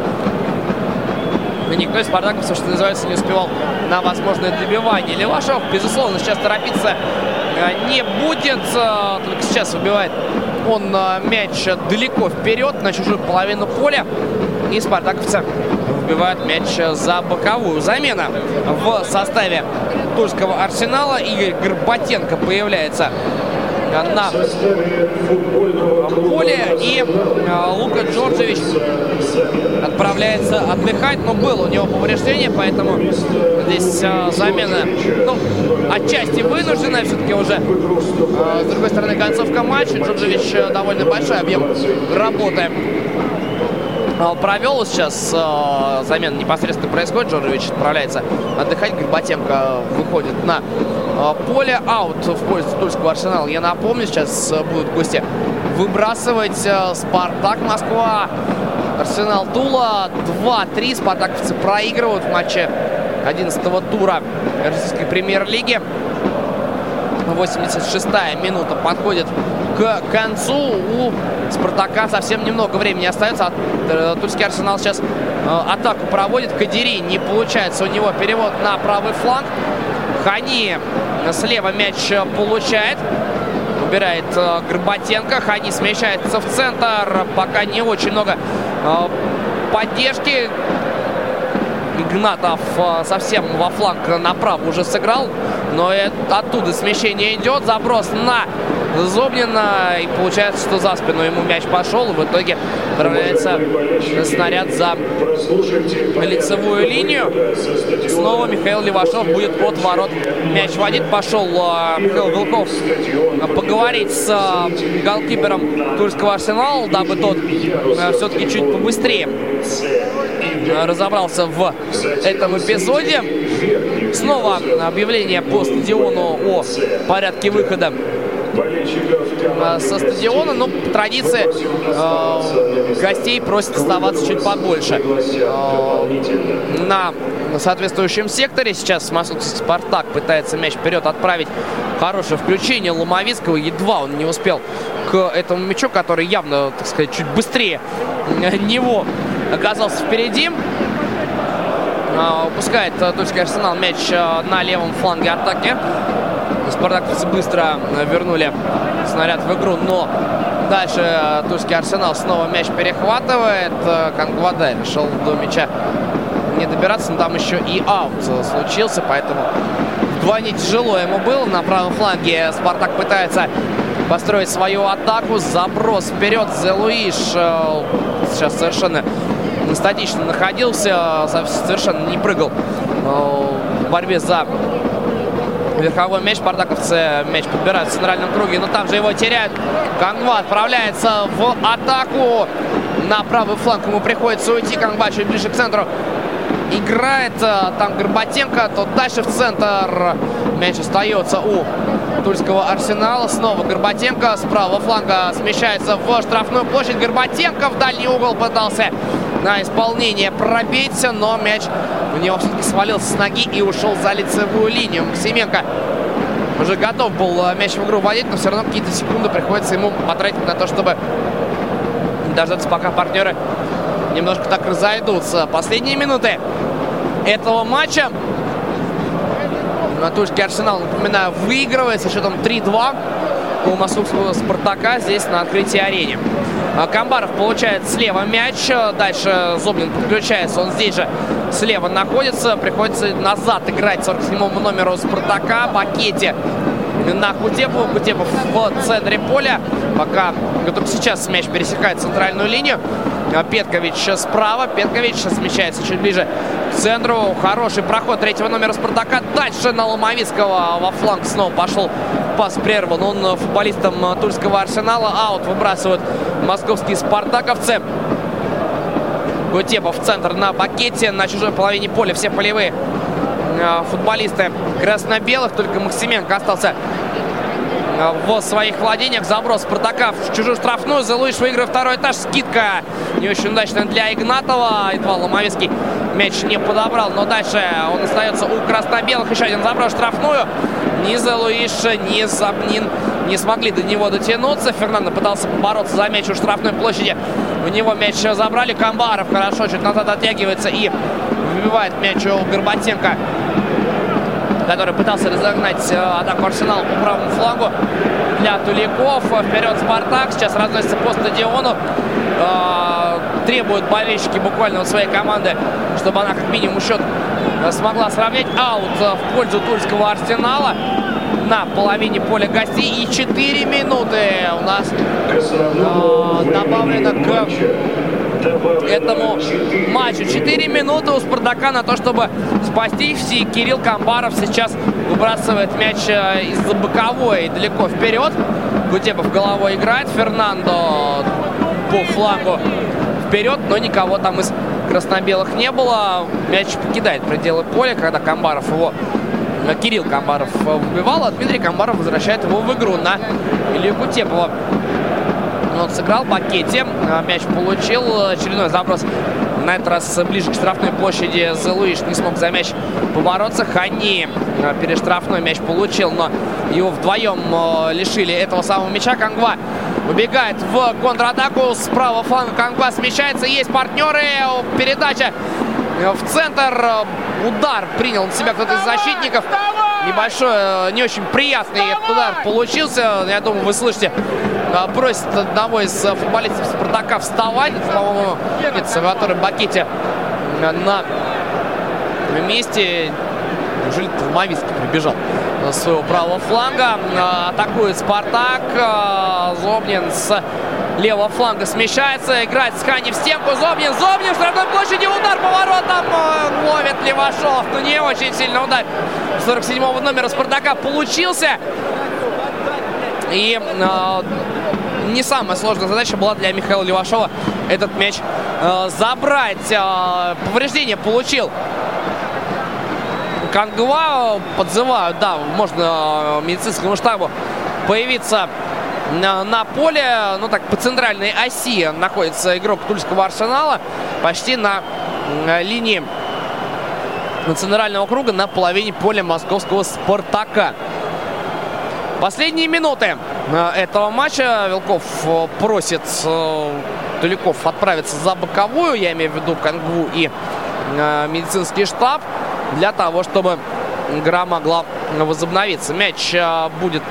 никто из спартаковцев, что называется, не успевал на возможное добивание. Левашов, безусловно, сейчас торопиться э, не будет. Э, только сейчас выбивает он э, мяч далеко вперед на чужую половину поля. И спартаковцы выбивают мяч за боковую. Замена в составе Тульского арсенала. Игорь Горбатенко появляется на поле. И а, Лука Джорджевич отправляется отдыхать. Но было у него повреждение, поэтому здесь а, замена, ну, отчасти вынужденная. Все-таки уже, с другой стороны, концовка матча. Джорджевич довольно большой объем работы провел сейчас э, замена непосредственно происходит. Джорджевич отправляется отдыхать. Горбатенко выходит на э, поле. Аут в пользу Тульского арсенала. Я напомню, сейчас э, будут гости выбрасывать э, Спартак Москва. Арсенал Тула 2-3. Спартаковцы проигрывают в матче 11-го тура российской премьер-лиги. 86-я минута подходит к концу. У Спартака совсем немного времени остается. Э, тульский Арсенал сейчас атаку проводит. Кадири не получается у него перевод на правый фланг. Хани слева мяч получает. Убирает э, Горбатенко. Хани смещается в центр. Пока не очень много поддержки. Игнатов совсем во фланг направо уже сыграл. Но оттуда смещение идет. Заброс на Зобнина. И получается, что за спину ему мяч пошел. И в итоге отправляется снаряд за лицевую линию. Снова Михаил Левашов будет от ворот мяч водить. Пошел э, Михаил Вилков поговорить с э, голкипером Тульского арсенала, дабы тот все-таки чуть побыстрее разобрался в этом эпизоде. Снова объявление по стадиону о порядке выхода со стадиона. Но по традиции э, гостей просят оставаться чуть побольше э, на соответствующем секторе. Сейчас московский «Спартак» пытается мяч вперед отправить. Хорошее включение Ломовицкого. Едва он не успел к этому мячу, который явно, так сказать, чуть быстрее него оказался впереди. Упускает Тульский Арсенал мяч на левом фланге атаки. Спартаковцы быстро вернули снаряд в игру, но дальше Тульский Арсенал снова мяч перехватывает. Кангвадай решил до мяча не добираться, но там еще и аут случился, поэтому вдвойне тяжело ему было. На правом фланге Спартак пытается построить свою атаку. Заброс вперед. Зелуиш сейчас совершенно статично находился, совершенно не прыгал в борьбе за верховой мяч. Спартаковцы мяч подбирают в центральном круге, но там же его теряют. Кангва отправляется в атаку. На правый фланг ему приходится уйти. Кангва чуть ближе к центру играет. Там Горбатенко, то дальше в центр. Мяч остается у Тульского Арсенала. Снова Горбатенко с правого фланга смещается в штрафную площадь. Горбатенко в дальний угол пытался на исполнение пробить, но мяч у него все-таки свалился с ноги и ушел за лицевую линию. Максименко уже готов был э, мяч в игру вводить, но все равно какие-то секунды приходится ему потратить на то, чтобы дождаться, пока партнеры немножко так разойдутся. Последние минуты этого матча. Тульский Арсенал, напоминаю, выигрывает со счетом 3-2 у московского «Спартака» здесь на открытии арене. А Камбаров получает слева мяч. Дальше Зоблин подключается. Он здесь же слева находится. Приходится назад играть 47-му номеру Спартака. Пакете на Кутепу. Кутепов в центре поля. Пока только сейчас мяч пересекает центральную линию. Петкович справа. Петкович смещается чуть ближе к центру. Хороший проход третьего номера Спартака. Дальше на Ломовицкого во фланг снова пошел пас прерван. Он футболистом Тульского Арсенала. Аут выбрасывают московские спартаковцы. Гутепов в центр на бакете. На чужой половине поля все полевые э, футболисты красно-белых. Только Максименко остался э, в своих владениях. Заброс Спартака в чужую штрафную. Залуиш выигрывает второй этаж. Скидка не очень удачная для Игнатова. Едва Ломовицкий мяч не подобрал. Но дальше он остается у красно-белых. Еще один заброс штрафную. Ни Залуиш, ни Забнин не смогли до него дотянуться. Фернандо пытался побороться за мяч у штрафной площади. У него мяч забрали. Камбаров хорошо чуть назад оттягивается и выбивает мяч у Горбатенко, который пытался разогнать атаку Арсенала по правому флангу для Туликов. Вперед Спартак. Сейчас разносится по стадиону. Требуют болельщики буквально у своей команды, чтобы она как минимум счет смогла сравнять. Аут в пользу Тульского Арсенала на половине поля гостей. И 4 минуты у нас э, добавлено к этому матчу. 4 минуты у Спартака на то, чтобы спастись. И Кирилл Камбаров сейчас выбрасывает мяч из-за боковой далеко вперед. Гутепов головой играет. Фернандо по флангу вперед, но никого там из красно-белых не было. Мяч покидает пределы поля, когда Камбаров его Кирилл Камбаров выбивал, а Дмитрий Камбаров возвращает его в игру на Илью Кутепова. Он сыграл в пакете, мяч получил, очередной заброс на этот раз ближе к штрафной площади Зелуиш не смог за мяч побороться. Хани перед штрафной мяч получил, но его вдвоем лишили этого самого мяча. Кангва убегает в контратаку. Справа фланга Кангва смещается. Есть партнеры. Передача в центр. Удар принял на себя кто-то из защитников. Небольшой, не очень приятный удар получился. Я думаю, вы слышите, просит одного из футболистов Спартака вставать. По-моему, который Бакете на месте. Неужели Толмовицкий прибежал с своего правого фланга. Атакует Спартак. Зобнин с левого фланга смещается. Играет Скани в стенку. Зобнин. Зобнин в штрафной площади. Удар поворотом. Ловит Левашов. Но не очень сильно удар 47-го номера Спартака получился. И э, не самая сложная задача была для Михаила Левашова этот мяч э, забрать. Э, повреждение получил Кангва. Подзывают, да, можно медицинскому штабу появиться на, поле, ну так, по центральной оси находится игрок Тульского Арсенала, почти на, на линии центрального круга на половине поля московского «Спартака». Последние минуты э, этого матча. Вилков э, просит э, Туликов отправиться за боковую, я имею в виду Кангву и медицинский штаб, для того, чтобы игра могла возобновиться. Мяч будет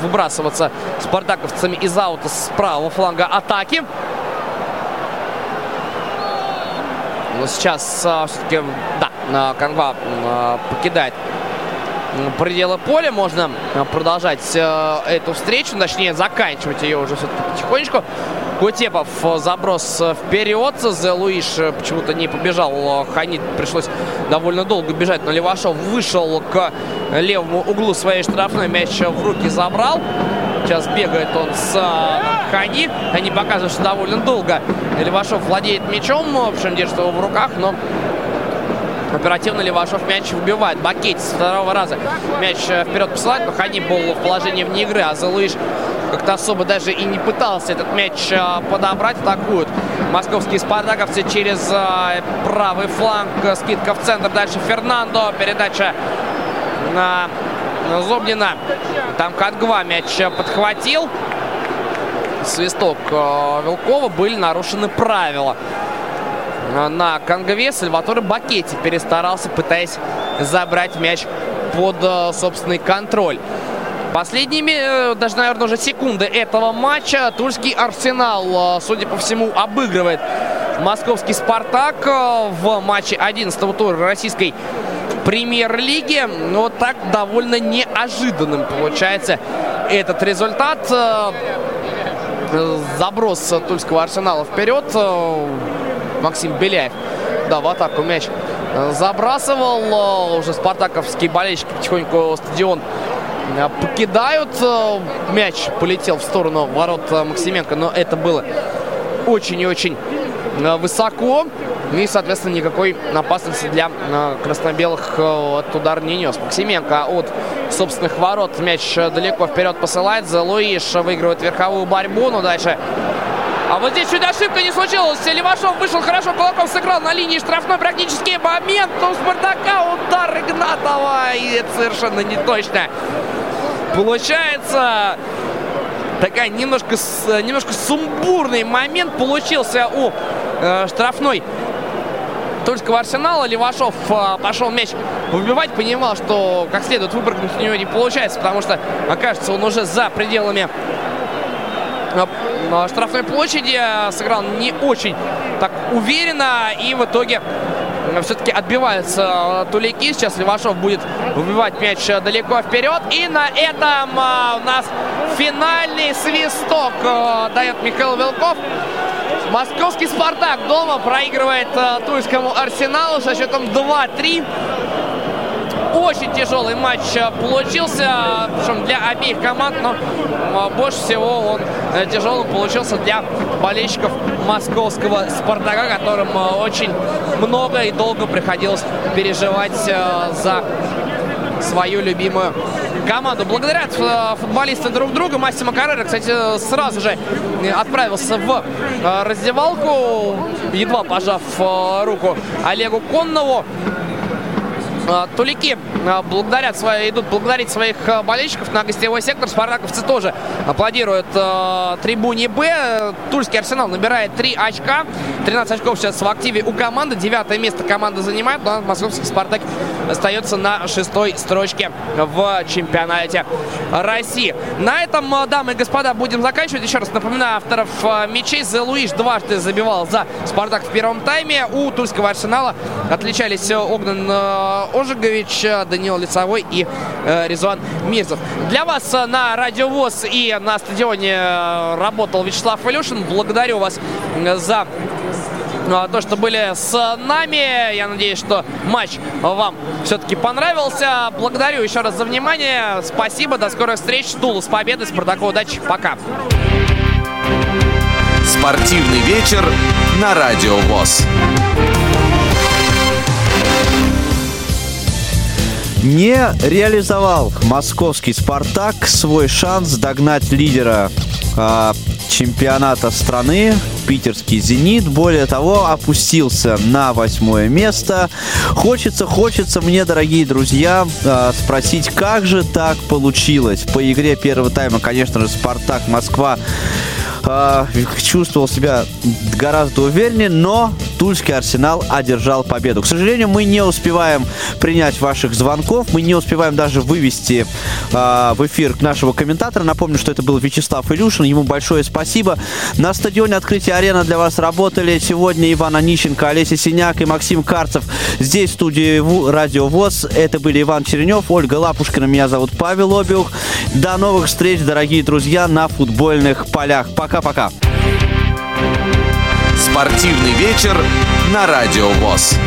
выбрасываться спартаковцами из аута с правого фланга атаки. Но сейчас все-таки, да, Кангва покидает пределы поля. Можно э, продолжать э, эту встречу, точнее заканчивать ее уже все-таки потихонечку. Кутепов э, заброс вперед. Зе Луиш почему-то не побежал. Ханит пришлось довольно долго бежать, но Левашов вышел к левому углу своей штрафной. Мяч в руки забрал. Сейчас бегает он с Хани. Они показывают, что довольно долго Левашов владеет мячом. Причем держит его в руках, но Оперативно Левашов мяч выбивает. Бакетти с второго раза мяч э, вперед посылает, но Хани был в положении вне игры, а Залыш как-то особо даже и не пытался этот мяч э, подобрать. Атакуют московские спартаковцы через э, правый фланг. Скидка в центр. Дальше Фернандо. Передача на Зобнина. Там Катгва мяч подхватил. Свисток Вилкова. Были нарушены правила на Конгове. Сальваторе Бакетти перестарался, пытаясь забрать мяч под э, собственный контроль. Последними, э, даже, наверное, уже секунды этого матча Тульский Арсенал, э, судя по всему, обыгрывает московский «Спартак» в матче 11-го тура российской премьер-лиги. Но так довольно неожиданным получается этот результат. Заброс Тульского Арсенала вперед. Максим Беляев. Да, в атаку мяч э, забрасывал. Э, уже спартаковские болельщики потихоньку стадион э, покидают. Мяч полетел в сторону ворот Максименко, но это было очень и очень высоко. И, соответственно, никакой опасности для красно-белых от удара не нес. Максименко от собственных ворот мяч далеко вперед посылает. Луиш выигрывает верховую борьбу, но дальше а вот здесь чуть ошибка не случилась. Левашов вышел хорошо, Кулаков сыграл на линии штрафной практически момент. У Спартака удар Игнатова. И это совершенно не точно. Получается такая немножко, немножко сумбурный момент получился у э, штрафной Тульского арсенала. Левашов э, пошел мяч выбивать, понимал, что как следует выпрыгнуть у него не получается, потому что окажется он уже за пределами на штрафной площади. Сыграл не очень так уверенно. И в итоге все-таки отбивается Тулейки. Сейчас Левашов будет выбивать мяч далеко вперед. И на этом у нас финальный свисток дает Михаил Вилков. Московский «Спартак» дома проигрывает Тульскому «Арсеналу» со счетом 2-3. Очень тяжелый матч э, получился, причем для обеих команд, но э, больше всего он э, тяжелым получился для болельщиков московского «Спартака», которым очень много и долго приходилось переживать за свою любимую команду. Благодарят футболисты друг друга. Массимо Каррера, кстати, сразу же отправился в раздевалку, едва пожав руку Олегу Коннову. А, Тулики а, благодарят свои, идут благодарить своих а, болельщиков на гостевой сектор. Спартаковцы тоже аплодируют трибуне Б. Тульский Арсенал набирает 3 очка. 13 очков сейчас в активе у команды. Девятое место команда занимает. Но московский Спартак остается на шестой строчке в чемпионате России. На этом, дамы и господа, будем заканчивать. Еще раз напоминаю авторов мячей. Зе Луиш дважды забивал за Спартак в первом тайме. У Тульского Арсенала отличались Огнен Ожегович, Даниил Лицевой и э, Резуан Мирзов. Для вас э, на Радиовоз и на стадионе э, работал Вячеслав Илюшин. Благодарю вас за то, что были с нами. Я надеюсь, что матч вам все-таки понравился. Благодарю еще раз за внимание. Спасибо, до скорых встреч. Тулу с победой, Спартаку удачи, пока. Спортивный вечер на Радио ВОЗ. Не реализовал московский «Спартак» свой шанс догнать лидера э, чемпионата страны питерский «Зенит». Более того, опустился на восьмое место. Хочется, хочется мне, дорогие друзья, э, спросить, как же так получилось? По игре первого тайма, конечно же, «Спартак Москва» э, чувствовал себя гораздо увереннее, но Тульский Арсенал одержал победу. К сожалению, мы не успеваем принять ваших звонков, мы не успеваем даже вывести э, в эфир нашего комментатора. Напомню, что это был Вячеслав Илюшин, ему большое спасибо. На стадионе открытия арена для вас работали сегодня Иван Онищенко, Олеся Синяк и Максим Карцев. Здесь в студии Радио ВОЗ. Это были Иван Черенев, Ольга Лапушкина, меня зовут Павел Обиух. До новых встреч, дорогие друзья, на футбольных полях. Пока-пока. Спортивный вечер на Радио ВОЗ.